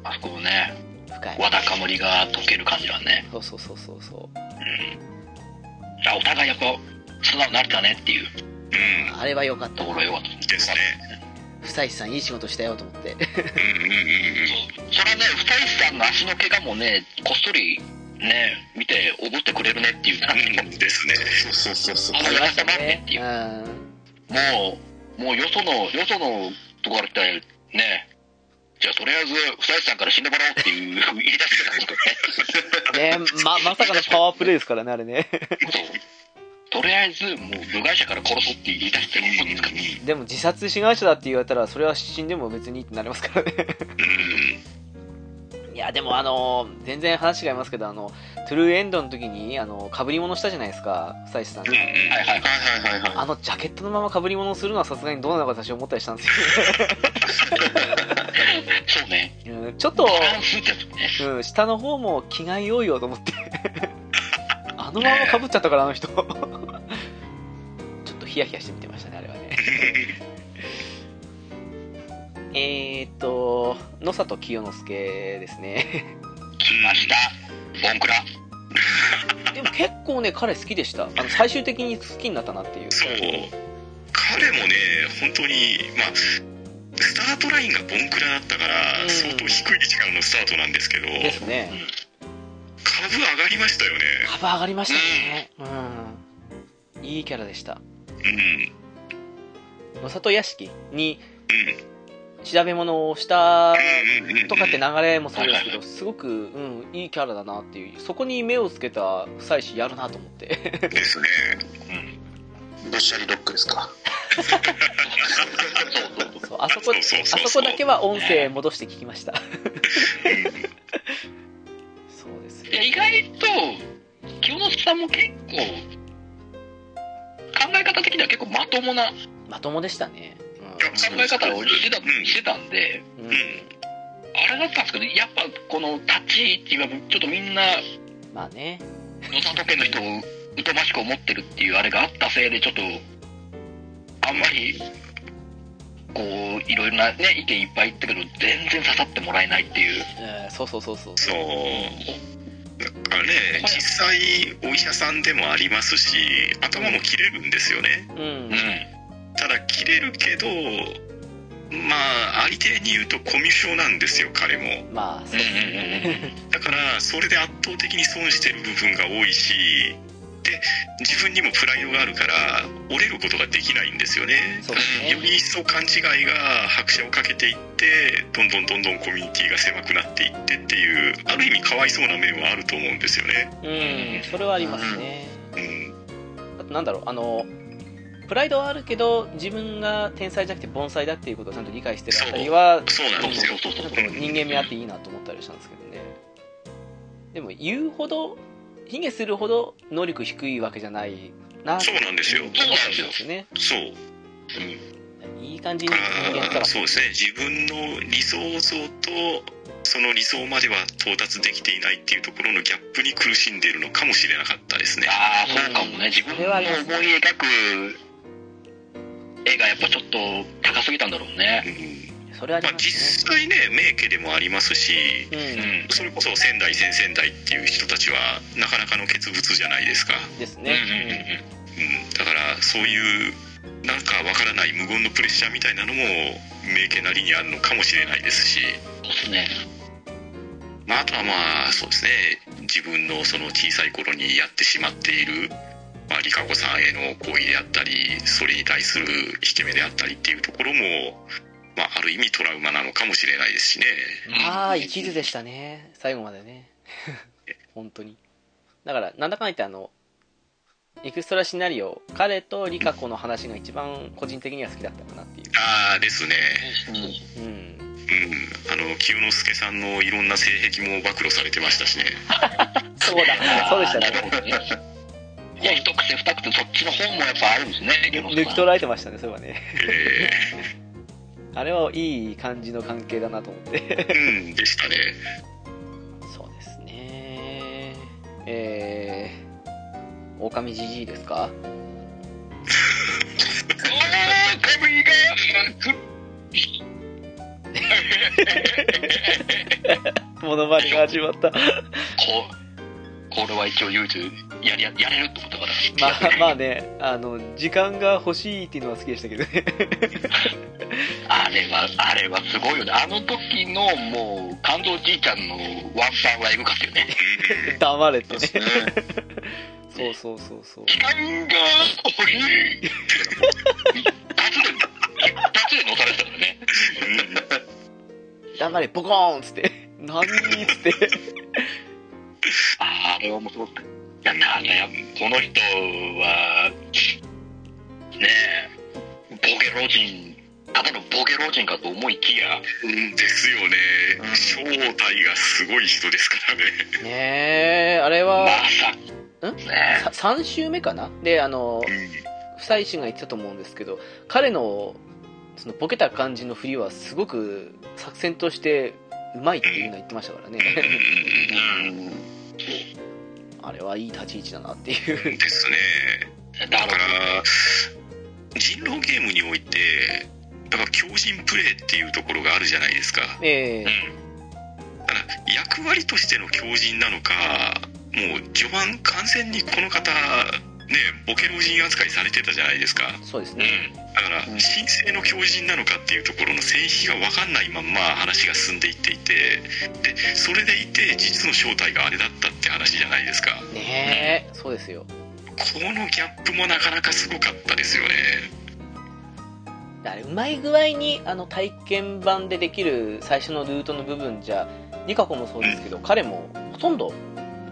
あそこもね、深い。わだかまりが解ける感じはね。そうそうそうそう。そうあ、お互いやっぱ素直になれたねっていう。うん。あれは良かった。ところがよかった。ですね。久石さんいい仕事したよと思って。うんうんうんうん。それはね、二石さんの足の怪我もね、こっそりね、見て、おごってくれるねっていう感じ。も、うん。ですね。そうそうそうそう。あありましたねねっていう。うん。もう、もうよその、よそのところから来たね、じゃあとりあえず、二石さんから死んでもらおうっていう 言い出してたんですけどね。ねままさかのパワープレイですからねあれね。とりあえず、もう部外者から殺そうって言い出してるんですからね。でも自殺志願者だって言われたらそれは死んでも別にってなりますからねいやでもあの全然話違いますけどあのトゥルーエンドの時にあの被り物したじゃないですか久石さんがあのジャケットのまま被り物をするのはさすがにどうなのか私は思ったりしたんです そうね。よ、うん、ちょっと。うん、下の方も気が良いよと思って。あのまま被っちゃったからあの人。ちょっとヒヤヒヤして見てましたねあれはね。えーっと野里清之助ですね来ました。ボンクラ。でも結構ね彼好きでした。あの最終的に好きになったなっていう。そう。彼もね本当にまあスタートラインがボンクラだったから、うん。相当低い位置からのスタートなんですけど。ですね。株上がりましたよね。幅上がりましたね。うん。いいキャラでした。うん。野里屋敷にうん調べ物をしたうんうんうんとかって流れもそうですけどすごく、うん、いいキャラだなっていうそこに目をつけた夫妻子やるなと思って。ですね。いブシャリロックですか。そうそうそう。そうあそこあそこだけは音声戻して聞きました。そうですいや、意外と、清之助さんも結構、考え方的には結構まともな考まともでしたね、え方をしてたしてたんで、うんあれだったんですけど、やっぱこの立ち位置はちょっとみんな、まあね。野里家の人を疎ましく思ってるっていうあれがあったせいで、ちょっと、あんまり、こう、いろいろなね、意見いっぱい言ったけど、全然刺さってもらえないっていう。えーそうそうそうそう。そう。だからね実際お医者さんでもありますし頭も切れるんですよね。うん。うん。ただ切れるけどまあ相手に言うとコミュ障なんですよ彼も。まあそうですね。だからそれで圧倒的に損してる部分が多いしで自分にもプライドがあるから折れることができないんですよね。そうですね。より一層勘違いが拍車をかけていってどんどんどんどんコミュニティが狭くなっていってっていうある意味かわいそうな面はあると思うんですよね。うんそれはありますね。うん。あとなんだろうあのプライドはあるけど自分が天才じゃなくて盆栽だっていうことをちゃんと理解してるあたりはそうなんですよ。人間味あっていいなと思ったりしたんですけどね。でも言うほど卑下するほど能力低いわけじゃないなそうなんですよ。思ったりしたんですよね。そう。いい感じにだ人間そうですね。自分の理想像とその理想までは到達できていないっていうところのギャップに苦しんでいるのかもしれなかったですね。ああ、そうかもね。自分の思い描く絵がやっぱちょっと高すぎたんだろうね。うん。それはありまあ、実際ね名家でもありますしううん。ん。それこそ仙台先々代っていう人たちはなかなかの傑物じゃないですか、ですうんうん。うん。ねうん、だからそういうなんかわからない無言のプレッシャーみたいなのも名家なりにあるのかもしれないですし、ですね。まあ、あとはまあそうですね。自分のその小さい頃にやってしまっている、まあ、リカ子さんへの行為であったりそれに対する引け目であったりっていうところも、まあ、ある意味トラウマなのかもしれないですしね。うんああ一途でしたね。最後までね。本当に。だからなんだかんだ言ってあのエクストラシナリオ彼とリカ子の話が一番個人的には好きだったかなっていう。ああですね。うん。うん。あの清之助さんのいろんな性癖も暴露されてましたしね。そうだ。そうでしたね。いや、一癖二癖、そっちの方もやっぱあるんですね、抜き取られてましたねそういえばね。え あれはいい感じの関係だなと思って。ーうんでしたね。そうですね。えー、狼じじいですか？神がモノマネが始まった。ここれは一応唯一やりややれるってことからまあまあねあの時間が欲しいっていうのは好きでしたけどね。あれはあれはすごいよね。あの時のもう感動じいちゃんのワンパンはエグかったよね。黙れってね。そうですね。そうそうそうそう。時間が欲しい一発で一発で乗されてたからね。黙れボコーンっつって。何っつってああれは面白かったいやただやこの人はねえボケ老人ただのボケ老人かと思いきやうんですよね。うん正体がすごい人ですからね。ねえあれは。まさん？ねさ3週目かな？であのうん。久石が言ってたと思うんですけど彼のそのボケた感じの振りはすごく作戦としてうまいっていうのは言ってましたからね。うんあれはいい立ち位置だなっていう。ですね。だからら人狼ゲームにおいてだから強靭プレイっていうところがあるじゃないですか。ええ。ただ役割としての強靭なのかもう序盤完全にこの方ねボケ老人扱いされてたじゃないですか。そうですね。うん。だからうん。神聖の強靭なのかっていうところの性域が分かんないまんま話が進んでいっていてでそれでいて実の正体があれだったって話じゃないですか。ねえ。そうですよ。このギャップもなかなかすごかったですよね。あれうまい具合にあの体験版でできる最初のルートの部分じゃリカ子もそうですけど彼もほとんど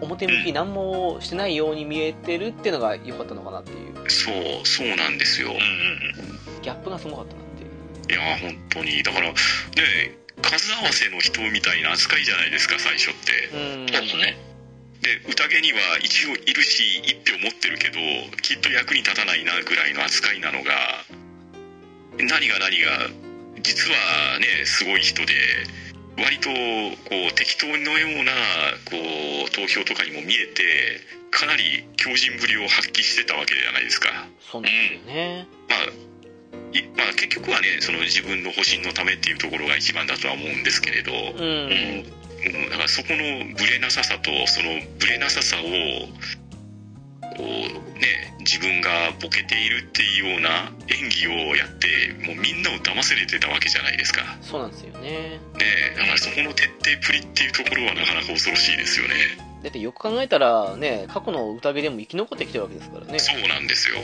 表向き何もしてないように見えてるっていうのが良かったのかなっていう。そうそうなんですよ。うんうんギャップがすごかったなっていう。いや本当に。だからね数合わせの人みたいな扱いじゃないですか最初って。うん。そうですね。で宴には一応いるし一票持ってるけどきっと役に立たないなぐらいの扱いなのが何が何が実はねすごい人で割とこう適当のようなこう投票とかにも見えてかなり強靭ぶりを発揮してたわけじゃないですか。そうですよね。まあいまあ、結局はねその自分の保身のためっていうところが一番だとは思うんですけれど、うん、うん。うん、だからそこのブレなささとそのブレなささをこうね自分がボケているっていうような演技をやってもうみんなを騙せれてたわけじゃないですか。ねそうなんですよね。だからそこの徹底プリっていうところはなかなか恐ろしいですよね。だってよく考えたらね過去の宴でも生き残ってきてるわけですからね。そうなんですよ、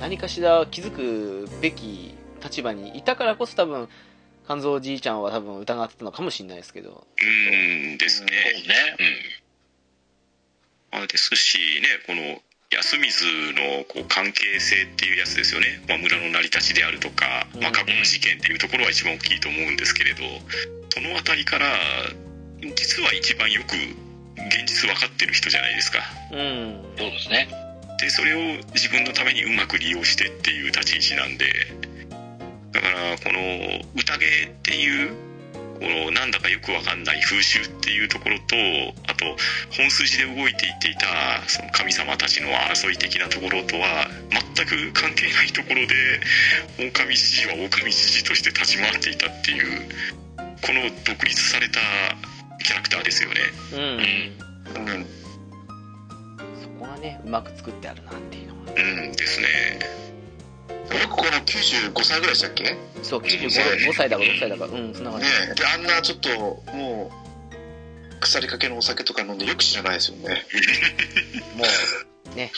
何かしら気づくべき立場にいたからこそ多分肝臓じいちゃんは多分疑ってたのかもしれないですけど。うん、うんですね。そうね。あですしねこの安水のこう関係性っていうやつですよね、まあ、村の成り立ちであるとか、まあ、過去の事件っていうところは一番大きいと思うんですけれどその辺りから実は一番よく現実分かってる人じゃないですか。うんうん。そうですね。でそれを自分のためにうまく利用してっていう立ち位置なんでだからこの宴っていうこのなんだかよくわかんない風習っていうところとあと本筋で動いていっていたその神様たちの争い的なところとは全く関係ないところで狼知事は狼知事として立ち回っていたっていうこの独立されたキャラクターですよね。うん、うん。うんそこがねうまく作ってあるなっていうのがうん。ですね僕この95歳ぐらいでしたっけ？ねそう95 5歳。だか6歳だかうんそんな感じ。え。であんなちょっともう腐りかけのお酒とか飲んでよく知らないですよね。もうね。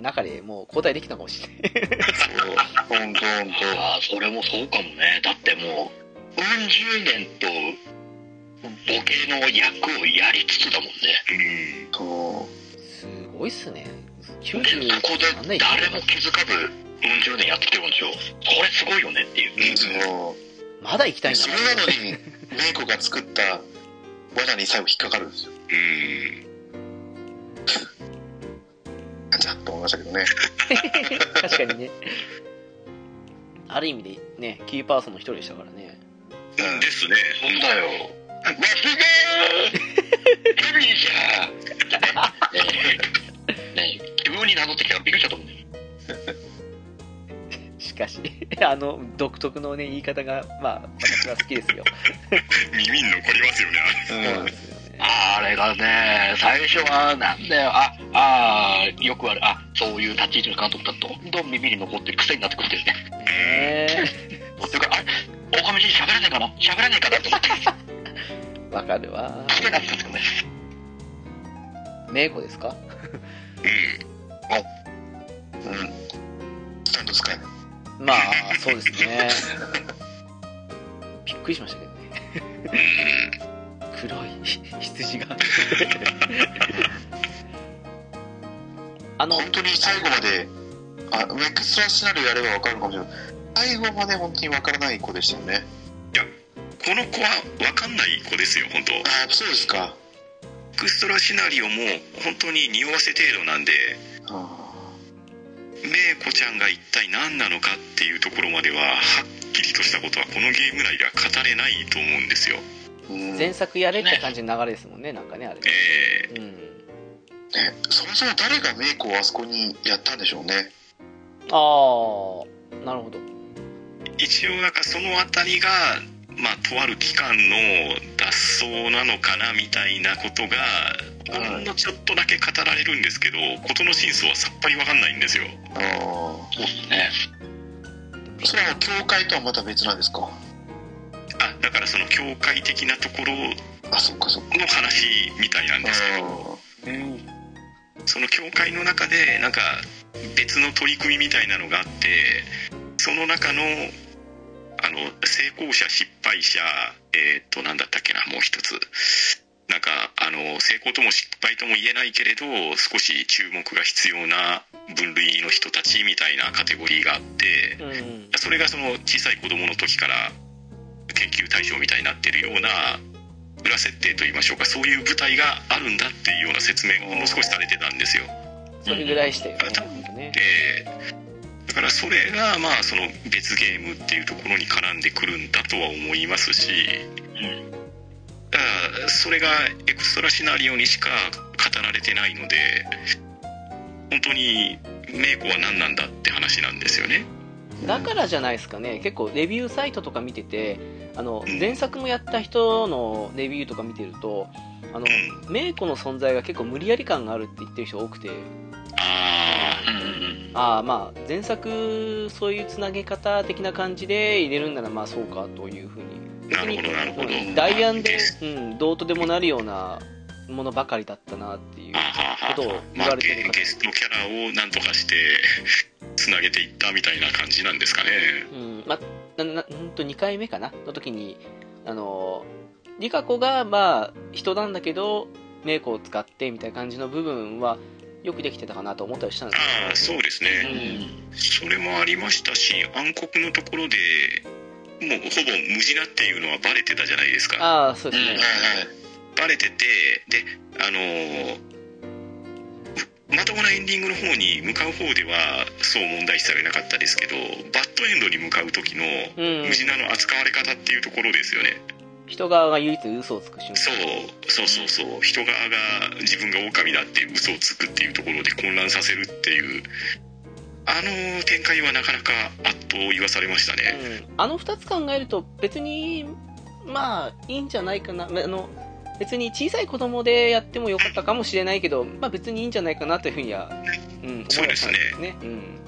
中でもう交代できたかもしれない。そう。本当本ああそれもそうかもね。だってもううん十年とボケの役をやりつつだもんね。うん。当そすごいっすね。で、そこで誰も気づかず、うん十年やってきてるんですよ。これすごいよねっていう。そうまだ行きたいんだそれなのにメイコが作った罠に最後引っかかるんですようんゃっと思いましたけどね確かにね。ある意味でね、キーパーソンの一人でしたからね。ですねそんだよ。わすげー ヘビーじゃんねえ、ねえ、急に名乗ってきたらびっくりしたと思うんだよ。しかし、あの、独特のね、言い方が、まあ、私は好きですよ。耳に残りますよねそうなんですよね。あれがね、最初はなんだよ、あ、あーよくある、あ、そういう立ち位置の監督だと、どんどん耳に残ってる癖になってくるんだよね。ねえっていうか、あれ、おかみじ喋らないかな？喋らないかな？と思って、わかるわ。癖になってたんですよね。メイコですか？うんスタンド使いまあ、そうですね。びっくりしましたけどね。黒い羊が。あの、本当に最後まであエクストラシナリオやれば分かるかもしれない最後まで本当に分からない子でしたよねこの子は分かんない子ですよ本当ああそうですかエクストラシナリオも本当に匂わせ程度なんであメイコちゃんが一体何なのかっていうところまでははっきりとしたことはこのゲーム内では語れないと思うんですよ前作やれって感じの流れですもんね、なんかね、あれ。えうん。ね、そもそも誰がメイクをあそこにやったんでしょうねああ、なるほど。ー一応なんかそのあたりがまあとある機関の脱走なのかなみたいなことがほんのちょっとだけ語られるんですけど事の真相はさっぱり分かんないんですよ。ああそうっすね。それは教会とはまた別なんですか？あだからその教会的なところのあそっかそっか。話みたいなんですけど。うん。その教会の中でなんか別の取り組みみたいなのがあってその中のあの成功者失敗者えーっと何だったっけなもう一つなんかあの成功とも失敗とも言えないけれど少し注目が必要な分類の人たちみたいなカテゴリーがあってうん。それがその小さい子供の時から研究対象みたいになってるような裏設定といいましょうかそういう舞台があるんだっていうような説明がほんの少しされてたんですよ。それぐらいしてよね、ほん。でだからそれがまあその別ゲームっていうところに絡んでくるんだとは思いますしうん。だそれがエクストラシナリオにしか語られてないので本当にメイコは何なんだって話なんですよね。だからじゃないですかね、結構レビューサイトとか見てて、あの前作もやった人のレビューとか見てると、あのうメイコの存在が結構無理やり感があるって言ってる人多くて、あうんあ、まあ、前作、そういうつなげ方的な感じで入れるんなら、まあそうかというふうに、なるほどなるほどうん代案で、うん、どうとでもなるようなものばかりだったなっていうことを言われてる方ゲゲストキャラをなんとかしてつなげていったみたいな感じなんですかね。うん、まあ、ななうんと2回目かなの時に、あの、リカ子が、まあ、人なんだけど、メイコを使ってみたいな感じの部分は、よくできてたかなと思ったりしたんですああそうですね。それもありましたし暗黒のところでもうほぼ無地なっていうのはバレてたじゃないですか。ああ、そうですね。はいはいバレててであのーまともなエンディングの方に向かう方ではそう問題視されなかったですけどバッドエンドに向かう時のうん無地なの扱われ方っていうところですよね、人側が唯一嘘をつく瞬間。そう。そうそうそう。人側が自分が狼だって嘘をつくっていうところで混乱させるっていうあの展開はなかなかあっと言わされましたね、うん、あの2つ考えると別にまあいいんじゃないかな。あの別に小さい子供でやってもよかったかもしれないけど、まあ、別にいいんじゃないかなというふうには、うん、思いそうですね。ね、うん、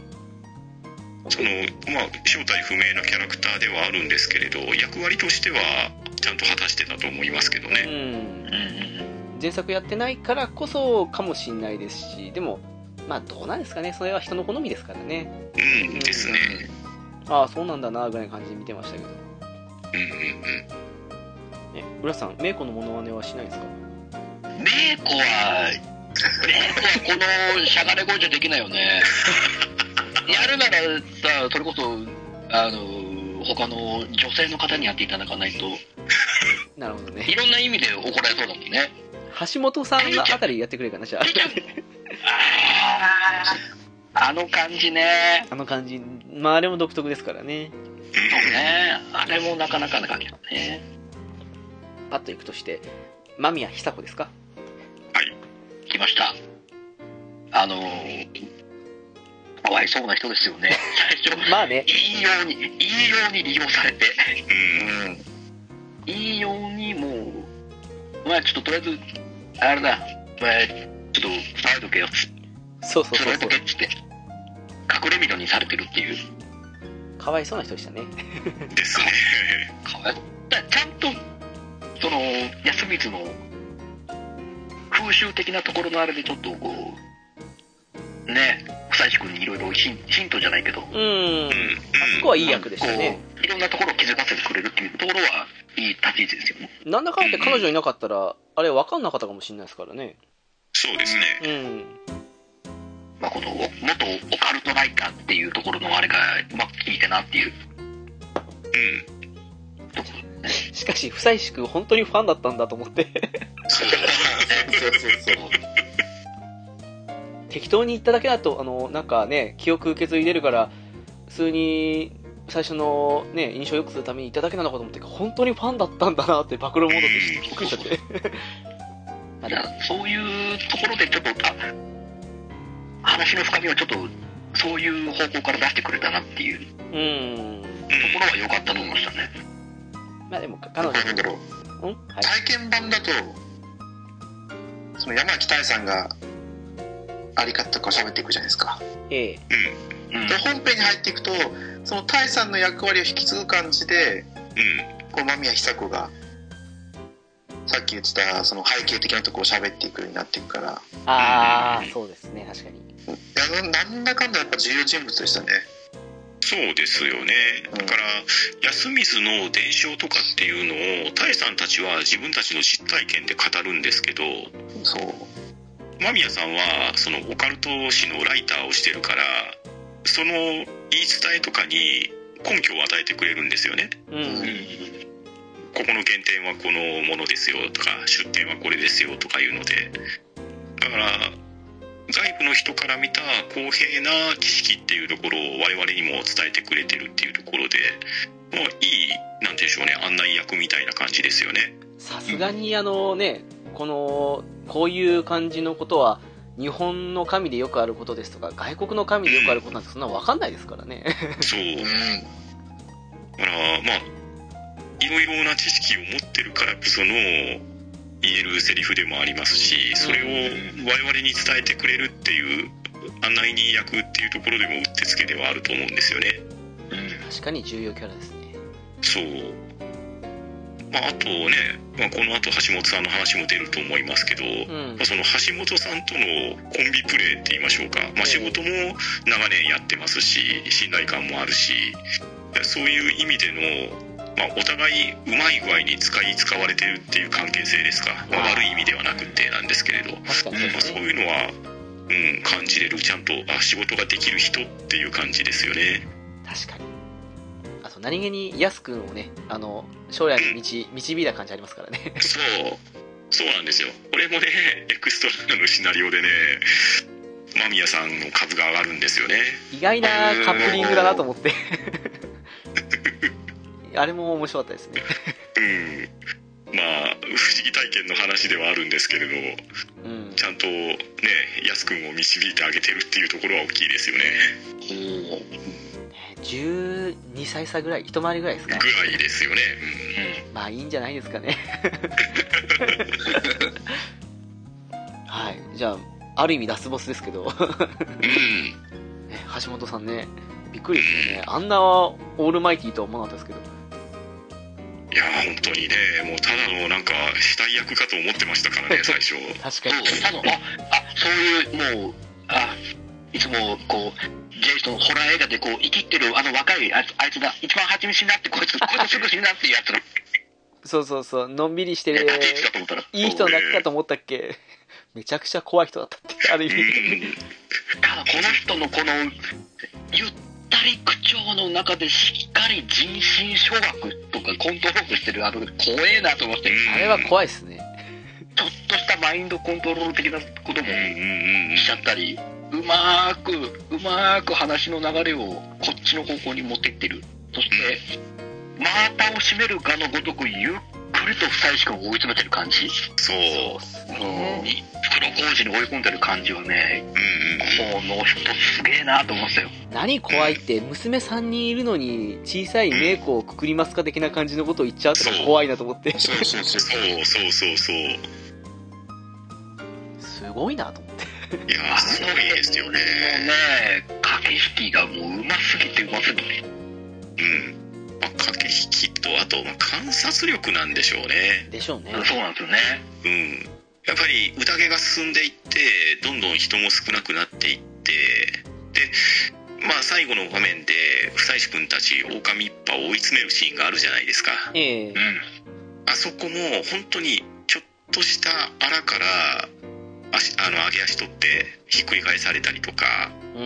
そのまあ正体不明なキャラクターではあるんですけれど役割としてはちゃんと果たしてたと思いますけどね。うん。前作やってないからこそかもしれないですしでもまあどうなんですかね。それは人の好みですからね。うんですね。ああそうなんだなぐらいの感じで見てましたけど。うんうんうん。え浦さんメイコのモノマネはしないですか？メイコはこのしゃがれ声じゃできないよね。やるならさ、それこそ、あの、他の女性の方にやっていただかないと、なるほどね。いろんな意味で怒られそうだもんね。橋本さんのあたりやってくれるかなじゃあ あの感じね。あの感じまああれも独特ですからねそうね。あれもなかなかな感じだね。パッといくとして間宮久子ですか？来ました。あのー、かわいそうな人ですよね。最初、まあねいいように、いいように利用されて、うんいいようにもう、まあちょっととりあえず、あれだ、まあちょっと伝えとけよ、そうそうそうそう。っつって、隠れ蓑にされてるっていう。かわいそうな人でしたね。ですね。かわいだちゃんと、その、安光の風習的なところのあれでちょっとこう、ね、久石君にいろいろヒンヒントじゃないけど、うん。うん。あそこはいい役でしたね。こういろんなところを気づかせてくれるっていうところはいい立ち位置ですよね。なんだかんだ彼女いなかったらあれ分かんなかったかもしれないですからねそうですねうんまあ、この元オカルトライカーっていうところのあれがうまく効いてなっていううんところですね。しかし久石君本当にファンだったんだと思ってそうそうそうそう。適当に言っただけだとあのなんかね記憶受け継いでるから普通に最初のね印象を良くするために言っただけなのかと思って本当にファンだったんだなって暴露モードでびっくりしちゃって。まだそういうところでちょっと、あ話の深みをちょっと、そういう方向から出してくれたなっていう。とうん。ころは良かったと思いましたね。まあでも彼女なんだろう。うん？はい。体験版だと、その山木大さんが、あり方とかを喋っていくじゃないですか。ええ。うん。で、本編に入っていくと、その大さんの役割を引き継ぐ感じで、うん。こう間宮久子が、さっき言ってた、その背景的なところを喋っていくようになっていくから、ああそうですね確かに。ななんだかんだやっぱ重要人物でしたね。そうですよね。だから安水の伝承とかっていうのをタエさんたちは自分たちの実体験で語るんですけどそう。間宮さんはそのオカルト誌のライターをしてるからその言い伝えとかに根拠を与えてくれるんですよね。うん。ここの原点はこのものですよとか出典はこれですよとかいうので。だから外部の人から見た公平な知識っていうところを我々にも伝えてくれてるっていうところでもういいなんて言うんでしょうね案内役みたいな感じですよね。さすがにあのねこのこういう感じのことは日本の神でよくあることですとか外国の神でよくあることなんてそんな分かんないですからね。そう。うん。だからまあいろいろな知識を持ってるからこその言えるセリフでもありますしそれを我々に伝えてくれるっていう案内人役っていうところでもうってつけではあると思うんですよね。確かに重要キャラですね。そうまああとね、まあ、この後橋本さんの話も出ると思いますけど、うん。まあその橋本さんとのコンビプレーって言いましょうか、まあ、仕事も長年やってますし信頼感もあるしそういう意味での、まあ、お互いうまい具合に使い使われてるっていう関係性ですか、まあ、悪い意味ではなくてなんですけれど、まあ、そういうのは、うん、感じれる。ちゃんとあ仕事ができる人っていう感じですよね何気にヤス君をねあの将来に導導いた感じありますからね。そうそうなんですよ。これもねエクストラのシナリオでね間宮さんの株が上がるんですよね。意外なカップリングだなと思って。あれも面白かったですね。うん。まあ不思議体験の話ではあるんですけれどうん。ちゃんとね安くんを導いてあげてるっていうところは大きいですよね12歳差ぐらい一回りぐらいですかぐらいですよね、まあいいんじゃないですかね。はい。じゃあある意味ラスボスですけど。うん。ね橋本さんねびっくりですよね。あんなオールマイティーとは思わなかったですけど。うん、いや本当にねもうただのなんか死体役かと思ってましたからね 最初。確かに。あ、あ、そういう、もう、あ、いつも、こう、ジェイソン、ホラー映画でこう、生きってる、あの若い、あいつあいつだ、一番初め死んだって、こいつ、こいつすぐ死んだっていうやつが、そうそうそう。のんびりしてる。いい人だけかと思ったっけ？めちゃくちゃ怖い人だったって、ある意味。うん。ただこの人のこのゆったり口調の中でしっかり人心掌握とかコントロールしてるあの怖えなと思って。あれは怖いですね。ちょっとしたマインドコントロール的なこともうんうんうん。しちゃったりうまーくうまーく話の流れをこっちの方向に持ってってる。そして真綿を締めるがのごとくゆっくりと久石君を追い詰めてる感じ。そううん。袋小路に追い込んでる感じはねうんうんこの人すげえなと思ってたよ。何怖いって、娘3人いるのに、小さい猫をくくりますか的な感じのことを言っちゃうって怖いなと思って。そうそうそうそう。そうそうそういすごいなと思って。やすごいですよね。もうね駆け引きがもううますぎてうますぎてうん、まあ、駆け引きとあと、まあ、観察力なんでしょうね。でしょうね。そうなんですよね。うん。やっぱり宴が進んでいってどんどん人も少なくなっていってでまあ最後の場面で久石君たち狼一派を追い詰めるシーンがあるじゃないですか。ええ。うん。あそこも本当にちょっとした荒から足あの上げ足取ってひっくり返されたりとか。うん。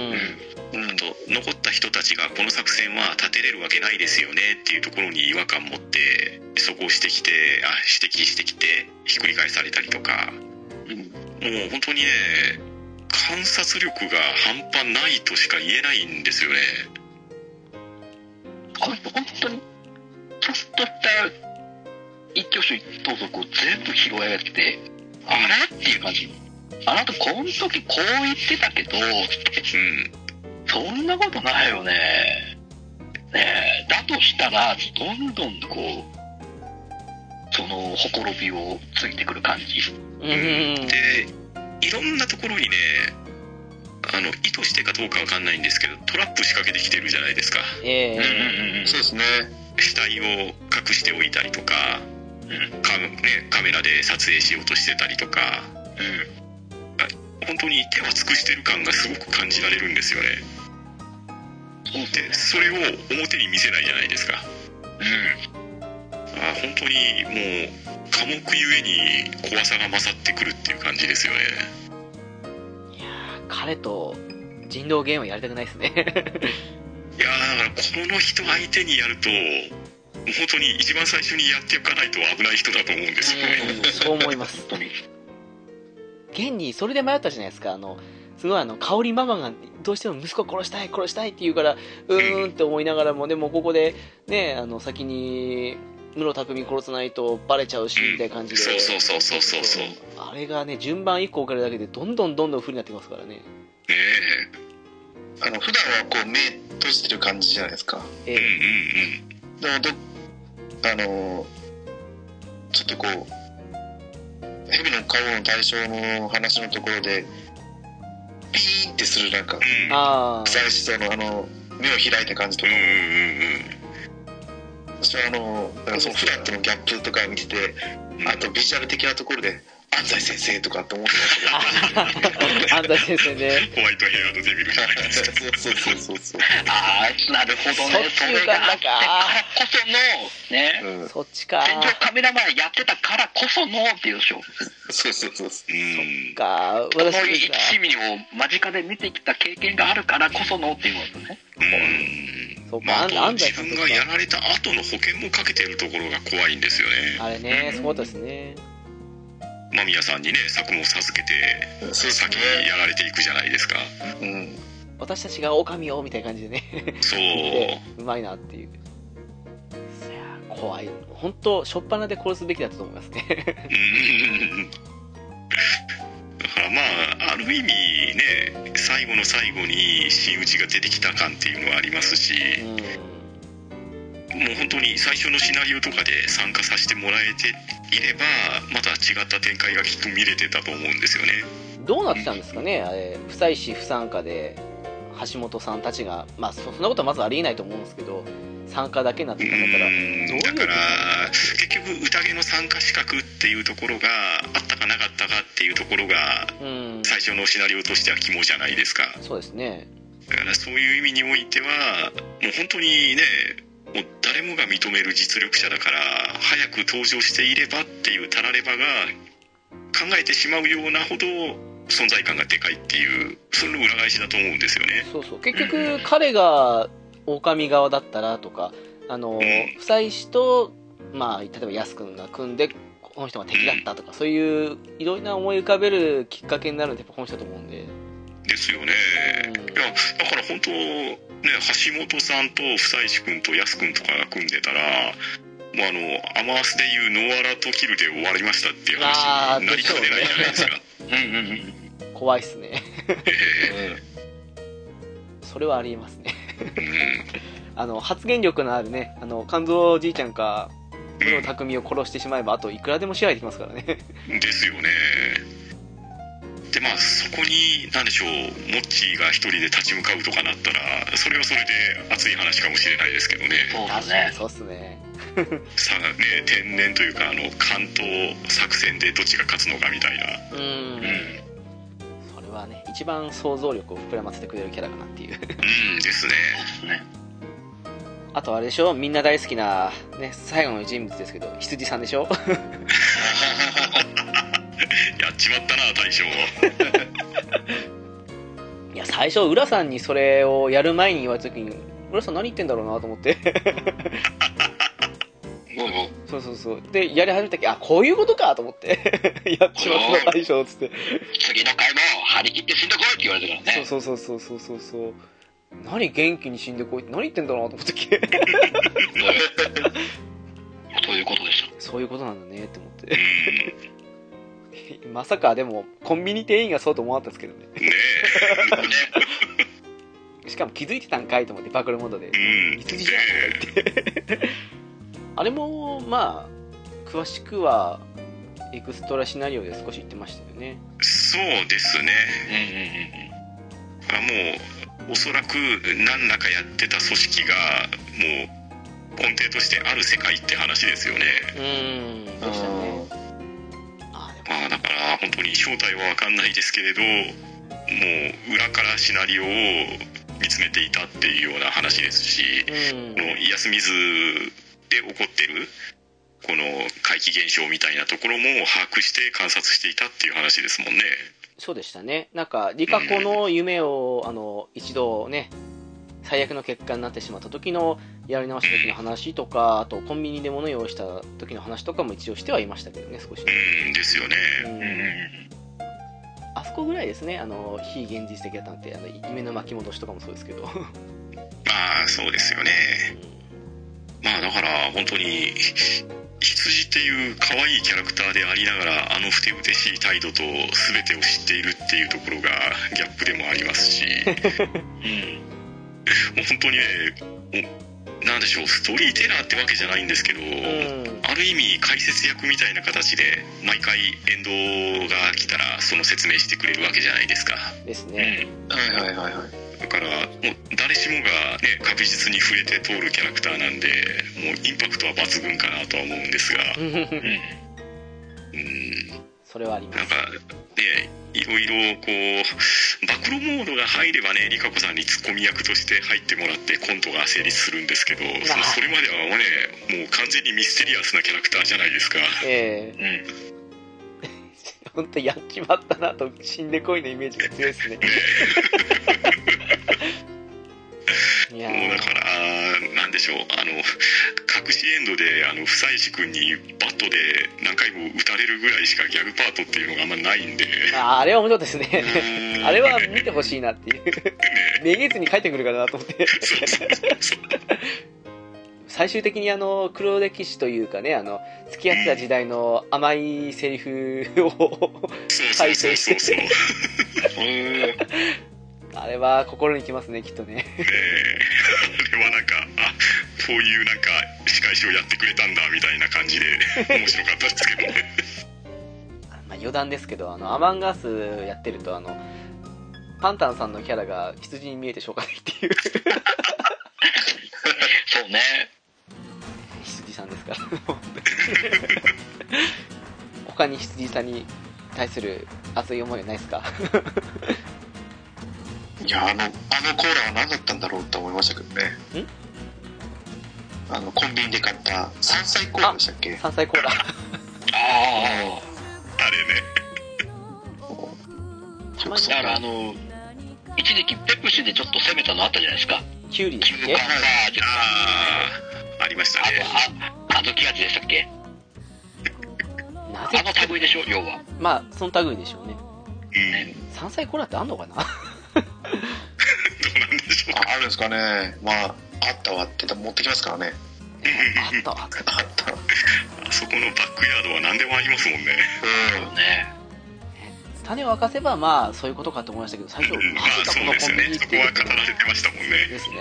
うん。あと残った人たちがこの作戦は立てれるわけないですよねっていうところに違和感持ってそこをしてきてあ指摘してきてひっくり返されたりとか。うん。もう本当にね観察力が半端ないとしか言えないんですよね。本当にちょっとした一挙手一投足を全部拾い上げてあれっていう感じあなたこの時こう言ってたけどうんそんなことないよね。ねえだとしたらどんどんこうそのほころびをついてくる感じ。うん。うん。でいろんなところにねあの意図してかどうかわかんないんですけどトラップ仕掛けてきてるじゃないですか。ええ。うん。そうですね。死体を隠しておいたりとかうん。か、ね、カメラで撮影しようとしてたりとか。うん本当に手は尽くしてる感がすごく感じられるんですよね。でそれを表に見せないじゃないですか。あ本当にもう寡黙ゆえに怖さが勝ってくるっていう感じですよね。いやー彼と人狼ゲームはやりたくないですね。いやーだからこの人相手にやると本当に一番最初にやっておかないと危ない人だと思うんですよね。うんそう思います。現にそれで迷ったじゃないですか。あの、すごいあの、香りママがどうしても息子殺したい、殺したいって言うから、うーんって思いながらも、でもここで、ね、あの、先に、室匠殺さないとバレちゃうし、みたいな感じで。そうそうそうそうそうそうあれがね、順番1個置かれるだけで、どんどんどんどん不利になってきますからね。ねあの普段はこう目閉じてる感じじゃないですかええうんえうんうんでもどあのちょっとこう蛇の顔の対象の話のところでピーンってするなんかうん。ああ、最初のあの目を開いた感じとか。うんうんうん。そしてあのだからその普段とのギャップとか見ててうん。あとビジュアル的なところで安西先生とかって思ってましたけど。安西先生ね。ホワイトヘアードデビルじゃないですかそうそうそうそうそうああなるほどね。そっちそれがあってか。らかこそのねうん。そっちか。戦場カメラマンやってたからこそのっていうでしょ。そうそうそうそう。うん。か、この私ですか。1ミリを間近で見てきた経験があるからこそのっていうのですね。うん。そうか、まあ、自分が。やられた後の保険もかけてるところが怖いんですよね。あれね、そうですね。間宮さんにね作務を授けてそうです先にねやられていくじゃないですかうん私たちが狼をみたいな感じでね。そう でうまいなっていう。怖い。本当初っ端で殺すべきだったと思いますね。うん だからまあある意味ね最後の最後に真打ちが出てきた感っていうのはありますしうん。もう本当に最初のシナリオとかで参加させてもらえていればまた違った展開がきっと見れてたと思うんですよね。どうなってたんですかね？あれ、不採士不参加で、橋本さんたちが、まあそそんなことはまずありえないと思うんですけど、参加だけになってうたん。だったら、だから結局宴の参加資格っていうところがあったかなかったかっていうところがうん、最初のシナリオとしては肝じゃないですか。そうですね。だからそういう意味においてはもう本当にね誰もが認める実力者だから早く登場していればっていうたらればが考えてしまうようなほど存在感がでかいっていうそれの裏返しだと思うんですよね。そうそう。結局彼が狼側だったらとかあの、ん。夫妻氏とまあ例えば安君が組んでこの人が敵だったとか、そういういろいろな思い浮かべるきっかけになるのってやっぱこの人だと思うんでですよね、うん。いやだから本当ね橋本さんと久石君と安君とかが組んでたらもうあのアマースでいうノアラとキルで終わりましたっていう話になりかねないじゃないですか、うんう。んうん怖いっすね。え それはありえますね。えうん。あの発言力のあるねあの肝臓じいちゃんか室匠を殺してしまえばあといくらでも支配できますからね。ですよねでまあそこに何でしょうモッチーが一人で立ち向かうとかなったらそれはそれで熱い話かもしれないですけどね。そうだね。そうっすね。さあね天然というかあの関東作戦でどっちが勝つのかみたいな。うん。うん。それはね一番想像力を膨らませてくれるキャラかなっていう。うんですね。ね。あとあれでしょ？みんな大好きな、ね、最後の人物ですけど羊さんでしょ？やっちまったな大将 いや最初浦さんにそれをやる前に言われた時に浦さん何言ってんだろうなと思って。そうそうそう。でやり始めた時あこういうことかと思って。やっちまった大将っつって。次の回も張り切って死んでこいって言われてからね。そうそうそうそうそうそう。そう何元気に死んでこいって何言ってんだろうなと思った時そういうことでしょそういうことなんだねって思っうて まさかでもコンビニ店員がそうと思わなかったですけどね。んね しかも気づいてたんかいと思ってバクルモードで。えうん。羊じゃんとか言って。あれもまあ詳しくはエクストラシナリオで少し言ってましたよね。そうですね。うんうんあもうおそらく何らかやってた組織がもう根底としてある世界って話ですよね。うーんでしたねまあだから本当に正体は分かんないですけれどもう裏からシナリオを見つめていたっていうような話ですしうん。この安水で起こってるこの怪奇現象みたいなところも把握して観察していたっていう話ですもんね。そうでしたね。なんかリカ子の夢をあの一度ね最悪の結果になってしまった時のやり直した時の話とかあとコンビニで物用意した時の話とかも一応してはいましたけどね少しねうんですよね。うん。うんうんうんあそこぐらいですねあの非現実的だったのってあの夢の巻き戻しとかもそうですけど。まあそうですよね。まあだから本当に羊っていう可愛いキャラクターでありながらあのふてぶてしい態度と全てを知っているっていうところがギャップでもありますし もう本当にねおなんでしょうストーリーテラーってわけじゃないんですけど、うん。ある意味解説役みたいな形で毎回エンドが来たらその説明してくれるわけじゃないですか。ですね、はいはいはいはい。だからもう誰しもがね確実に触れて通るキャラクターなんでもうインパクトは抜群かなとは思うんですが。うん。それはあります。なんかねいろいろこう暴露モードが入ればねリカ子さんにツッコミ役として入ってもらってコントが成立するんですけどそそれまではねもう完全にミステリアスなキャラクターじゃないですか。ええ 本当やっちまったなと死んでこいのイメージが強いですね もうだからなんでしょう。あの隠しエンドであの久石君にバットで何回も撃たれるぐらいしかギャグパートっていうのがあんまないんで。ああれは面白かったですね。あれは見てほしいなっていう。ね。めげずに帰ってくるかなと思って。そうそうそうそう最終的にあの黒歴史というかねあの付き合ってた時代の甘いセリフをそうそうそうそう。ねへあれは心にきますねきっとね。え。あれはなんかあこういうなんか仕返しをやってくれたんだみたいな感じで 面白かったですけどね。まあ余談ですけどあのアマンガースやってるとあのパンタンさんのキャラが羊に見えてしょうがないっていう。そうね。羊さんですから他に羊さんに対する熱い思いはないですか？いや、あの、あのコーラは何だったんだろうって思いましたけどね。ん？あの、コンビニで買った山菜コーラでしたっけ？山菜コーラ。あああれね。たまにだか。らあの一時期ペプシでちょっと攻めたのあったじゃないですか。キュウリでしたっけ？キューカンバージュああありましたあねとああずき味でしたっけ？なぜあの類でしょ要は。まあその類でしょうね。うん。山菜コーラってあんのかな？なんでしょうかああるんですかね。まああったわって持ってきますからね。あった。わあった。あそこのバックヤードは何でもありますもんね。うん。ね。種を明かせばまあそういうことかと思いましたけど最初うん。まマジかこのコンビニっね。そこは語られてましたもんね。ですね。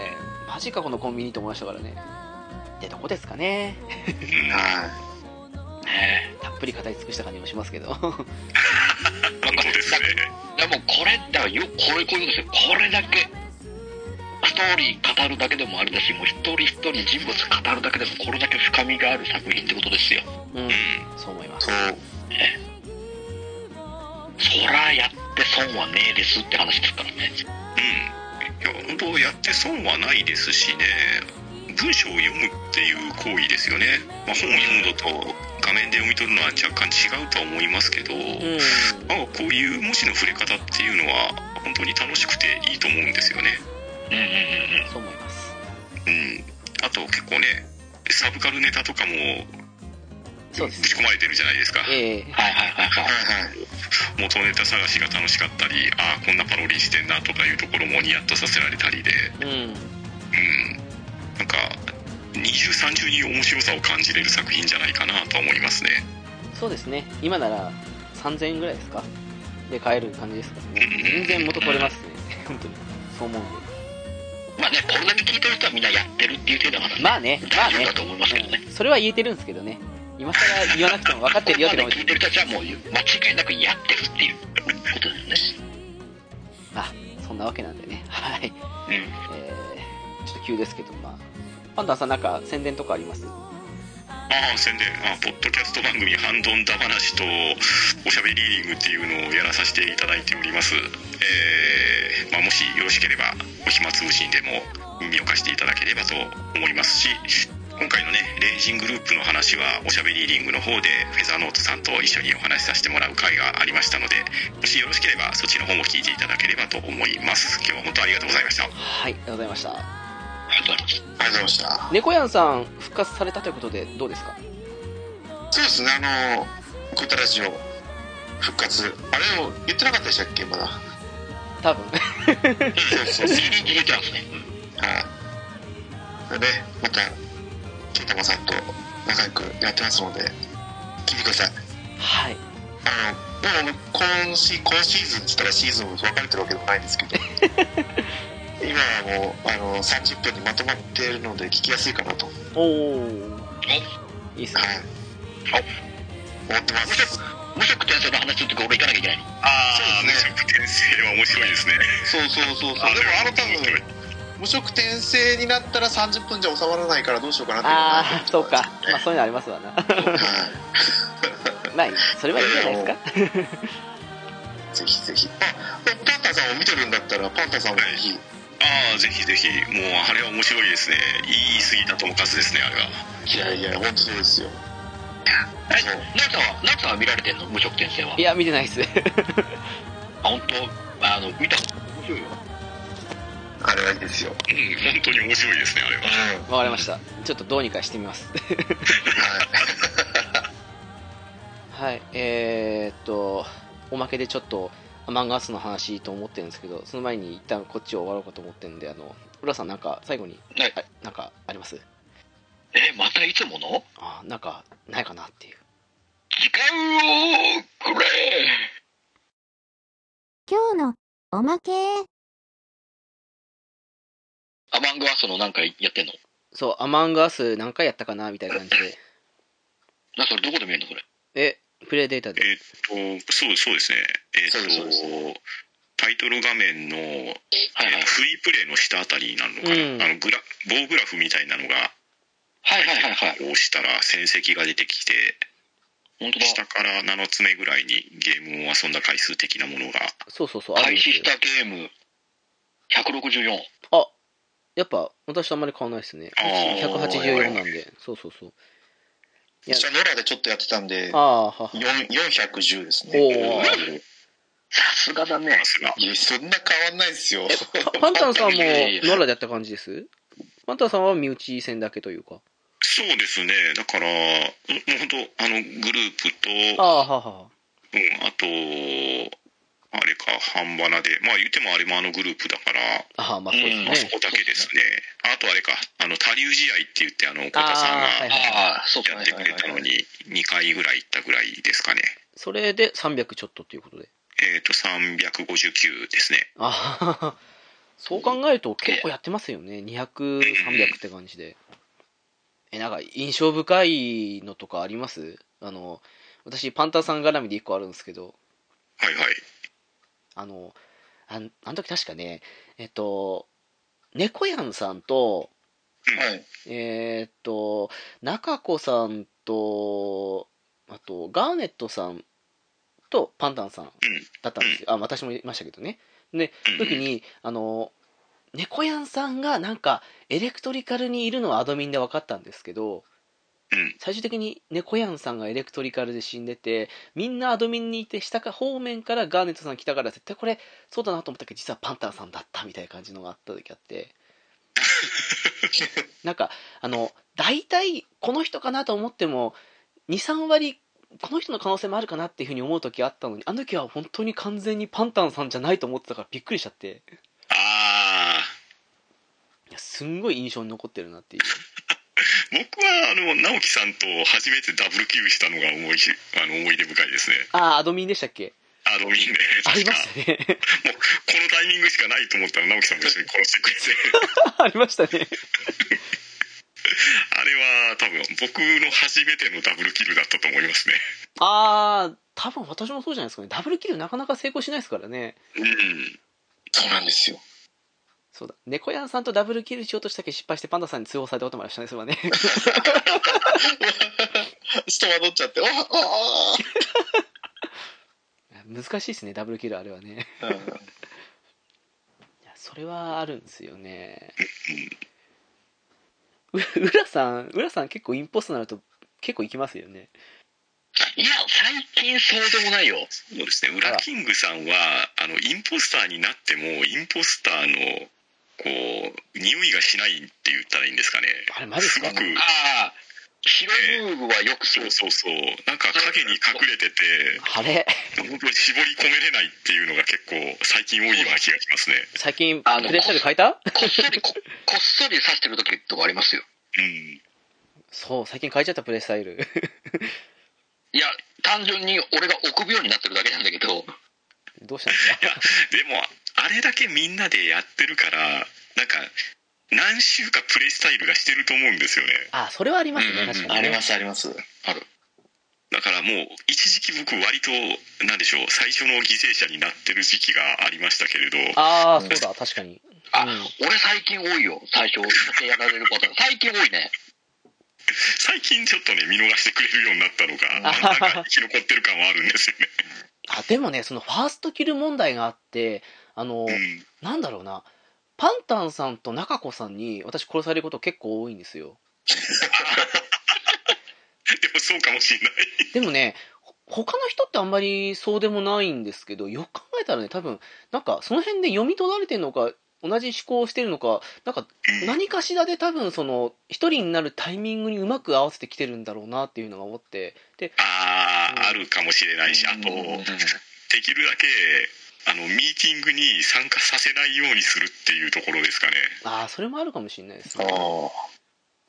マジかこのコンビニと思いましたからね。でどこですかね。うんはねたっぷり語り尽くした感じもしますけど。本当ですねでもこれだよこれこういうことですよ。これだけストーリー語るだけでもあれだしもう一人一人人物語るだけでもこれだけ深みがある作品ってことですよ。うん。うん。そう思います。そう。そらやって損はねえですって話ですからね。うん。いや本当やって損はないですしね。文章を読むっていう行為ですよね、まあ、本を読むのと画面で読み取るのは若干違うとは思いますけど、うん。まあ、こういう文字の触れ方っていうのは本当に楽しくていいと思うんですよね。うんうんうんうん。そう思います。うん。あと結構ねサブカルネタとかもぶち込まれてるじゃないですか。ええ。はいはいはいはい。はいはい元ネタ探しが楽しかったりああこんなパロディしてんなとかいうところもニヤッとさせられたりで。うん。うん。なんか二重三重に面白さを感じれる作品じゃないかなとは思いますね。そうですね。今なら3000円ぐらいですか？で買える感じですからね。全然元取れますね。本当に。そう思うんで。まあねこれだけ聞いてる人はみんなやってるっていう程度はまだねまあね。まあね。だと思いますけどね。うん。それは言えてるんですけどね。今更言わなくても分かってるよってここまかもで聞いてる人たちはもう間違いなくやってるっていう。ことですよね。あそんなわけなんでね。はい。うん。えー、ちょっと急ですけどまあパンダさんなんか宣伝とかあります？ああ宣伝。あポッドキャスト番組「ハンドンダ話」と「おしゃべりリーディング」っていうのをやらさせていただいております。えーまあ、もしよろしければお暇つぶしにでも耳を貸していただければと思いますし今回のねレイジングループの話はおしゃべりリーディングの方でフェザーノートさんと一緒にお話しさせてもらう会がありましたのでもしよろしければそっちの方も聞いていただければと思います。今日は本当ありがとうございました。はいありがとうございました。ありがとうございます。ありがとうございました。猫やんさん復活されたということでどうですか？そうですね。あのグッタラジオ復活あれも言ってなかったでしたっけまだ？多分。そうそうそう。ギリギリってますねはい。でねまたケンタマさんと仲良くやってますので聞いてください。はい。あのもう今シ今シーズンっつったらシーズン分かれてるわけでもないんですけど 今はもうあの30分にまとまっているので聞きやすいかなと。はいおおいい。っすね思ってます無職転生の話とき俺行かなきゃいけないのああね無職転生は面白いですねそうそうそうそうでもああの多分無職転生になったら30分じゃ収まらないからどうしようかなってああそうかまあそういうのありますわなはいまあそれはいいんじゃないですかぜひぜひあパンタさんを見てるんだったらパンタさんもぜひああぜひぜひ。もうあれは面白いですね。言い過ぎたともかすですねあれは。いやいや本当そうですよ。えそう。さんはナオさんは見られてんの？無職転生は。いや見てないっす。あ本当？あの見たこと面白いよ。あれはいいですよ。うん本当に面白いですねあれは。うん。わかりました。ちょっとどうにかしてみます。はい えー、っとおまけでちょっとアマンガースの話と思ってるんですけどその前に一旦こっちを終わろうかと思ってるんであの浦さんなんか最後にはい。あなんかあります？えまたいつもの？あなんかないかなっていう。時間をくれ。今日のおまけ。アマングアスのなんかやってんの？そうアマンガース何回やったかなみたいな感じで。なそれどこで見れるのそれ？えプレイデータで。えーっとそうそうですね。えっとタイトル画面の、えーはい。はいフリープレイの下あたりになるのかな、うん。あのグラ棒グラフみたいなのがはいはいはいはい。押したら戦績が出てきて本当だ。下から7つ目ぐらいにゲームを遊んだ回数的なものがそうそうそう開始したゲーム。164あ。やっぱ私とあんまり変わんないですね。あー。184なんで。そうそうそう。いや私はノラでちょっとやってたんでああはは4 410ですねさすがだね。さすが。いや、そんな変わんないですよ。パパンタンさんもいやいやいやノラでやった感じです？パンタンさんは身内戦だけというか。そうですね。だから、もう本当あの、グループと、ああ、はあはうん、あと、あれか、半ばなで、まあ言ってもあれもあのグループだから、あ。ああ、まあそうですうんまあそね。こだけですね。あとあれか、あの、他流試合って言って、あの、岡田さんがああ、そうかやってくれたのに、2回ぐらい行ったぐらいですかね。それで300ちょっとっていうことで。えっ、と、359ですね。あはは そう考えると結構やってますよね。200、300って感じで。え、なんか印象深いのとかあります？あの、私パンタンさん絡みで1個あるんですけど、はいはい。あの、あんあの時確かね、えっと、猫やんさんと、はい。えーっと、中子さんと、あと、ガーネットさんとパンタンさんだったんですよ。あ、私もいましたけどね。で、うん時に、あの、猫やんさんがなんか、エレクトリカルにいるのはアドミンで分かったんですけど、うん最終的に猫やんさんがエレクトリカルで死んでて、みんなアドミンにいて、下か方面からガーネットさん来たから、絶対これ、そうだなと思ったけど、実はパンタンさんだったみたいな感じのがあった時あって、なんか、あの、大体、この人かなと思っても、2、3割、この人の可能性もあるかなっていうふうに思う時あったのに、あの時は本当に完全にパンタンさんじゃないと思ってたからびっくりしちゃって、あいやすんごい印象に残ってるなっていう。ー、僕は、あの、直樹さんと初めてダブルキルしたのが思いし、あの、思い出深いですね。ああ、アドミンでしたっけ？アドミンで、ありま確か。したね。もう、このタイミングしかないと思ったら直樹さんと一緒に殺してくれて、ありましたね。あれは多分僕の初めてのダブルキルだったと思いますね。ああ、多分私もそうじゃないですかね。ダブルキルなかなか成功しないですからね。うん。そうなんですよ。そうだ。猫やんさんとダブルキルしようとしたけど失敗してパンダさんに通報されたこともありましたね、それはね。人惑っちゃって、ああ難しいですね、ダブルキルあれはね。あ、うんいやそれはあるんですよね。う浦さん、浦さん結構インポストになると結構行きますよね。いや、最近そうでもないよ。そうですね。ウラキングさんは、あの、インポスターになっても、インポスターの、こう、匂いがしないって言ったらいいんですかね。あれマジですか？すごく、ああ、白ブーグはよくそそうう。そうそう。なんか影に隠れてて、あれ？本当に絞り込めれないっていうのが結構最近多いような気がしますね。最近あのプレイスタイル変えた？こっそりこ、こっそり刺してる時とかありますよ。うん。そう、最近変えちゃったプレイスタイル。いや、単純に俺が臆病になってるだけなんだけど、どうしたんですか？いや、でも、あれだけみんなでやってるから、なんか、何週かプレイスタイルがしてると思うんですよね。あ、それはありますね、うん確かに、ね。ありますあります。ある。だからもう、一時期僕割と、なんでしょう、最初の犠牲者になってる時期がありましたけれど、ああ、そうだ、確かに。あ、うん俺最近多いよ。最初やられるパターン。最近多いね。最近ちょっとね、見逃してくれるようになったのが、生き残ってる感はあるんですよね。あ、でもね、そのファーストキル問題があって、あの、うん。なんだろうな、パンタンさんと中子さんに私殺されること結構多いんですよ。でもそうかもしれない。でもね、ほ他の人ってあんまりそうでもないんですけど、よく考えたらね、多分、なんかその辺で読み取られてるのか、同じ思考をしてるのか、なんか何かしらで多分その、一人になるタイミングにうまく合わせてきてるんだろうなっていうのが思って、で、ああ、うんあるかもしれないし、あと、うんできるだけ、あの、ミーティングに参加させないようにするっていうところですかね。ああ、それもあるかもしれないですあね。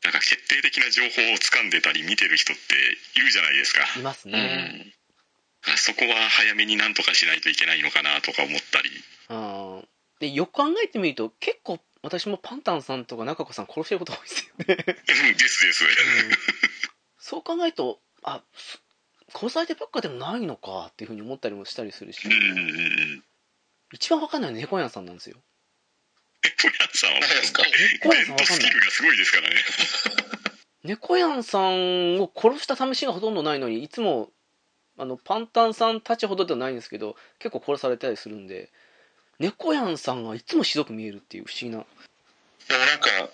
なんか決定的な情報を掴んでたり見てる人っているじゃないですか。いますうね。ん。そこは早めになんとかしないといけないのかなとか思ったり。うん。で、よく考えてみると、結構私もパンタンさんとか中子さん殺してること多いですよね。うんですです。そう考えると、あ、す殺されてばっかでもないのかっていうふうに思ったりもしたりするし、うんうんうん。一番わかんないのは猫やんさんなんですよ。ポヤンさんは、何ですか猫やんさんわかんない。キルがすごいですからね。猫やんさんを殺した試しがほとんどないのに、いつも、あの、パンタンさんたちほどではないんですけど、結構殺されたりするんで、猫やんさんがいつもひどく見えるっていう不思議な。でもなんか、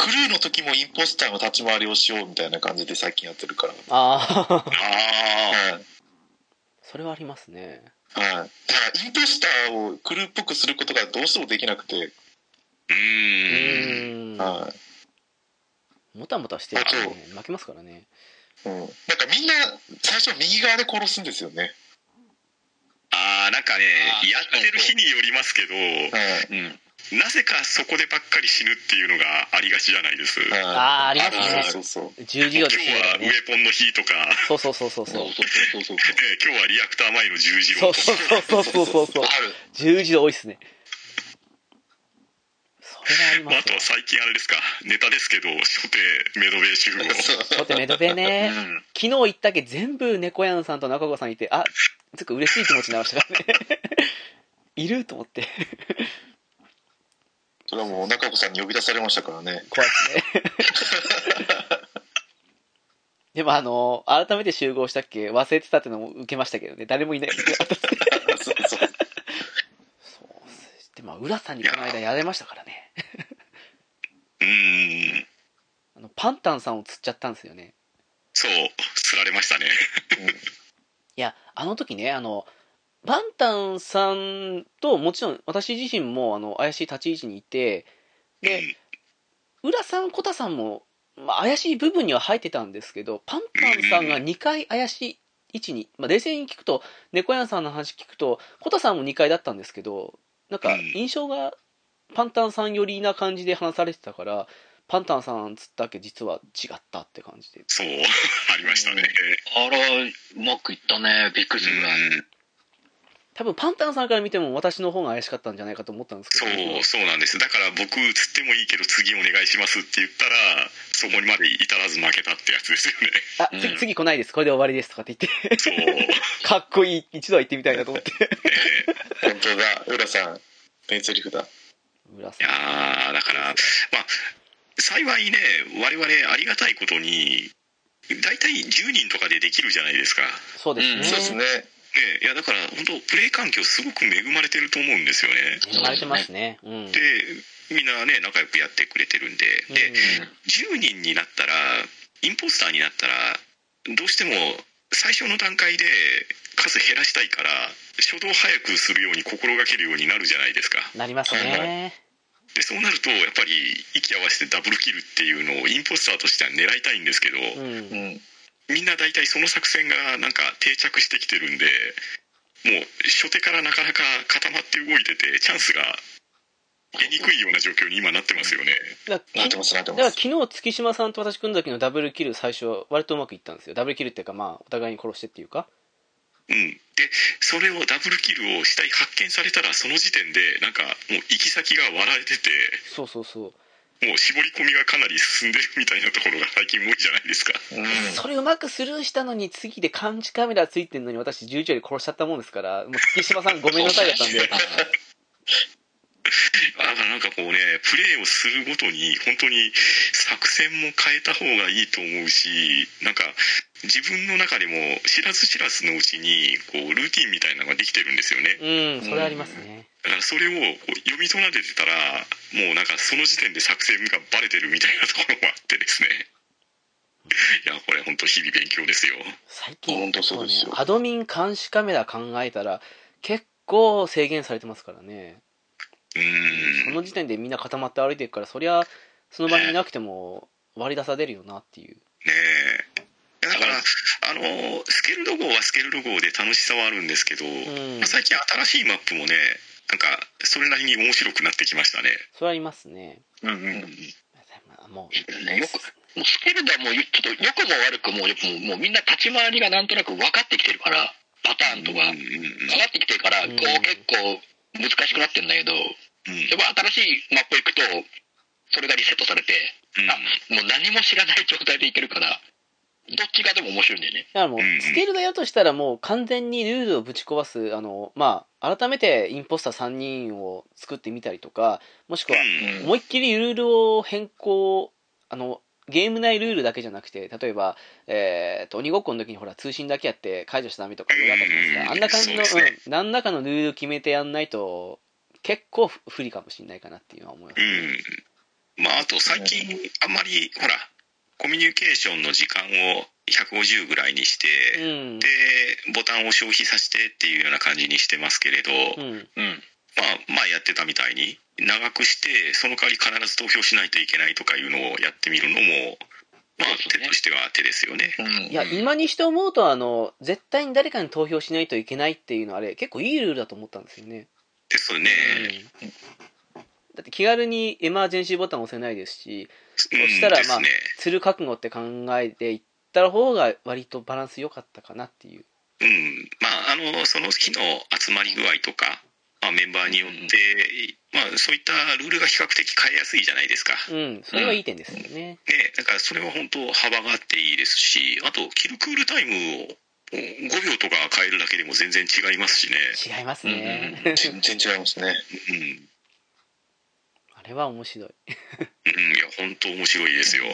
クルーの時もインポスターの立ち回りをしようみたいな感じで最近やってるから。ああ、ああ。はいそれはありますねはい。だから、インポスターをクルーっぽくすることがどうしてもできなくて、うんーんはい。もたもたしてるとね負けますからねうん。なんかみんな、最初右側で殺すんですよね。ああなんかねやってる日によりますけどはい。うんなぜかそこでばっかり死ぬっていうのがありがちじゃないです。ああありますね。そうそう。重次郎で今日はウェポンの日とか。そうそうそうそうそう。そうそう今日はリアクター前の十字路。とかそうそうそうそうそう。十字路多いっすね。あ,まあ、とは最近あれですか。ネタですけど初手メドベー集合初手メドベーね、昨日行ったっけ全部猫屋んさんと中川さんいてあちょっと嬉しい気持ちになりましたからね。いると思って。それはもう中子さんに呼び出されましたからね。怖いですね。でもあの改めて集合したっけ？忘れてたってのも受けましたけどね。誰もいない。そうそう。そうでも浦さんにこの間やられましたからね。うー。ん。あのパンタンさんを釣っちゃったんですよね。そう。釣られましたね。いやあの時ねあのパンタンさんともちろん私自身もあの怪しい立ち位置にいてで浦さんコタさんも、まあ、怪しい部分には入ってたんですけどパンタンさんが2回怪しい位置に、まあ、冷静に聞くと猫屋さんの話聞くとコタさんも2回だったんですけどなんか印象がパンタンさん寄りな感じで話されてたからパンタンさんつったっけ実は違ったって感じで。そうありましたね。あらうまくいったね。びっくりするぐらい。うん多分パンタンさんから見ても私の方が怪しかったんじゃないかと思ったんですけそどうそうなんです。だから僕釣ってもいいけど次お願いしますって言ったらそこにまで至らず負けたってやつですよね。あ、うん。次次来ないです。これで終わりですとかって言って。そう。かっこいい。一度は行ってみたいなと思って。本当だ。浦さん、名台詞だ。浦さいやーだからまあ幸いね我々ありがたいことに大体10人とかでできるじゃないですか。そうですね、うんそうですね。ねいやだから本当プレイ環境すごく恵まれてると思うんですよね。生まれてますね。うん。でみんなね仲良くやってくれてるんで。でうん10人になったらインポスターになったらどうしても最初の段階で数減らしたいから初動早くするように心がけるようになるじゃないですか。なりますね。でそうなるとやっぱり息合わせてダブルキルっていうのをインポスターとしては狙いたいんですけど、うん。うん。みんな大体その作戦がなんか定着してきてるんでもう初手からなかなか固まって動いててチャンスが出にくいような状況に今なってますよね。だからきなってます、なってだから。昨日月島さんと私組んだ時のダブルキル最初は割とうまくいったんですよ。ダブルキルっていうかまあお互いに殺してっていうか。うん、でそれをダブルキルを死体発見されたらその時点でなんかもう行き先が割られてて。そうそうそうもう絞り込みがかなり進んでるみたいなところが最近多いじゃないですか。うん。それうまくスルーしたのに次で監視カメラついてんのに私11より殺しちゃったもんですからもう月島さんごめんなさいだったんで。だからなんかこうねプレーをするごとに本当に作戦も変えた方がいいと思うしなんか自分の中でも知らず知らずのうちにこうルーティンみたいなのができてるんですよね。うんそれありますねだからそれをこう読み奏でてたらもうなんかその時点で作戦がバレてるみたいなところもあってですね。いやこれ本当日々勉強ですよ。最近本当そうですよ。ねアドミン監視カメラ考えたら結構制限されてますからね。うん。その時点でみんな固まって歩いてるからそりゃその場にいなくても割り出されるよなっていう。ねえ。だからあのスケルド号はスケルド号で楽しさはあるんですけど、ん。まあ最近新しいマップもねなんかそれなりに面白くなってきましたね。それありますね。うんうん。まあもうねよくもうスケルダもちょっと良くも悪くもよくももうみんな立ち回りがなんとなく分かってきてるからパターンとかうんうん分かってきてるから、うんこう結構難しくなってんだけどやっうん。ぱ新しいマップ行くとそれがリセットされて、うん。あもう何も知らない状態でいけるからどっちがでも面白いんだよね。だからもううん。スケールだよとしたらもう完全にルールをぶち壊すあのまあ改めてインポスター3人を作ってみたりとかもしくはうん。思いっきりルールを変更あのゲーム内ルールだけじゃなくて例えば、えー、と鬼ごっこの時にほら通信だけやって解除しちゃダメとかいろいろあったじゃないですあんな感じの、ね。うん、何らかのルール決めてやんないと結構不不利かもしれないかなっていうのは思います、うん。まああと最近あんまりほらコミュニケーションの時間を150ぐらいにして、うんでボタンを消費させてっていうような感じにしてますけれど、うんうん。まあ、まあやってたみたいに長くしてその代わり必ず投票しないといけないとかいうのをやってみるのもまあ手としては手ですよね。うん。いや今にして思うとあの絶対に誰かに投票しないといけないっていうのはあれ結構いいルールだと思ったんですよね、ですね。うんだって気軽にエマージェンシーボタン押せないですしうんしたらですね。する覚悟って考えていった方が割とバランス良かったかなっていう。うん、まああのその日の集まり具合とか、まあ、メンバーによって、まあ、そういったルールが比較的変えやすいじゃないですか。うん。それはいい点ですよね、ね、だからそれは本当幅があっていいですしあとキルクールタイムを5秒とか変えるだけでも全然違いますしね。違いますね、全然違いますね。うん。あれは面白い。うん、いや本当面白いですよ。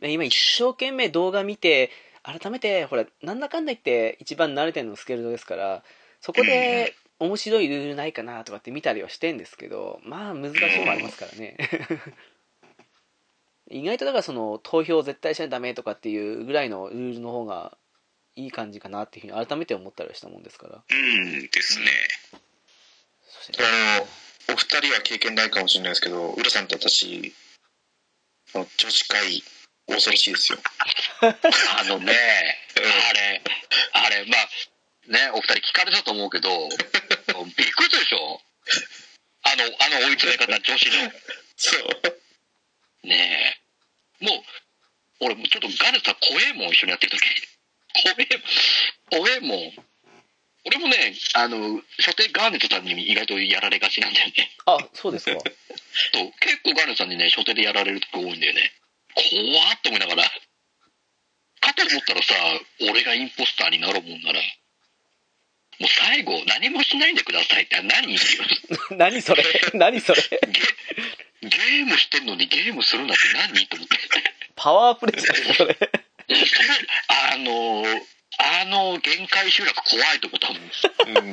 で 今一生懸命動画見て改めてほらなんだかんだ言って一番慣れてるのスケルトですからそこで面白いルールないかなとかって見たりはしてんですけどまあ難しいのもありますからね。意外とだからその投票絶対しないとダメとかっていうぐらいのルールの方がいい感じかなっていうふうに改めて思ったりはしたもんですから。うんですね。そしてあの、お二人は経験ないかもしれないですけど、浦さんと私、女子会、恐ろしいですよ。あのね、あれ、あれ、まあ、ね、お二人聞かれたと思うけど、びっくりするでしょ？あの、あの追い詰め方、女子の。そう。ねえ。もう、俺ちょっとガルさ怖えもん一緒にやってる時怖え、怖えもん。俺もね、あの、初手ガーネットさんに意外とやられがちなんだよね。あそうですか そう結構ガーネットさんにね、初手でやられる時多いんだよね。怖っと思いながら。かと思ったらさ、俺がインポスターになるもんなら、もう最後、何もしないでくださいって何っていう 何それ？何それ？ゲゲームしてんのにゲームするなって何？と思って。パワープレイじゃないそれあの、あの限界集落怖いと思ったもん。うん。い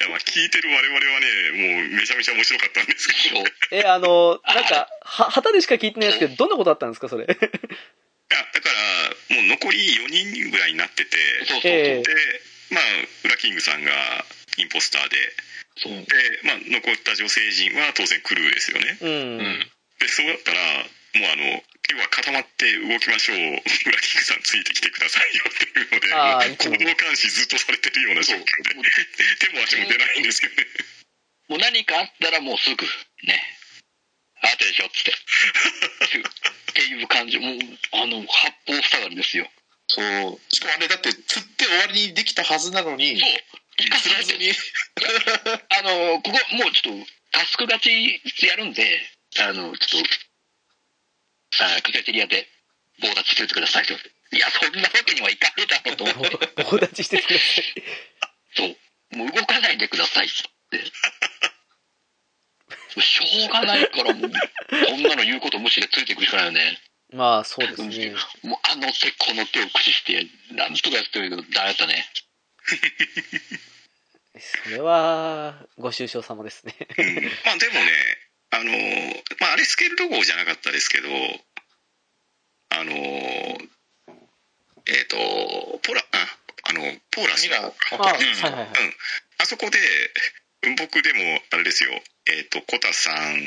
やまあ聞いてる我々はねもうめちゃめちゃ面白かったんですけど。そうえあのなんかは旗でしか聞いてないですけどどんなことあったんですかそれ？いやだからもう残り4人ぐらいになっててそうそうええでまあウラキングさんがインポスターでそう。で、まあ、残った女性陣は当然クルーですよねうん、うん。でそうだったらもうあの要は固まって動きましょうウラキングさんついてきてくださいよっていうので行動監視ずっとされてるような状況で手も足も出ないんですよねもう何かあったらもうすぐ、ね。あてでしょっつって。っていう感じ。もう、あの、八方塞がりですよ。そう。しかもあれだって、釣って終わりにできたはずなのに、そう。釣らずに。あの、ここ、もうちょっと、タスク勝ちやるんで、あの、ちょっと、あクフェテリアで棒立ちしててくださいと。いや、そんなわけにはいかねえだろうと思って。棒立ちしてくださいそう。もう動かないでくださいって。しょうがないから、もう、こんなの言うこと無視でついていくしかないよね。まあそうですねもう、あの手この手を駆使して、なんとかやってるけど、ダメだったね。それはご愁傷様ですねうんまあでもねあのまああれスケルロ号じゃなかったですけどあのえっ、とポラああのポーラスミラー。あうんはいはいはい。あそこで僕でもあれですよ。えっ、とコタさん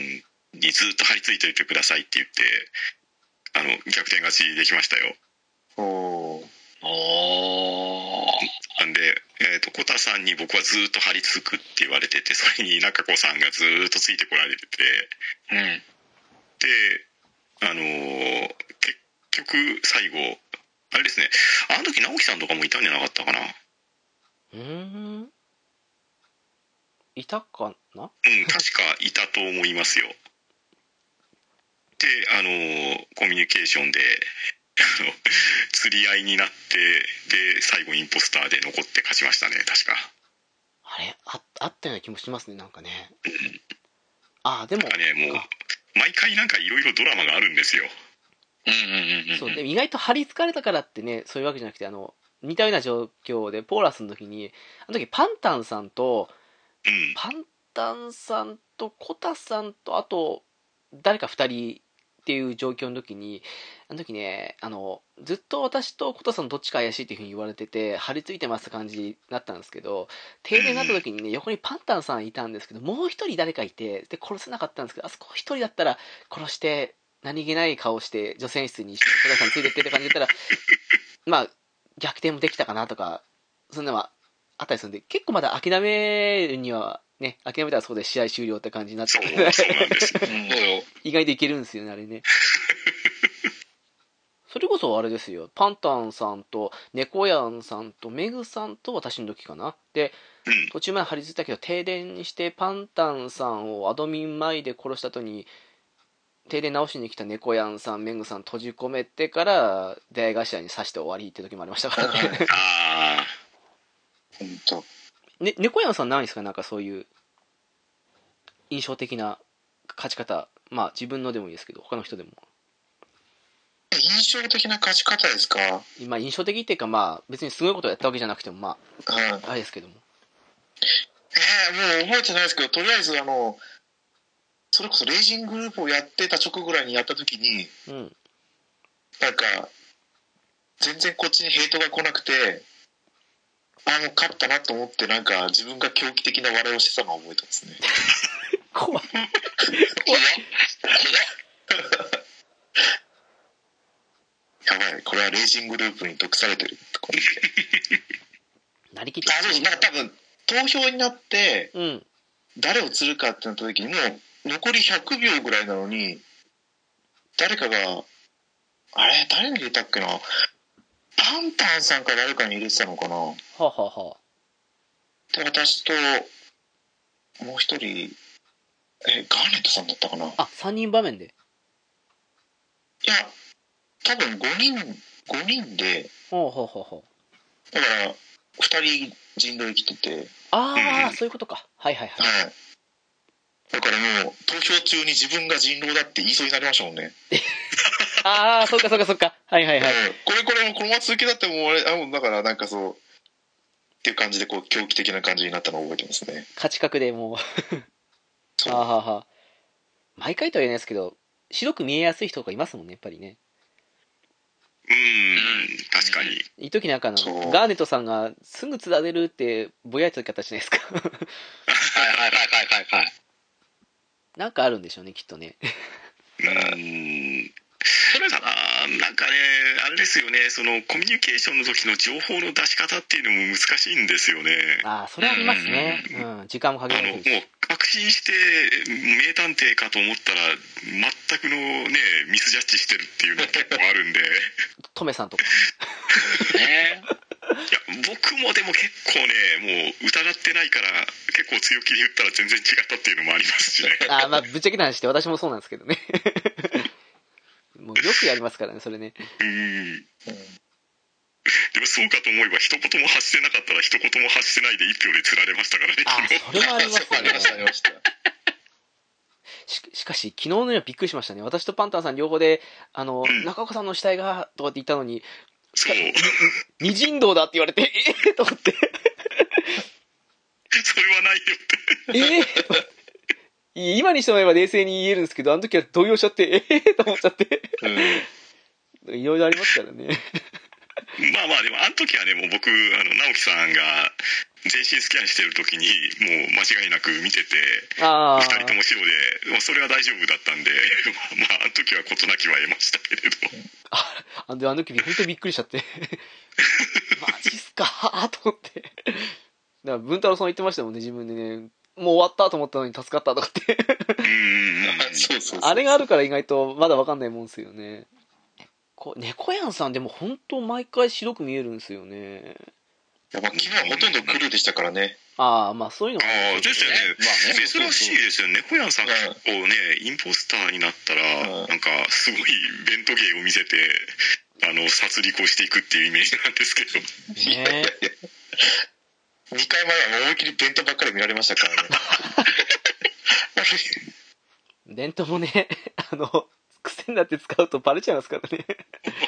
にずっと張り付いておいてくださいって言ってあの逆転勝ちできましたよ。おー。おー。なんで、えー、とコタさんに僕はずっと張り付くって言われててそれに中子さんがずっとついてこられてて。うん。であのー結局最後あれですねあの時直樹さんとかもいたんじゃなかったかな。うーん。いたかな？うん確かいたと思いますよ。であのーコミュニケーションであの釣り合いになってで最後インポスターで残って勝ちましたね確か。あれああったような気もしますねなんかね。あでもなんかねもうあ。毎回なんかいろいろドラマがあるんですよ。うんうんうんうん。そうで意外と張り付かれたからってねそういうわけじゃなくてあの似たような状況でポーラスの時にあの時パンタンさんとうん。パンタンさんとコタさんとあと誰か2人っていう状況の時に、あの時ね、あの、ずっと私とコトさんどっちか怪しいっていう風に言われてて、張り付いてますって感じになったんですけど、停電になった時にね、横にパンタンさんいたんですけど、もう一人誰かいて、で、殺せなかったんですけど、あそこ一人だったら殺して、何気ない顔して、女性室にして、コトさんついてってって感じだったら、まあ、逆転もできたかなとか、そんなのはあったりするんで、結構まだ諦めるには、ね、諦めたらそこで試合終了って感じになってそうそうなんで。意外といけるんですよね、あれね。それこそあれですよ、パンタンさんと、猫やんさんと、メグさんと私の時かな。で、うん途中まで張り付いたけど、停電にして、パンタンさんをアドミン前で殺した後に、停電直しに来た猫やんさん、メグさん閉じ込めてから、出会い頭に刺して終わりって時もありましたからね。ああ本当。ね、猫やんさんないですかなんかそういう、印象的な勝ち方。まあ自分のでもいいですけど、他の人でも。印象的な勝ち方ですか？はまあ印象的っていうかまあ別にすごいことをやったわけじゃなくてもまい。ああれですけどもえー、もう覚えてないですけど、とりあえずあの、それこそレイジングループをやってた直後ぐらいにやった時に、うんなんか、全然こっちにヘイトが来なくて、ああ、もう勝ったなと思って、なんか自分が狂気的な笑いをしてたのを覚えてますね。怖い。怖っ怖っやばい、これはレイジングループに毒されてる。なりきってあ、そう。なんか多分、投票になって、うん。誰を釣るかってなった時に、もう残り100秒ぐらいなのに、誰かが、あれ？誰に入れたっけな？パンタンさんか誰かに入れてたの。かなはあ、はあはあ、で、私と、もう一人、え、ガーネットさんだったかな。いあ3人場面で。や、多分5人、5人で、ほうほうほうほうだから、2人人狼生きてて、ああ、うん。そういうことか。はいはいはい。はい。だからもう、投票中に自分が人狼だって言いそうになりましたもんね。ああそっかそっかそっか。はいはいはい。うん。これこれもこのまま続きだってもうあれ、あ、もうだからなんかそう、っていう感じでこう狂気的な感じになったのを覚えてますね。勝ち確でもう。そう。はあ、はあはあ、毎回とは言えないですけど白く見えやすい人がいますもんねやっぱりね。うん。確かに。いい時なんかあのそう。ガーネットさんがすぐつられるってぼやいた時あったじゃないですか。はいはいはいはいはいはい。なんかあるんでしょうねきっとね。うんただなんかねあれですよね。そのコミュニケーションの時の情報の出し方っていうのも難しいんですよね。ああそれありますね。うん時間もかけあのもうられるし確信して名探偵かと思ったら全くのねミスジャッジしてるっていうのが結構あるんで。トメさんとか。ね。いや僕もでも結構ねもう疑ってないから結構強気で言ったら全然違ったっていうのもありますしね。あーまあぶっちゃけた話して私もそうなんですけどねもうよくやりますからねそれね。うん。でもそうかと思えば一言も発してなかったら一言も発してないで一票で釣られましたからねあそれもありますね。した。ししかし昨日の夜はびっくりしましたね。私とパンタンさん両方であの、ん。中岡さんの死体がとかって言ったのにそう。二人道だって言われて ええと思って。それはないよって。ええ今にしてもらえば冷静に言えるんですけどあの時は動揺しちゃってええと思っちゃって。うん。いろいろありますからね。まあまあでもあの時はねもう僕あの直樹さんが全身スキャンしてる時にもう間違いなく見てて二人とも白でもうそれは大丈夫だったんで まああの時は事なきは得ましたけれど。あであの時本当にびっくりしちゃって。マジっすかーと思って。だから文太郎さん言ってましたもんね自分でねもう終わったと思ったのに助かったとかって。そうそう。あれがあるから意外とまだわかんないもんですよね。こ猫やんさんでも本当毎回白く見えるんですよね。いやまあ昨日はほとんどクルーでしたからね。ああまあそういうのもああですよね。まあね珍しいですよね。猫やんさんうん結構ねインポスターになったらうん。なんかすごいベント芸を見せてあの殺戮をしていくっていうイメージなんですけど。ね2回前は思いっきり弁当ばっかり見られましたからね。伝統もね あの癖になって使うとバレちゃいますからね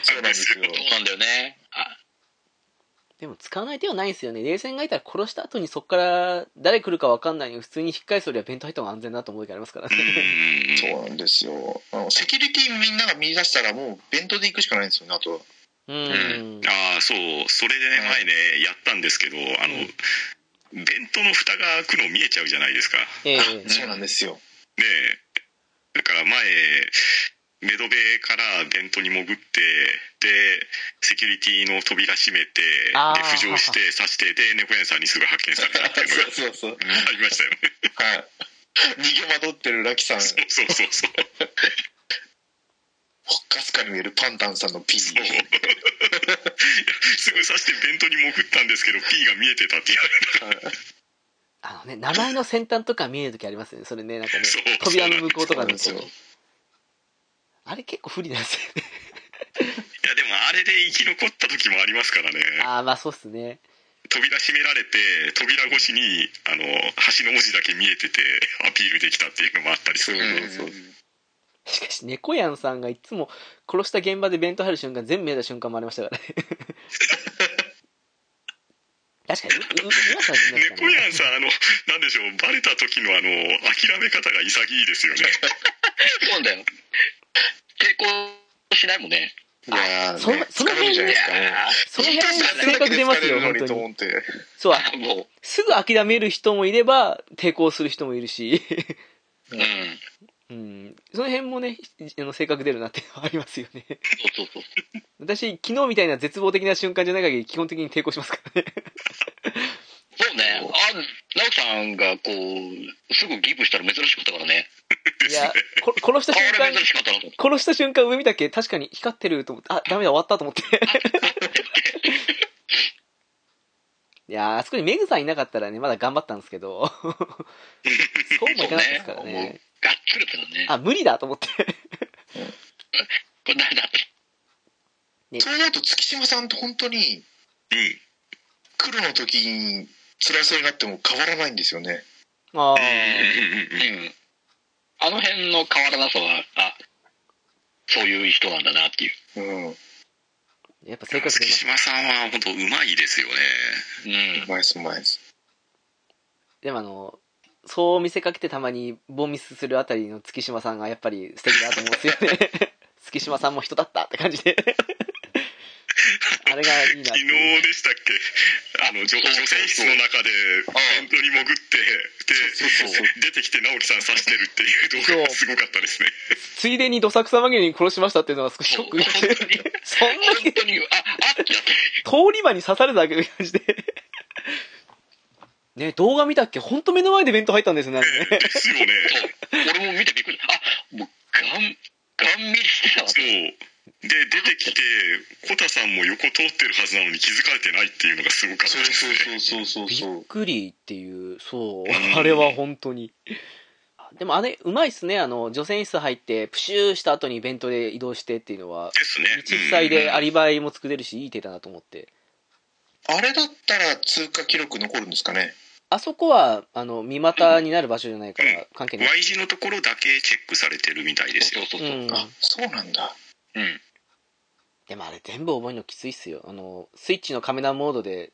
そうなんですよ。そうなんだよね。あでも使わない手はないんですよね。冷戦がいたら殺した後にそこから誰来るか分かんないのに普通に引っ返すよりは弁当入った方が安全だと思う時ありますからね。うんそうなんですよセキュリティみんなが見出したらもう弁当で行くしかないんですよねあとはうん。ああそう。それでねはい。前ねやったんですけどあの、弁当の蓋が開くの見えちゃうじゃないですか。ええ。そうなんですよ。ねえ。だから前メドベから弁当に潜ってでセキュリティの扉閉めてで浮上して刺してで猫屋さんにすぐ発見されたっていうのがそうそうそう。ありましたよね。はい。逃げ惑ってるラキさん。そうそうそうそうかすかに見えるパンタンさんの P そうすぐ刺して弁当に潜ったんですけど P が見えてたって言われたあのね、名前の先端とか見える時ありますよね。それね、なんかね扉の向こうとかでそうなんですよ。あれ結構不利なんですよね。いやでもあれで生き残った時もありますからね。ああ、まあそうっすね。扉閉められて扉越しにあの橋の文字だけ見えててアピールできたっていうのもあったりするそうそうしかし、猫やんさんがいつも殺した現場で弁当入る瞬間、全部見えた瞬間もありましたからね。確かに、う、う、皆さん知ってますか猫やんさんあのなんでしょうバレた時のあの諦め方が潔いですよね そうだよ。抵抗しないもんね。いやーそねその辺疲れるじゃないですかもうその辺性格出ますよ、本当に。そう、あもすぐ諦める人もいれば、抵抗する人もいるし、う、うん。うん、その辺もね、あの性格出るなってありますよね。そうそうそう。私、昨日みたいな絶望的な瞬間じゃない限り、基本的に抵抗しますからね。そうね。あ、直樹さんがこう、すぐギブしたら珍しかったからね。いや、こ殺したあ瞬間。殺した瞬間上見たっけ確かに光ってると思って、あ、ダメだ、終わったと思って。いやー、あそこにメグさんいなかったらね、まだ頑張ったんですけど、そうもいかなかったですからね。がっつりだったね。あ、無理だと思って。これ誰だって。それだと月島さんって本当にうん黒の時に辛そうになっても変わらないんですよね。あうん。ーうん。うん。うん。あの辺の変わらなさは、あ、そういう人なん。だなっていう。うん。うやっぱ性格出月。島さん。は本当うまいですよねうん。まいですうまいですでもあの、そう見せかけてたまにボンミスするあたりの月島さんがやっぱり素敵だと思うんですよね。月島さんも人だったって感じで。あれがいいなっ昨日。でしたっけ？あの女女性室の中で弁当に潜ってそうそうそうで出てきて直樹さん刺してるっていう動画がすごかったですねついでにどさくさ紛れに殺しましたっていうのは少しショック そんなに。通り魔に刺されただけの感じで。ね、動画見たっけ？ほんと目の前で弁当入ったんですね。あれねですよねそう。俺も見てびっくり。あ、もう、ガン、ガン見りしてたわそう。で出てきてコタさんも横通ってるはずなのに気づかれてないっていうのがすごかったそうですねそうそうそうびそうっくりっていう、そうう。んあれは本当に。でもあれ、うまいっすね。あの、女性室入って、プシューした後に弁当で移動してっていうのは、ですね実際でうんアリバイも作れるし、いい手だなと思って。あれだったら通過記録残るんですかね？あそこは、あの、見股になる場所じゃないから、関係ない。Y 字のところだけチェックされてるみたいですよそうそうそうう。ん。あそうなんだうん。でもあれ全部覚えるのきついっすよ。あの、スイッチのカメラモードで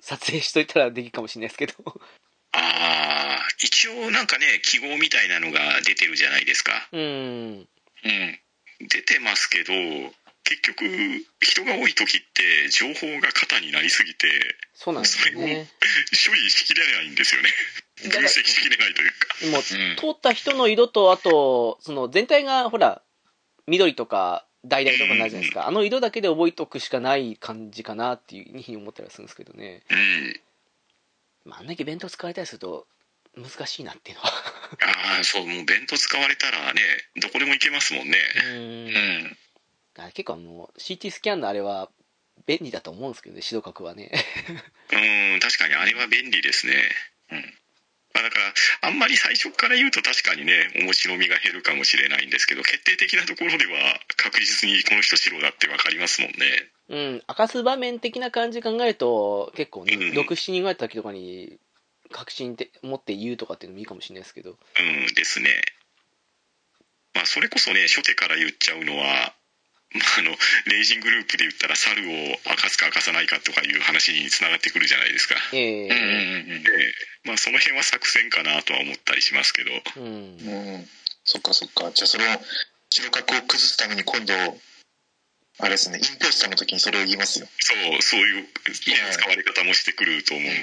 撮影しといたらできるかもしれないですけど。ああ一応なんかね記号みたいなのが出てるじゃないですかうん。うん。出てますけど結局人が多い時って情報が肩になりすぎてそうなんですよね。処理しきれないんですよね分析しきれないというかでも、うん通った人の色と、あと、その全体が、ほら、緑とか、橙とかになるじゃないですか。あの色だけで覚えとくしかない感じかなっていうふうに思ったりはするんですけどね。うんまあ、あんだけ弁当使われたりすると、難しいなっていうのは。ああそうもう弁当使われたらねどこでも行けますもんねう。うん結構あの、CT スキャンのあれは、便利だと思うんですけどね、指導角はね。うん確かにあれは便利ですね。うん。まあだからあんまり最初から言うと確かにね面白みが減るかもしれないんですけど決定的なところでは確実にこの人白だって分かりますもんね。うん、明かす場面的な感じ考えると、結構ね、うん。6、7人ぐらいた時とかに、確信って持って言うとかっていうのもいいかもしれないですけど。うんですね。まあそれこそね初手から言っちゃうのはまあ、あのレイジングループで言ったら猿を明かすか明かさないかとかいう話につながってくるじゃないですかえうんうんえうんで、まあ、その辺は作戦かなとは思ったりしますけどうん。うん。そっかそっか。じゃあその白角を崩すために今度、あれですね、インポスターの時にそれを言いますよ。そうそういう、ね、使われ方もしてくると思うんで、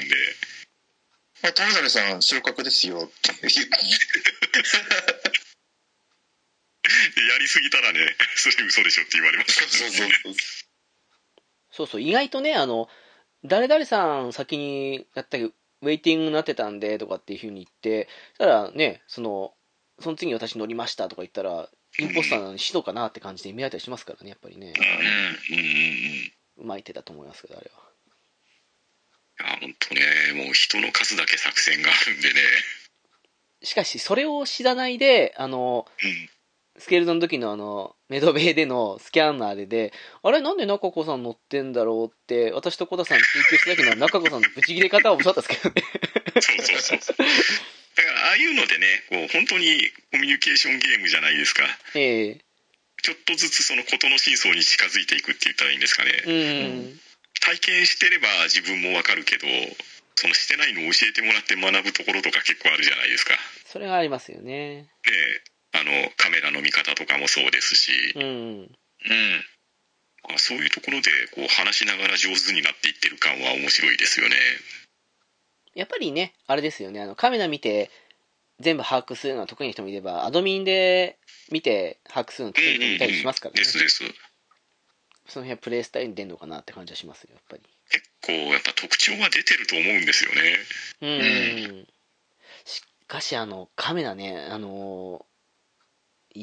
あ、友谷さん、白角ですよって言う。でやりすぎたらね それ嘘でしょって言われますそうそうそうそう。そうそう、意外とね、あの、誰々さん先にやったけど、ウェイティングになってたんで、とかっていう風に言って、そしたらね、その、その次に私乗りましたとか言ったら、インポスターなのにシドかなって感じで見られたりしますからね、やっぱりね。うんうんうんうまい手だと思いますけど、あれは。いや本当ねもう人の数だけ作戦があるんでねしかし、それを知らないで、あの、うんスケールドの時のあの、メドベイでのスキャンナーでで、あれなんで中子さん乗ってんだろうって、私と小田さん追求した時の中子さんのブチ切れ方は面白かったですけどね。そうそうそうそう。だからああいうのでねこう本当にコミュニケーションゲームじゃないですか。ええ。ちょっとずつその事の真相に近づいていくって言ったらいいんですかね、うん。体験してれば自分もわかるけどそのしてないのを教えてもらって学ぶところとか結構あるじゃないですか。それがありますよね。であのカメラの見方とかもそうですし、うん。うんあそういうところでこう話しながら上手になっていってる感は面白いですよねやっぱりね、あれですよね、あの、カメラ見て、全部把握するのは得意な人もいれば、アドミンで見て把握するの得意な人もいたりしますからね。ですですその辺はプレイスタイルに出るのかなって感じはしますよ、やっぱり。結構やっぱ特徴は出てると思うんですよねうん。しかし、あの、カメラね、あのよ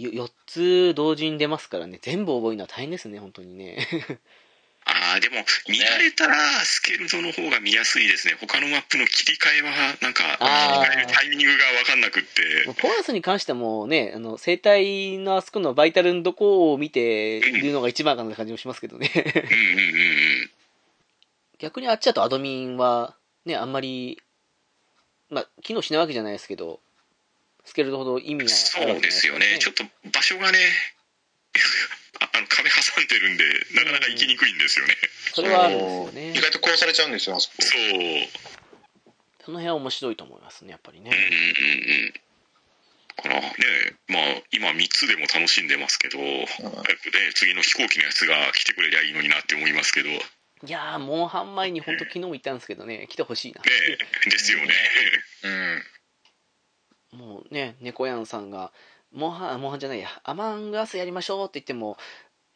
4つ同時に出ますからね、全部覚えるのは大変ですね、本当にね。ああでも見られたらスケルドの方が見やすいですね。他のマップの切り替えはなんかタイミングが分かんなくって。ポーラスに関してはもうね、あの、生体のあそこのバイタルのどこを見ているのが一番かなって感じもしますけどね。うんうんうんうん。逆にあっちだとアドミンは、ね、あんまり、まあ、機能しないわけじゃないですけど、スケルドほど意味があるそうですよねちょっと場所がね ああの壁挟んでるんでなかなか行きにくいんですよねそれはあるんですよね意。外と殺されちゃうんですよ、あそこ。そううんうんその辺は面白いと思いますね、やっぱりね。うんうんだからねまあ今3つでも楽しんでますけど、早くね次の飛行機のやつが来てくれりゃいいのになって思いますけどねいやー、モンハン前に本当昨日も言ったんですけどね、来てほしいな。ですよねうん。もうね、猫やんさんが、モンハン、モンハンじゃないや、アマングアスやりましょうって言っても、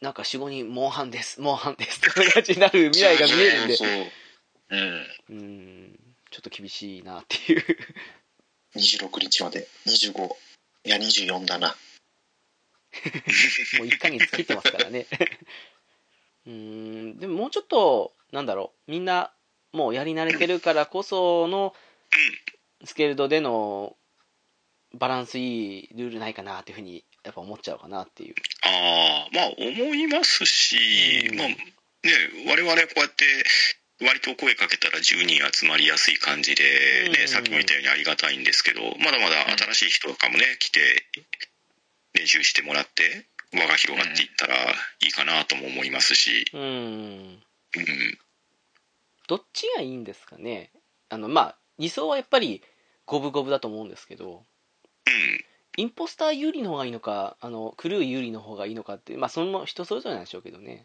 なんか4、5人、モンハンです、モンハンですって感じになる未来が見えるんで、そうんうん、ちょっと厳しいなっていう。26日まで。25。いや、24だな。もう1ヶ月切ってますからね。うーん、でももうちょっと、なんだろう、みんな、もうやり慣れてるからこその、スケールドでのバランスいいルールないかなっていうふうに、やっぱ思っちゃうかなっていう。ああまあ思いますし、うんまあね我々こうやって割と声かけたら10人集まりやすい感じで、ねうんさっきも言ったようにありがたいんですけどまだまだ新しい人とかもね来て練習してもらって輪が広がっていったらいいかなとも思いますし、うーん。うん、どっちがいいんですかね。あの、まあ、理想はやっぱり五分五分だと思うんですけど、うんインポスター有利の方がいいのか、あの、クルー有利の方がいいのかって、まあ、その人それぞれなんでしょうけどね。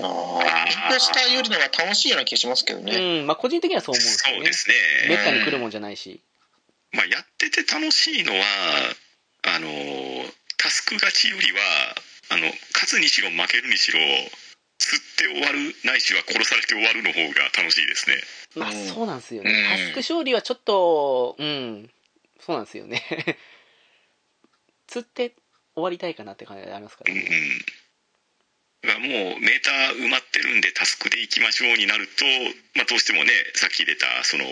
ああ、インポスターよりのが楽しいような気がしますけどね。うん、まあ、個人的にはそう思うんですよね。そうですね、めったに来るもんじゃないし。まあ、やってて楽しいのはあのタスク勝ちよりはあの勝つにしろ負けるにしろ吸って終わるないしは殺されて終わるの方が楽しいですねまあ、うんそうなんですよね。うんタスク勝利はちょっと、うん、そうなんですよね。釣って終わりたいかなって感じがありますかうんらね。だからもうメーター埋まってるんでタスクで行きましょうになると、まあ、どうしてもねさっき出たその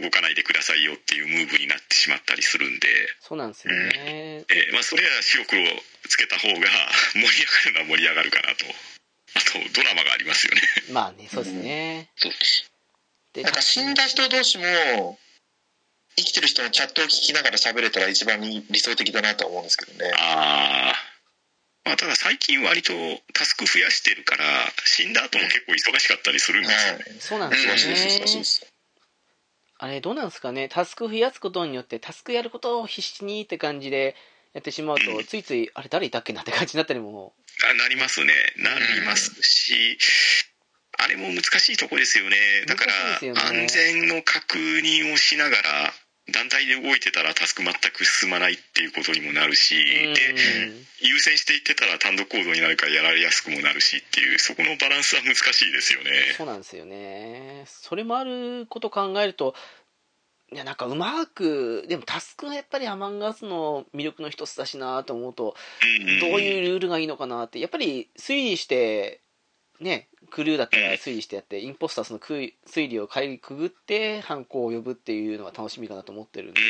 動かないでくださいよっていうムーブになってしまったりするんで、そうなんですよね。えーまあ、それは白黒つけた方が 盛り上がるのは盛り上がるかなとあとドラマがありますよねまあね、そうですね。そうでなんか死んだ人同士も、生きてる人のチャットを聞きながら喋れたら一番理想的だなとは思うんですけどね。ああまあ、ただ最近割とタスク増やしてるから死んだ後も結構忙しかったりするんですよ、はい。そうなんですよ難しいです難しいねですあれどうなんですかね。タスク増やすことによってタスクやることを必死にって感じでやってしまうと、うん。ついついあれ誰いたっけなって感じになったりもあなりますね。なりますし、あれも難しいとこですよね。だから安全の確認をしながら団体で動いてたらタスク全く進まないっていうことにもなるし、うん。で優先していってたら単独行動になるからやられやすくもなるしっていうそこのバランスは難しいですよね。そうなんですよね。それもあること考えるといやなんかうまくでもタスクがやっぱりアマンガスの魅力の一つだしなと思うとうんどういうルールがいいのかなってやっぱり推理してねクルーだったら推理してやってインポスターその推推理をかいくぐって犯行を呼ぶっていうのが楽しみかなと思ってるんで。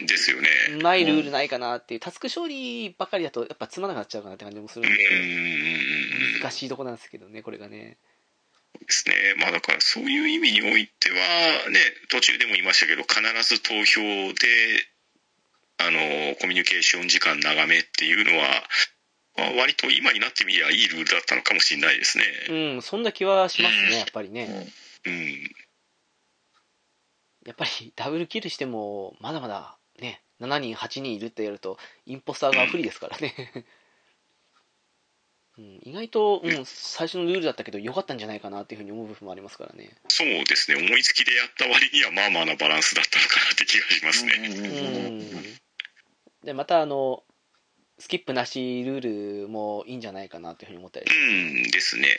うんですよね。うまいルールないかなっていうタスク勝利ばかりだとやっぱつまらなくなっちゃうかなって感じもするんで難しいとこなんですけどねこれがね。ですね。まあだからそういう意味においてはね途中でも言いましたけど必ず投票であのコミュニケーション時間長めっていうのは、まあ、割と今になってみりゃいいルールだったのかもしれないですね。うんそんな気はしますねやっぱりね。うん。やっぱりダブルキルしてもまだまだね7人8人いるってやるとインポスターが不利ですからね、うん、意外と、うん、最初のルールだったけど良かったんじゃないかなっていうふうに思う部分もありますからね。そうですね。思いつきでやった割にはまあまあなバランスだったのかなって気がしますね。ううんうんうんん。でまたあのスキップなしルールもいいんじゃないかなっていうふうに思ったりうんですね。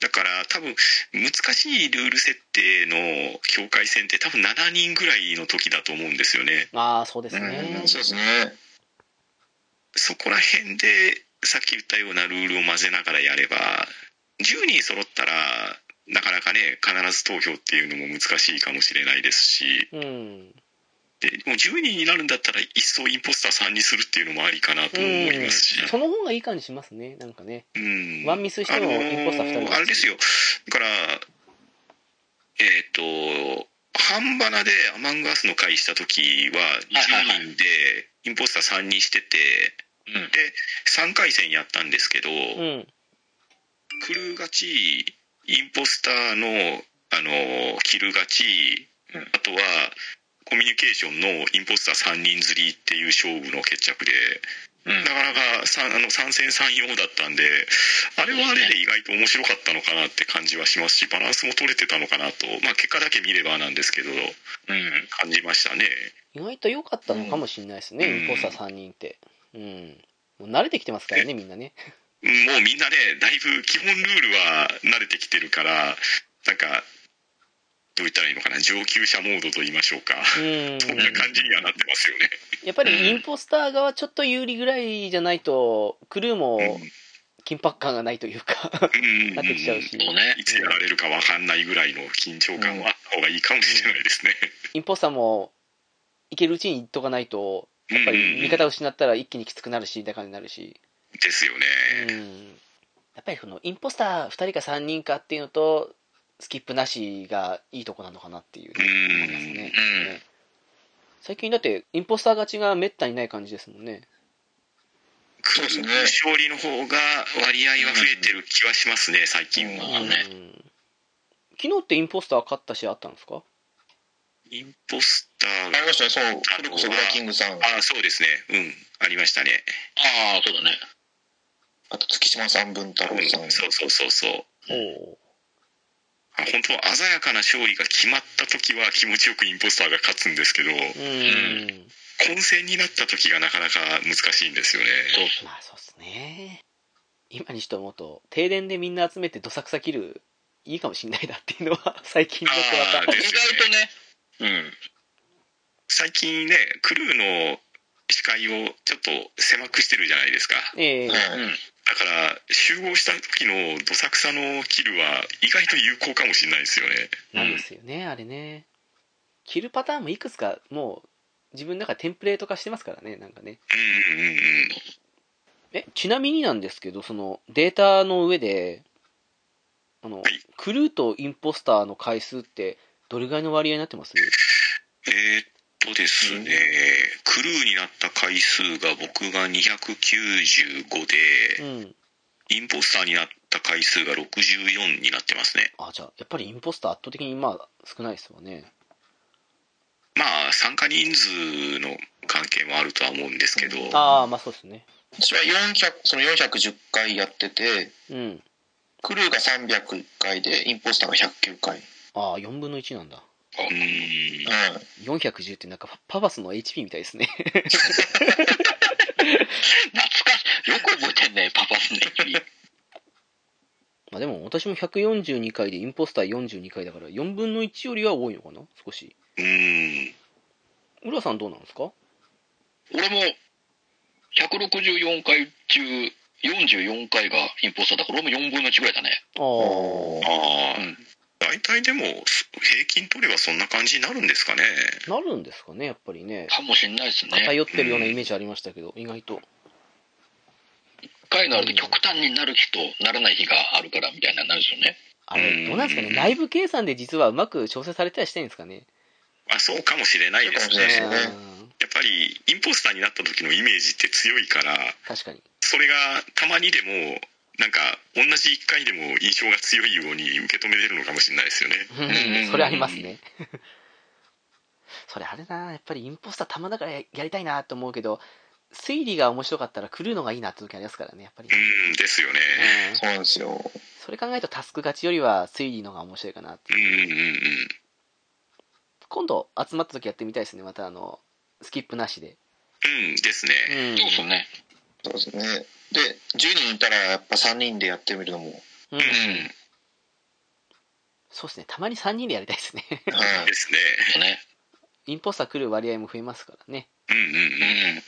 だから多分難しいルール設定の境界線って多分7人ぐらいの時だと思うんですよね。ああそうですうねんそうですね。そこら辺でさっき言ったようなルールを混ぜながらやれば10人揃ったらなかなかね必ず投票っていうのも難しいかもしれないですし。うんでもう10人になるんだったら一層インポスター3にするっていうのもありかなとも思いますし。うん。その方がいい感じしますねなんかね。うん。ワンミスしてもインポスター2人だし。あれですよ。だからえっ、と半ばなでアマンガースの会した時ははいはいはい10人でインポスター3にしててうん。で3回戦やったんですけど、うん。クルー勝ちインポスターのあのキル勝ち、うん。あとはコミュニケーションのインポスター3人釣りっていう勝負の決着でうん。なかなかさあの3戦3用だったんであれはあれで意外と面白かったのかなって感じはしますしバランスも取れてたのかなと、まあ、結果だけ見ればなんですけどうん。感じましたね。意外と良かったのかもしれないですね、うん。インポスター3人って。うん。もう慣れてきてますからねみんなね。もうみんなねだいぶ基本ルールは慣れてきてるからなんかどう言ったらいいのかな。上級者モードと言いましょうか、うん。そんな感じにはなってますよね。やっぱりインポスター側ちょっと有利ぐらいじゃないとクルーも緊迫感がないというかうん。なってきちゃうし。ね。いつやられるか分かんないぐらいの緊張感はあった方がいいかもしれないですね。インポスターもいけるうちに言っとかないとやっぱり味方を失ったら一気にきつくなるしだからになるし。ですよね。うん。やっぱりこのインポスター2人か3人かっていうのとスキップなしがいいとこなのかなっていう。思いますね。最近だってインポスター勝ちがめったにない感じですもんね。そうですね。勝利の方が割合は増えてる気はしますね、最近は。まあね。うん昨日ってインポスター勝った試合あったんですか？インポスターありが、ましたね。そうそれこそウラキングさん。あそうですね、うん、ありましたね。ああそうだね。あと月島さん文太郎さん。うん、そうそうそうそう。おおあ本当は鮮やかな勝利が決まった時は気持ちよくインポスターが勝つんですけど、うん混戦になった時がなかなか難しいんですよね。まあそうっすね。今にして思うと停電でみんな集めてどさくさ切るいいかもしんないなっていうのは最近になってまた意外とね。うん。最近ね、クルーの視界をちょっと狭くしてるじゃないですか。ええ。はいうんだから、集合した時のどさくさのキルは意外と有効かもしれないですよね。なんですよねあれね。切るパターンもいくつかもう自分の中でテンプレート化してますからねなんかね。うんうんうん。えちなみになんですけどそのデータの上であの、はい。クルーとインポスターの回数ってどれぐらいの割合になってます？えーっととですね、クルーになった回数が僕が295で、うん。インポスターになった回数が64になってますね。あ、じゃあ、やっぱりインポスター圧倒的にまあ少ないですよね。まあ、参加人数の関係もあるとは思うんですけど、ああ、まあそうですね。私は400その410回やっててうん。クルーが301回でインポスターが109回ああ、4分の1なんだ。うーん、うん410ってなんかパパスの HP みたいですね。懐かしい。よく覚えてんね、パパスの君。まあでも私も142回でインポスター42回だから4分の1よりは多いのかな？少し。うーん、浦さんどうなんですか？俺も、164回中、44回がインポスターだから、俺も4分の1ぐらいだね。ああ。ああ、うん大体でも、平均取ればそんな感じになるんですかね。なるんですかねやっぱりね。かもしんないですね。偏ってるようなイメージありましたけど、意外と。一回になると極端になる日とならない日があるからみたいななるんですよね。あれ、どうなんですかね内部計算で実はうまく調整されたりしてるんですかねあ、そうかもしれないですね。ですねうんっぱり、インポスターになった時のイメージって強いから、確かに。それがたまにでも、なんか、同じ1回でも印象が強いように受け止めれるのかもしれないですよね。うんそれありますね。それあれな、やっぱりインポスターたまだからややりたいなと思うけど、推理が面白かったら狂うのがいいなって時ありますからね、やっぱり。うん、ですよね。うんそうなんですよそれ考えるとタスク勝ちよりは推理の方が面白いかなってうん、うん、いう。うん。今度集まった時やってみたいですね、またあの、スキップなしで。うん、ですね。うん。そうそうね。そうですねで10人いたらやっぱ3人でやってみるのも、ううんん。そうですね、たまに3人でやりたいですね。はいですね。インポスター来る割合も増えますからね。うん、うん、ううん。ん。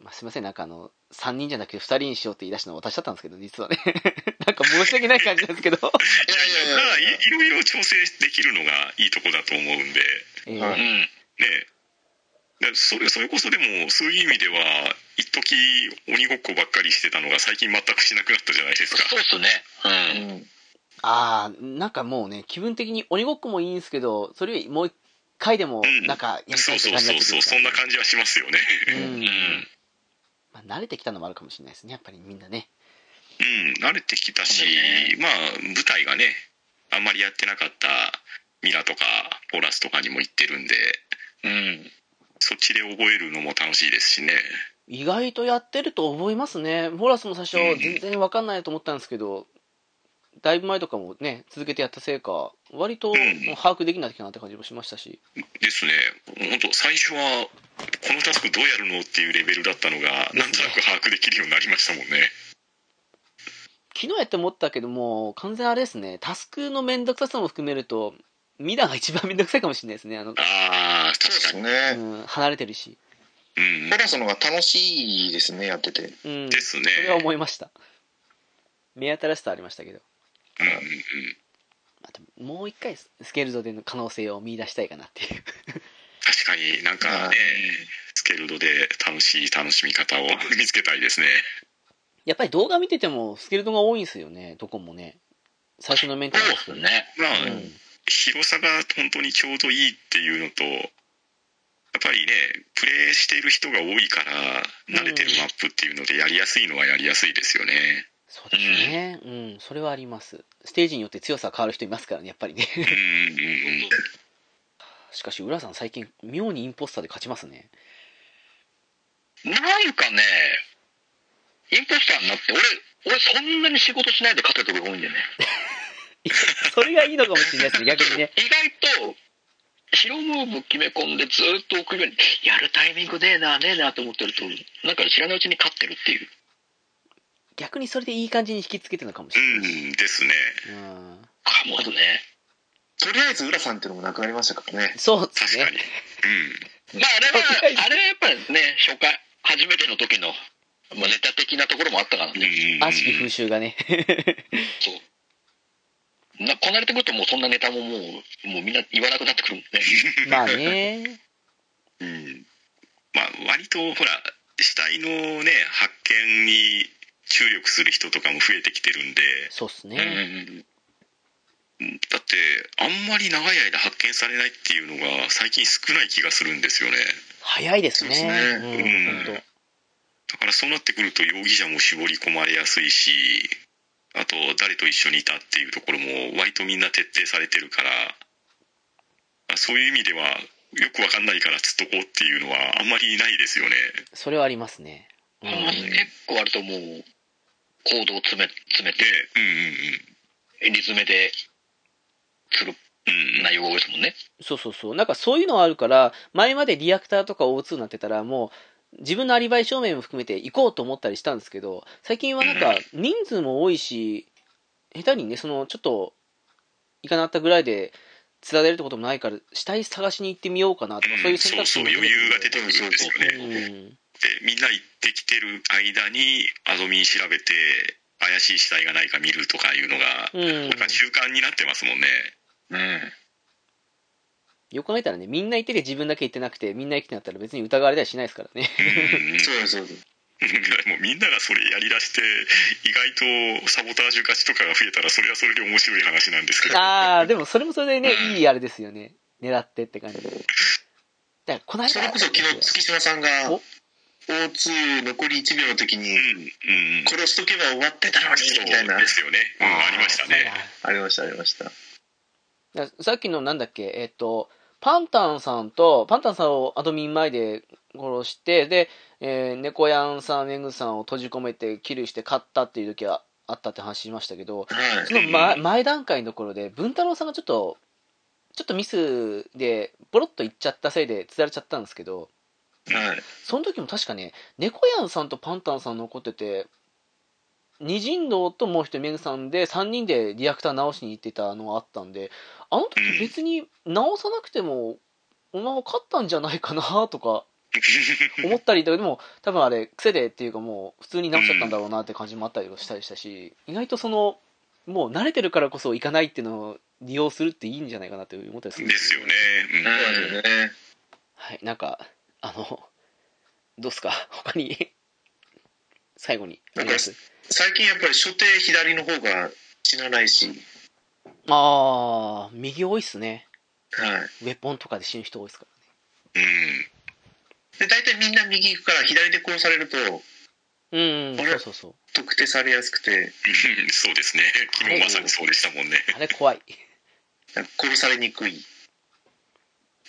まあ、すいません、なんかあの、3人じゃなくて2人にしようって言い出したのは私だったんですけど、実はね。なんか申し訳ない感じなんですけど。いやいやまあ、いいやいやいろいろ調整できるのがいいとこだと思うんで、えーはいうん。ね。でそれそれこそでもそういう意味では一時鬼ごっこばっかりしてたのが最近全くしなくなったじゃないですかそうっすね。うん。うんああ、なんかもうね、気分的に鬼ごっこもいいんですけど、それよりもう一回でもうん、なんかやりたそいうってそうそうそう感じになってくるそんな感じはしますよねうん。うん。まあ、慣れてきたのもあるかもしれないですね、やっぱりみんなね。うん慣れてきたし、ねまあ舞台がねあんまりやってなかったミラとかオラスとかにも行ってるんでうん。そっちで覚えるのも楽しいですしね。意外とやってると覚えますね。ボラスも最初うん全然わかんないと思ったんですけど、だいぶ前とかもね、続けてやったせいか、割とんもう把握できなきゃなって感じもしましたし。ですね。本当最初はこのタスクどうやるのっていうレベルだったのがなんとなく把握できるようになりましたもんね。昨日やって思ったけども、完全あれですね、タスクのめんどくささも含めると、ミラが一番めんどくさいかもしれないですね。あの、ああそうで確かにすねうん、離れてるし。うんホラスの方が楽しいですねやっててうん。ですねそれは思いました。目新しさありましたけど。うんうんうんあともう一回スケルドでの可能性を見出したいかなっていう。確かになんかねはいスケルドで楽しい楽しみ方を 見つけたいですねやっぱり動画見ててもスケルトンが多いんですよね、どこもね。最初のメンテナンスそうっすね。まあ、うん。広さが本当にちょうどいいっていうのとやっぱりねプレイしている人が多いから慣れてるマップっていうのでやりやすいのはやりやすいですよねそうですね。うん、それはあります。ステージによって強さ変わる人いますからね、やっぱりね。うんうんうんしかし、浦さん最近、妙にインポスターで勝ちますね。なんかね、インポスターになって、俺、俺そんなに仕事しないで勝てるとこが多いんだよね。それがいいのかもしれないですね、逆にね。意外と、白ムーブ決め込んでずーっと置くように、やるタイミングねえな、ねえなと思ってると、なんか知らないうちに勝ってるっていう。逆にそれでいい感じに引きつけてるのかもしれない。うんですねうん。かもね。とりあえず浦さんっていうのもなくなりましたからねそうですね確かに。うんまああれは、あれはやっぱりね、初回、初めての時の、まあ、ネタ的なところもあったからね。うん悪しき風習がね。そう。な、こなれてくるともうそんなネタももう、もうみんな言わなくなってくるもんね。まあね。うんまあ割とほら死体のね発見に注力する人とかも増えてきてるんでそうっすうんうね。んだってあんまり長い間発見されないっていうのが最近少ない気がするんですよね早いですね。そうん、うん本だからそうなってくると容疑者も絞り込まれやすいしあと誰と一緒にいたっていうところも割とみんな徹底されてるからあそういう意味ではよくわかんないからつっとこうっていうのはあんまりないですよね当それはありますね。うんまあ結構あるともう、行動を詰め、詰めてで、うんうん理詰めでするうんうん内容が多いですもんね。そうそうそう。なんかそういうのあるから、前までリアクターとか O2 になってたら、もう、自分のアリバイ証明も含めて行こうと思ったりしたんですけど、最近はなんか 人数も多いし、下手にね、その、ちょっと、いかなったぐらいで、つられるってこともないから、死体探しに行ってみようかなとか、そういう選択肢もそうそう余裕が出てくるんですよね、うん。でみんな行ってきてる間にアドミン調べて怪しい死体がないか見るとかいうのが、うんなんか習慣になってますもんねうん。よく考えたらね、みんな行ってて自分だけ行ってなくて、みんな行ってなったら別に疑われたりしないですからね。うんそうです、そうです。もうみんながそれやりだして意外とサボタージュ勝ちとかが増えたらそれはそれで面白い話なんですけど。ああ、でもそれもそれでね、いいあれですよね。狙ってって感じ。で。だから、この間それこそ昨日月島さんがお？O2 残り1秒の時にうんうんうん。殺しとけば終わってたのにみたいな。ですよね、うんありましたね。ありましたありました。さっきのなんだっけ、えっと、パンタンさんと、パンタンさんをアドミン前で殺して、で、えー、猫やんさん、メグさんを閉じ込めて、キルして勝ったっていう時はあったって話しましたけど、はい。その前前段階のところで、文太郎さんがちょっと、ちょっとミスで、ボロッといっちゃったせいで、つられちゃったんですけど、はい。その時も確かね、猫やんさんとパンタンさん残ってて、二人道ともう一人メグさんで3人でリアクター直しに行ってたのがあったんで、あの時別に直さなくても、お前勝ったんじゃないかなとか思ったり、でも多分あれ癖でっていうかもう普通に直しちゃったんだろうなって感じもあったりしたりしたし、意外とその、もう慣れてるからこそ行かないっていうのを利用するっていいんじゃないかなって思ったりするんですよね、ですよねはい、なんか、あの、どうっすか他に、最後に。あります？最近やっぱり初手左の方が死なないし。あー、右多いっすね。はい。ウェポンとかで死ぬ人多いっすかうん。で大体みんな右行くから左で殺されるとらね。うん、そうそうそう。特定されやすくて。うんそうですね。昨日まさにそうでしたもんね。あれ怖い。殺されにくい。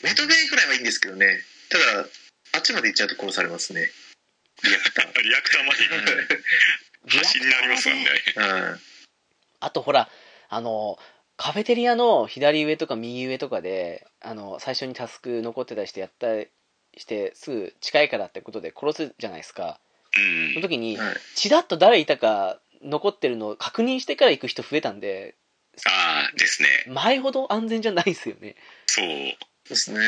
メトゲーくらいはいいんですけどね。ただあっちまで行っちゃうと殺されますね リアクターリアクターまで端になりますもんね。はいあとほら、あの、カフェテリアの左上とか右上とかで、あの、最初にタスク残ってたりしてやったりして、すぐ近いからってことで殺すじゃないですか。うんその時に、はい。ちらっと誰いたか残ってるのを確認してから行く人増えたんで、ああですね。前ほど安全じゃないですよね。そうですね。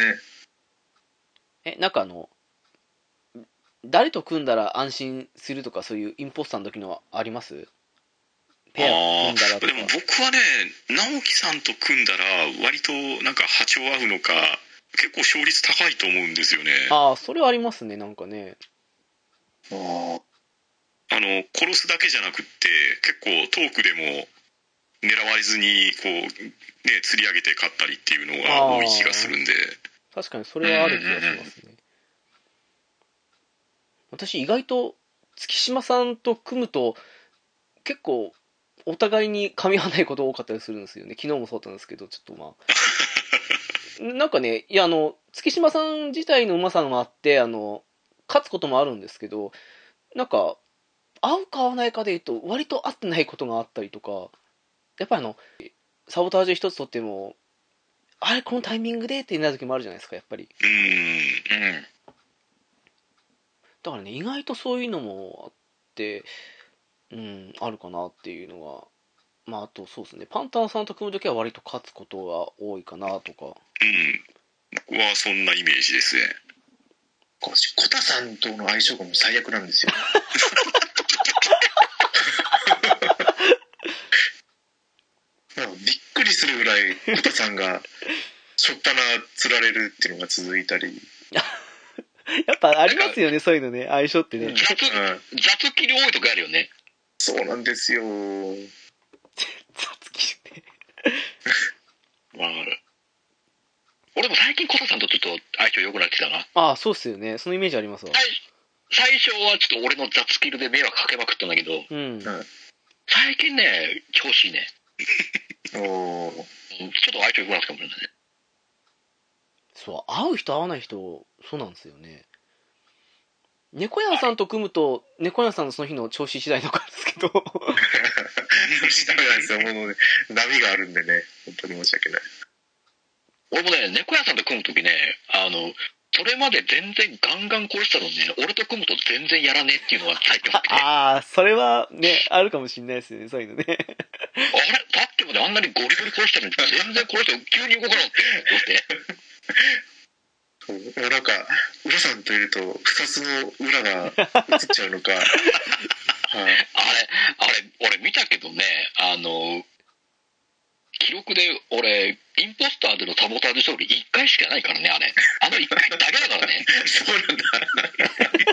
え、なんかあの、誰と組んだら安心するとか、そういうインポスターの時のはあります？ペア組んだらとかで。も僕はね直樹さんと組んだら割となんか波長合うのか結構勝率高いと思うんですよねああ、それはありますね、なんかね。あーあの殺すだけじゃなくって結構トークでも狙われずにこうね釣り上げて勝ったりっていうのが多い気がするんで確かにそれはある気がしますね。私、意外と月島さんと組むと、結構、お互いに噛み合わないこと多かったりするんですよね。昨日もそうだったんですけど、ちょっとまあ。なんかね、いや、あの、月島さん自体のうまさもあって、あの、勝つこともあるんですけど、なんか、合うか合わないかで言うと、割と合ってないことがあったりとか、やっぱりあの、サボタージュ一つとっても、あれ、このタイミングでってなる時もあるじゃないですか、やっぱり。うん。だからね、意外とそういうのもあって、うん、あるかなっていうのが、まあ、あとそうですね、パンタンさんと組むときは割と勝つことが多いかなとか。うん僕はそんなイメージですね。こコタさんとの相性がもう最悪なんですよ。びっくりするぐらいコタさんがしょっぱな釣られるっていうのが続いたり、やっぱありますよね、そういうのね、相性ってね。うん、雑、雑切り多いとかあるよね。そうなんですよ雑切りね。まあ、俺も最近コタさんとちょっと相性良くなってきたな。ああ、そうっすよね。そのイメージありますわ。最最初はちょっと俺の雑スキルで迷惑かけまくったんだけど、うん。最近ね、調子いいね。おちょっと相性良くなったかもしれないね。そう、会う人会わない人、そうなんですよね。猫屋さんと組むと、猫屋さんのその日の調子次第とかですけど、ダメなんですよ。もうね、波があるんでね、本当に申し訳ない。俺もね、猫屋さんと組むときね、あの、それまで全然ガンガン殺してたのにね、俺と組むと全然やらねえっていうのが最近あって、あああ、それはね、あるかもしんないですよね、そういうのね。れ？さっきまであんなにゴリゴリ殺してるのに全然この人急に動かなくて、どうして？そうもうなんか、浦さんといると、二つの裏が映っちゃうのか。はい。あれ、あれ、俺見たけどね、あの、記録で俺、インポスターでのサボタージュ勝利1回しかないからね、あれ。あの1回だけだからね。そうなんだ。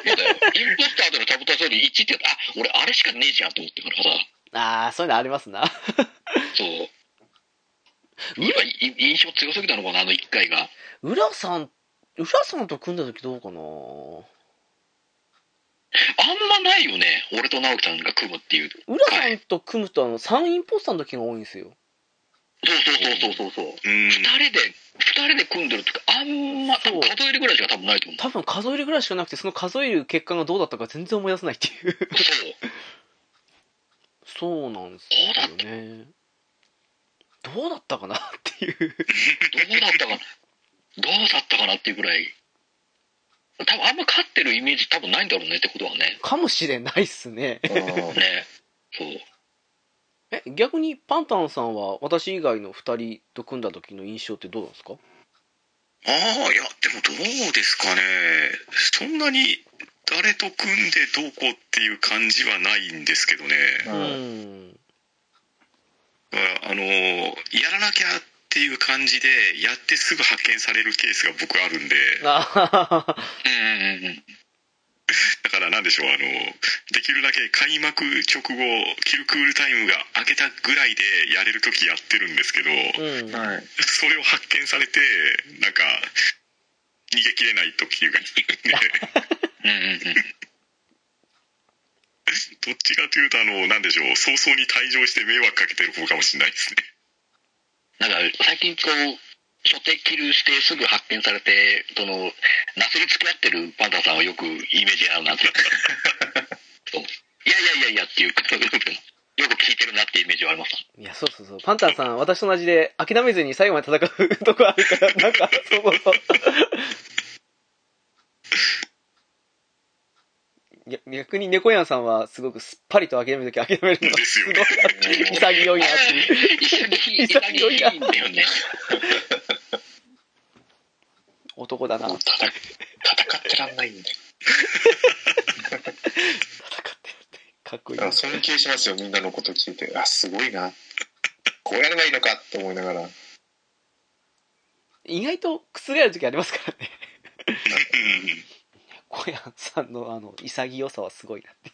そうだよ。インポスターでのサボタージュ勝利1ってやったあ、俺あれしかねえじゃんと思ってからさ。ああ、そういうのありますな。そう。今、い印象強すぎたのかな、あの1回が。浦さん、浦さんと組んだ時どうかな？あんまないよね、俺と直樹さんが組むっていう。浦さんと組むと、あの、3インポスターの時が多いんですよ。そうそうそうそうそうそう。うん二人で、二人で組んでるってか、あんま、多分数えるぐらいしか多分ないと思う。多分数えるぐらいしかなくて、その数える結果がどうだったか全然思い出せないっていう。そう。そうなんですよね。どうだったかなっていう。どうだったかな、どうだったかなっていうぐらい。多分あんま勝ってるイメージ多分ないんだろうねってことはね。かもしれないっすね。ね。そう。え、逆にパンタンさんは私以外の2人と組んだ時の印象ってどうなんですか？ああいやでもどうですかねそんなに誰と組んでどうこうっていう感じはないんですけどね、ううんん。あのやらなきゃっていう感じでやってすぐ発見されるケースが僕あるんでうんうんうんうん。だからなんでしょうあのできるだけ開幕直後キルクールタイムが明けたぐらいでやれる時やってるんですけど、うん。はい。それを発見されてなんか逃げきれない時がい るんでうんうんうん。どっちかというとあのなんでしょう早々に退場して迷惑かけてる方かもしれないですねなんか最近こう、初手キルしてすぐ発見されて、その、なすりつけ合ってるパンダさんはよくイメージあるなって。いやいやいやいやっていう、よく聞いてるなっていうイメージはあります。いや、そうそうそう。パンタンさん、私と同じで諦めずに最後まで戦うとこあるから、なんか、そうそうそう。逆に猫やんさんはすごくすっぱりと諦めるとき諦めるのがですごいな潔いなっていう。潔い、潔いんだよね。男だな。戦戦戦ってらんないんで。ってるって。かっこいい。尊敬しますよ、みんなのこと聞いて。あ、すごいな。こうやればいいのかって思いながら。意外と覆るときありますからね。うん小屋さんのあの潔さはすごいなってい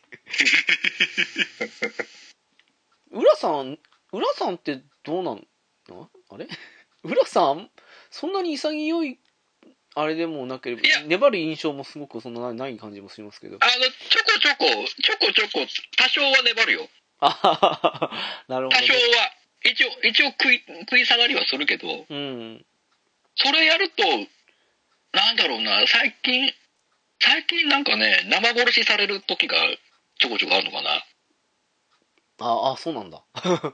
う。浦さん、浦さんってどうなんの？あれ？浦さんそんなに潔いあれでもなければ粘る印象もすごくそんなない感じもしますけど。あの、ちょこちょこ、ちょこちょこ、多少は粘るよ。あなるほど、多少ね。は。一応、一応食い、食い下がりはするけど、うん。それやると、なんだろうな、最近、最近なんかね、生殺しされる時がちょこちょこあるのかな。あ、あ、そうなんだ。もう、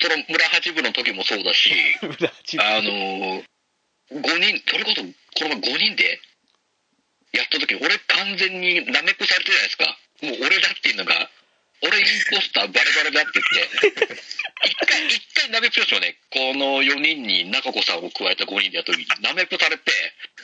その村八部の時もそうだし、村八あのー、5人、それこそ、この前5人でやった時、俺完全にナメプされてるじゃないですか。もう俺だっていうのが、俺インポスターバレバレだって言って、一回、一回ナメプですよね。この4人に中子さんを加えた5人でやった時に、ナメプされて、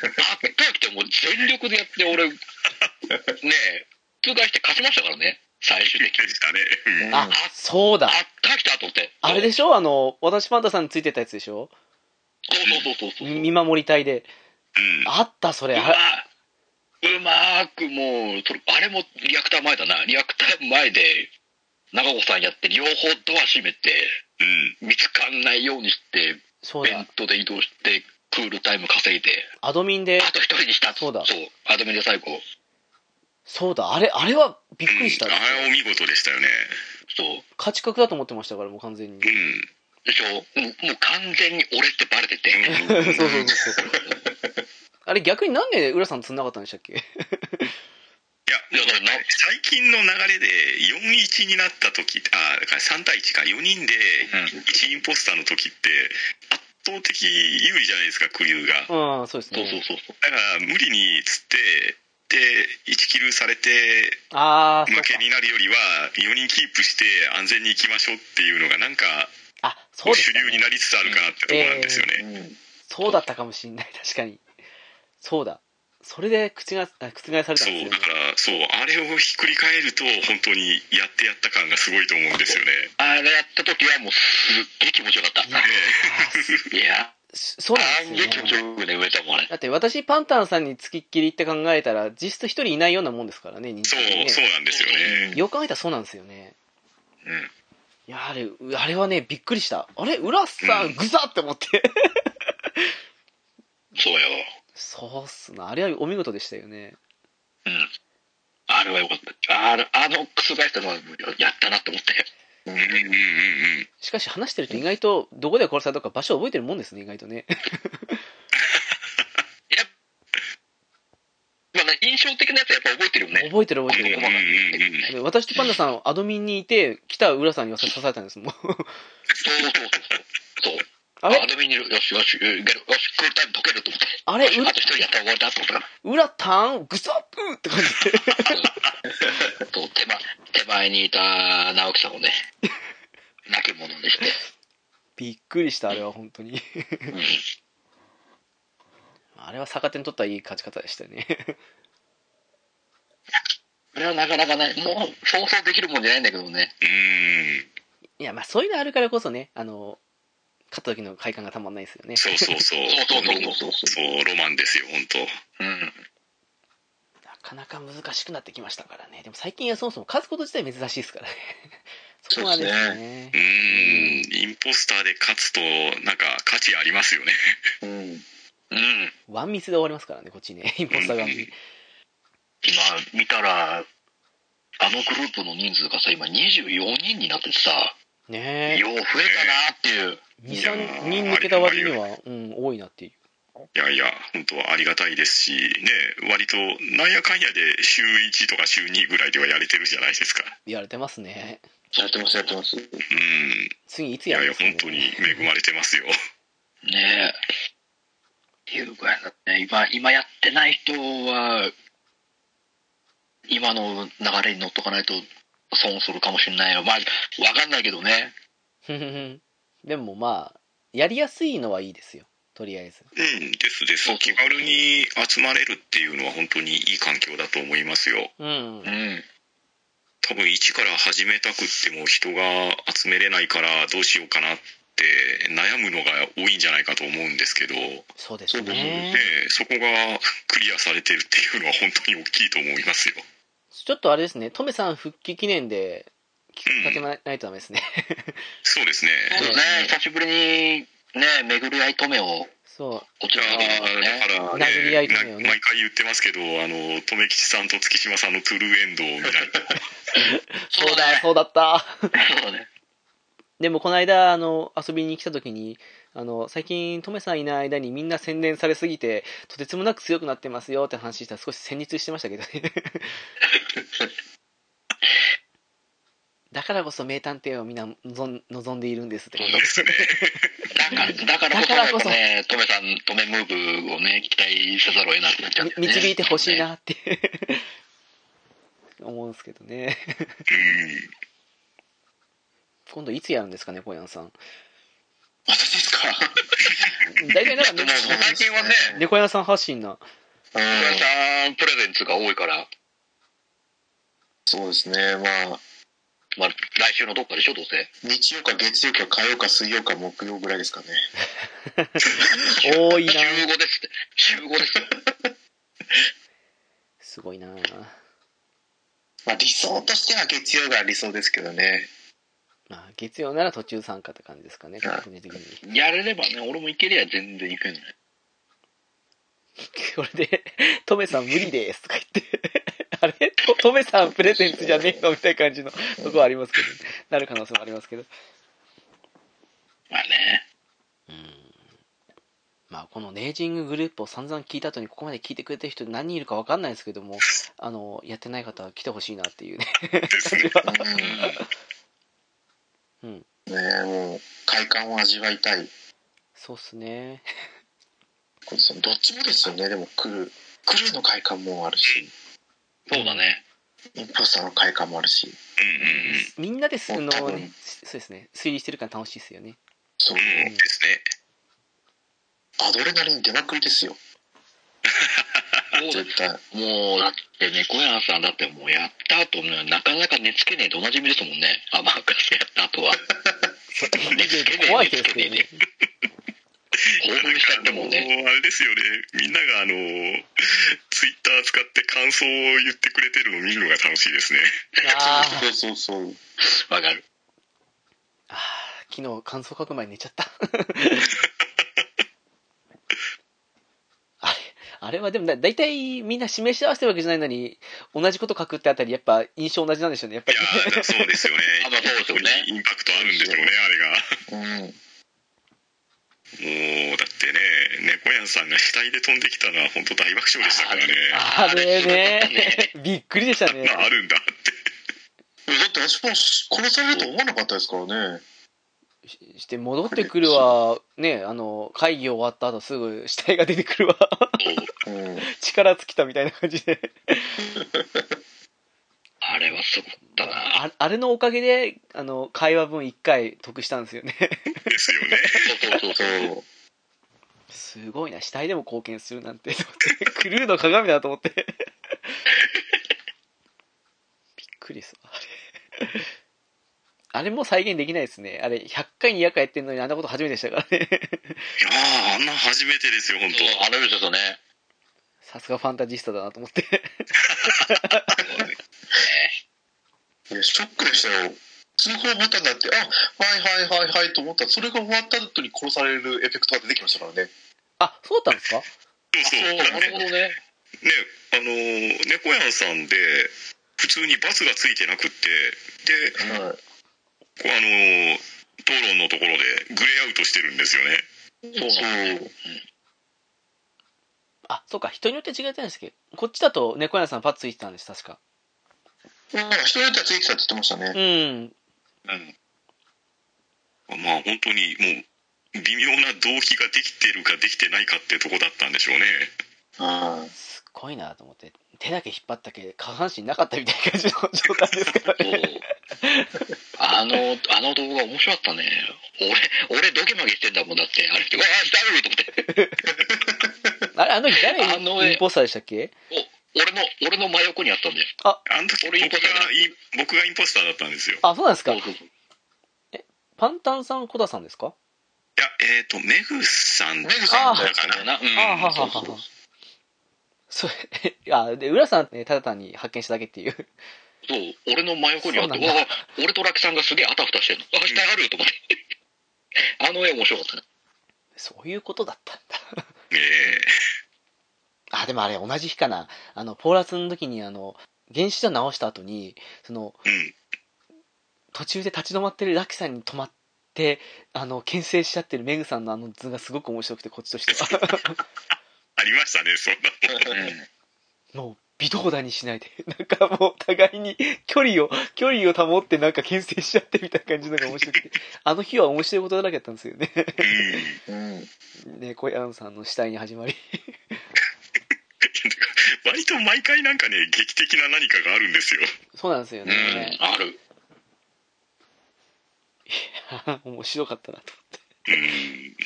あったくてもう全力でやって、俺、ねえ、通過して勝ちましたからね、最終的にで。したねうんあ、そうだあ。ったきたと思って。あれでしょ？あの、私パンタさんについてたやつでしょ？そうそうそうそうそう。見守り隊で。うんあった、それ。あうまーくもうそれあれもリアクター前だなリアクター前で長子さんやって両方ドア閉めてうん。見つかんないようにして、そうだベン。トで移動して、クールタイム稼いで、アドミンで、あと一人にした。そうだそう。アドミンで最後、そうだ、あれ、あれはびっくりした。うん、あれはお見事でしたよね。そう。価値格だと思ってましたから、もう完全に。うん。でしょ？もうもう完全に俺ってバレてて。そうそうそうそう。あれ逆になんで浦さん釣んなかったんでしたっけ？いや、だからな最近の流れで4-1になった時あだから3対1か4人で1インポスターの時って圧倒的有利じゃないですかクリューがだかうん、そうですそうそうね。そうそう。ら無理に釣ってで1キルされて。負けになるよりは4人キープして安全に行きましょうっていうのがなんかあ、主流になね。りつつあるかなってところなんですよね、うんそうだったかもしんない、確かに。そうだ。それで口が、あ覆されたんですよねそうだ。からそうあれをひっくり返ると本当にやってやった感がすごいと思うんですよねあれやった時はもうすっげえ気持ちよかった。いやーいや、そうなあんげえ気持ちんですよね。よくね、植えたもんあれ。だって私、パンタンさんに付きっきりって考えたら、実質一人いないようなもんですからね、人そう数にね。そうなんですよねよく考えたらそうなんですよね。うん。いや、あれ、あれはね、びっくりした。あれ浦さ、うんんぐざって思って。そうよ。そうっすな。あれはお見事でしたよね。うん。あれはよかった。あれ、あの、覆したのはやったなって思って。うんうんうんうんしかし話してると意外と、どこで殺されたか場所を覚えてるもんですね、意外とね。まあね、印象的なやつはやっぱ覚えてるよね。覚えてる覚えてるう私とパンダさん、アドミンにいて、来た浦さんに刺されたんですもん。そうそうそうそう。そう。あれ？アドミニル、よしよし、いけるよし、クールタイム解けると思って。あれ？あと一人やったら終わりだと思ったから。浦タンぐさっぷって感じで。そう手前手前にいた直樹さんをね、泣き者にして。びっくりした、あれは本当に。うんあれは逆手に取ったいい勝ち方でしたね。これはなかなかね、もう想像できるもんじゃないんだけどね。うんいや、まあそういうのあるからこそね、あの、勝った時の快感がたまんないですよね。そうそうそう。そうそうそうそうそうそう、ロマンですよ、本当。うん。なかなか難しくなってきましたからね。でも最近はそもそも勝つこと自体珍しいですからね。そこがですそうねう。ん、インポスターで勝つと、なんか価値ありますよね。うんうん。ワンミスで終わりますからね、こっちね。インポスター側に。今見たら、あのグループの人数がさ、今24人になっててさ、ねよう増えたなっていう。え。2、3人抜けた割には、うん、多いなっていう。いやいや、本当はありがたいですし、ね、割と、なんやかんやで週1とか週2ぐらいではやれてるじゃないですか。やれてますね。やってますやってますうん。次いついやいや、やるんですか、ね、本当に恵まれてますよ。ねえ。っていうぐらいだって、今、今やってない人は、今の流れに乗っとかないと損するかもしれないよ。まあ、わかんないけどね。でもまあ、やりやすいのはいいですよ。とりあえず。うん、ですです。気軽に集まれるっていうのは本当にいい環境だと思いますよ。うんう。ん。多分一から始めたくっても人が集めれないからどうしようかなって悩むのが多いんじゃないかと思うんですけど、でそうですそうですね。そこがクリアされてるっていうのは本当に大きいと思いますよ。ちょっとあれですね、トメさん復帰記念で、ないとダメですね。そうですね。そうね、久しぶりに、ね、巡り合い止めを、そこちらね。だから、殴り合いとかよねな毎回言ってますけど、あの、留吉さんと月島さんのトゥルーエンドを見ないと。う。そうだ、そうだった。そうだね。でもこの間、あの、遊びに来た時に、あの、最近、トメさんいない間にみんな洗練されすぎて、とてつもなく強くなってますよって話したら少し戦慄してましたけどね。だからこそ名探偵をみんな望んでいるんですってそうですね。だから、だからこそ、だからこそやっぱね、トメさん、トメムーブをね、期待せざるを得なくなっちゃって、ね。導いてほしいなって 思うんですけどね。うん。今度いつやるんですかね、小山さん。私ですか大体なんかでも、最近はね、猫屋さん発信な。トメさんプレゼンツが多いから、そうですねまあまあ、来週のどっかでしょ、どうせ。日曜か月曜か火曜か水曜か木曜ぐらいですかね 多いな週5ですって。週5ですよ。すごいなまあ理想としては月曜が理想ですけどねまあ、月曜なら途中参加って感じですかね、うん個人的に。やれればね、俺もいけりゃ全然いくんね。これで、トメさん無理ですとか言って、あれ？ト トメさんプレゼンツじゃねえのみたいな感じのとこはありますけど、なる可能性もありますけど。まあね。うん。まあ、このネージンググループを散々聞いた後にここまで聞いてくれてる人何人いるかわかんないですけども、あの、やってない方は来てほしいなっていうね、感じは。うん。ねえもう快感を味わいたいそうっすね。どっちもですよねでもクルークルーの快感もあるしそうだね。ポスターの快感もあるし。うんうんうん。みんなでその、多分。ね、そうですね、推理してるから楽しいですよね。そう。うんですね。アドレナリン出まくりですよ。絶対。もう、だって猫屋さんだってもうやった後ね、なかなか寝つけねえと同じ意味ですもんね。アマーカスやった後は。寝つけねえ、怖い寝つけねえで。すねね。。興奮しちゃってもうね。あれですよねみんながあのツイッター使って感想を言ってくれてるのを見るのが楽しいですねあーそうそうそうわかる。あー昨日感想書く前に寝ちゃった。あれ、あれはでもだ、だいたいみんな示し合わせてるわけじゃないのに、同じこと書くってあたり、やっぱ印象同じなんでしょうね、やっぱり。いやーそうですよね あそうですよねインパクトあるんでしょうねあれがうんもうだってね猫やんさんが死体で飛んできたのは本当大爆笑でしたからねあれね、びっくりでしたね。あるんだってだって私も殺されると思わなかったですからねしして戻ってくるわ、ね、あの、会議終わった後すぐ死体が出てくるわ。うん 力尽きたみたいな感じで。あれはすごかったな。ああれのおかげで、あの、会話分1回得したんですよね。ですよねそうそうそう。すごいな、死体でも貢献するなんて、クルーの鏡だと思って。びっくりする、あれ。あれも再現できないですね。あれ、100回200回やってんのにあんなこと初めてでしたからね。いやーあんな初めてですよ本当そうあれですよね。さすがファンタジスタだなと思って。いやショックでしたよ。通報ボタンになってあはいはいはいはいと思った。らそれが終わった後に殺されるエフェクトが出てきましたからね。あ、そうだったんですか？そうそう。そう、なるほどね。ねあのー猫やんさんで普通にバスがついてなくってではい。あのー討論のところでグレーアウトしてるんですよね。そう。あ、そうか、人によって違ってたんですけど、こっちだと猫屋さんパッついてたんです、確か。なんか人によってはついてたって言ってましたねうん。うん。まあ本当にもう微妙な動機ができてるかできてないかってとこだったんでしょうねはいすっごいなと思って、手だけ引っ張ったけ下半身なかったみたいな感じの状態ですからね。。あの、あの動画面白かったね。俺、俺ドキマギしてんだもんだって。あれ、うわあ、誰？と思って。あれ、あの時誰？あの絵インポスターでしたっけ？お俺の、俺の真横にあったんだよ。あの時僕俺インポスター僕がインポスターだったんですよいあ、そうなんですか？そう。そうそう。パンタンさん、コダさんですか？やえっ、とメグさんメグさんあだだからな。うん。あはははそれ、あ、で、浦さんね、ただ単に発見しただけっていう。そう、俺の真横にあって、わ俺とラキさんがすげえあたふたしてんの。あ、下がると思って。あの絵面白かったね。そういうことだったんだ。ええあ、でもあれ、同じ日かな。あの、ポーラスの時に、あの、原子弾直した後に、その、うん途中で立ち止まってるラキさんに止まって、あの、牽制しちゃってるメグさんのあの図がすごく面白くて、こっちとしては。ありましたねそんなうん。もう、微動だにしないで。なんかもう、互いに距離を、距離を保ってなんか牽制しちゃってみたいな感じのが面白くて。あの日は面白いことだらけだったんですよね。ね、小山さんの死体に始まり。割と毎回なんかね劇的な何かがあるんですよそうなんですようんね。、ある。面白かったなと。うん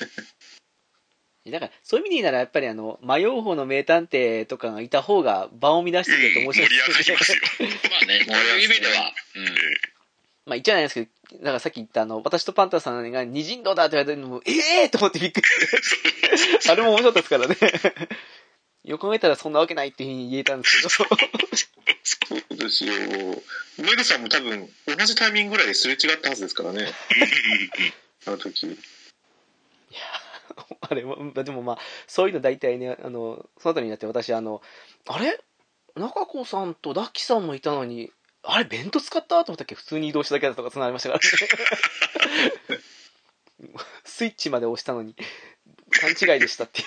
だから、そういう意味で言うなら、やっぱりあの、迷う方の名探偵とかがいた方が場を乱してくれて面白い盛り上がりますよ まあね、そういう意味では。うん。まあ言っちゃないですけど、だからさっき言ったあの、私とパンタさんが二人道だって言われたのも、ええーと思ってびっくりして。あれも面白かったですからね。よく考えたらそんなわけないっていうふうに言えたんですけど。そうでですよ。メグさんも多分同じタイミングぐらいですれ違ったはずですからね。あの時。あれもでもまあそういうの大体ねあのその後になって私あのあれ？中子さんとダッキさんもいたのにあれベント使った？と思ったっけ？普通に移動しただけだとかつながりましたから。ね スイッチまで押したのに勘違いでしたっていう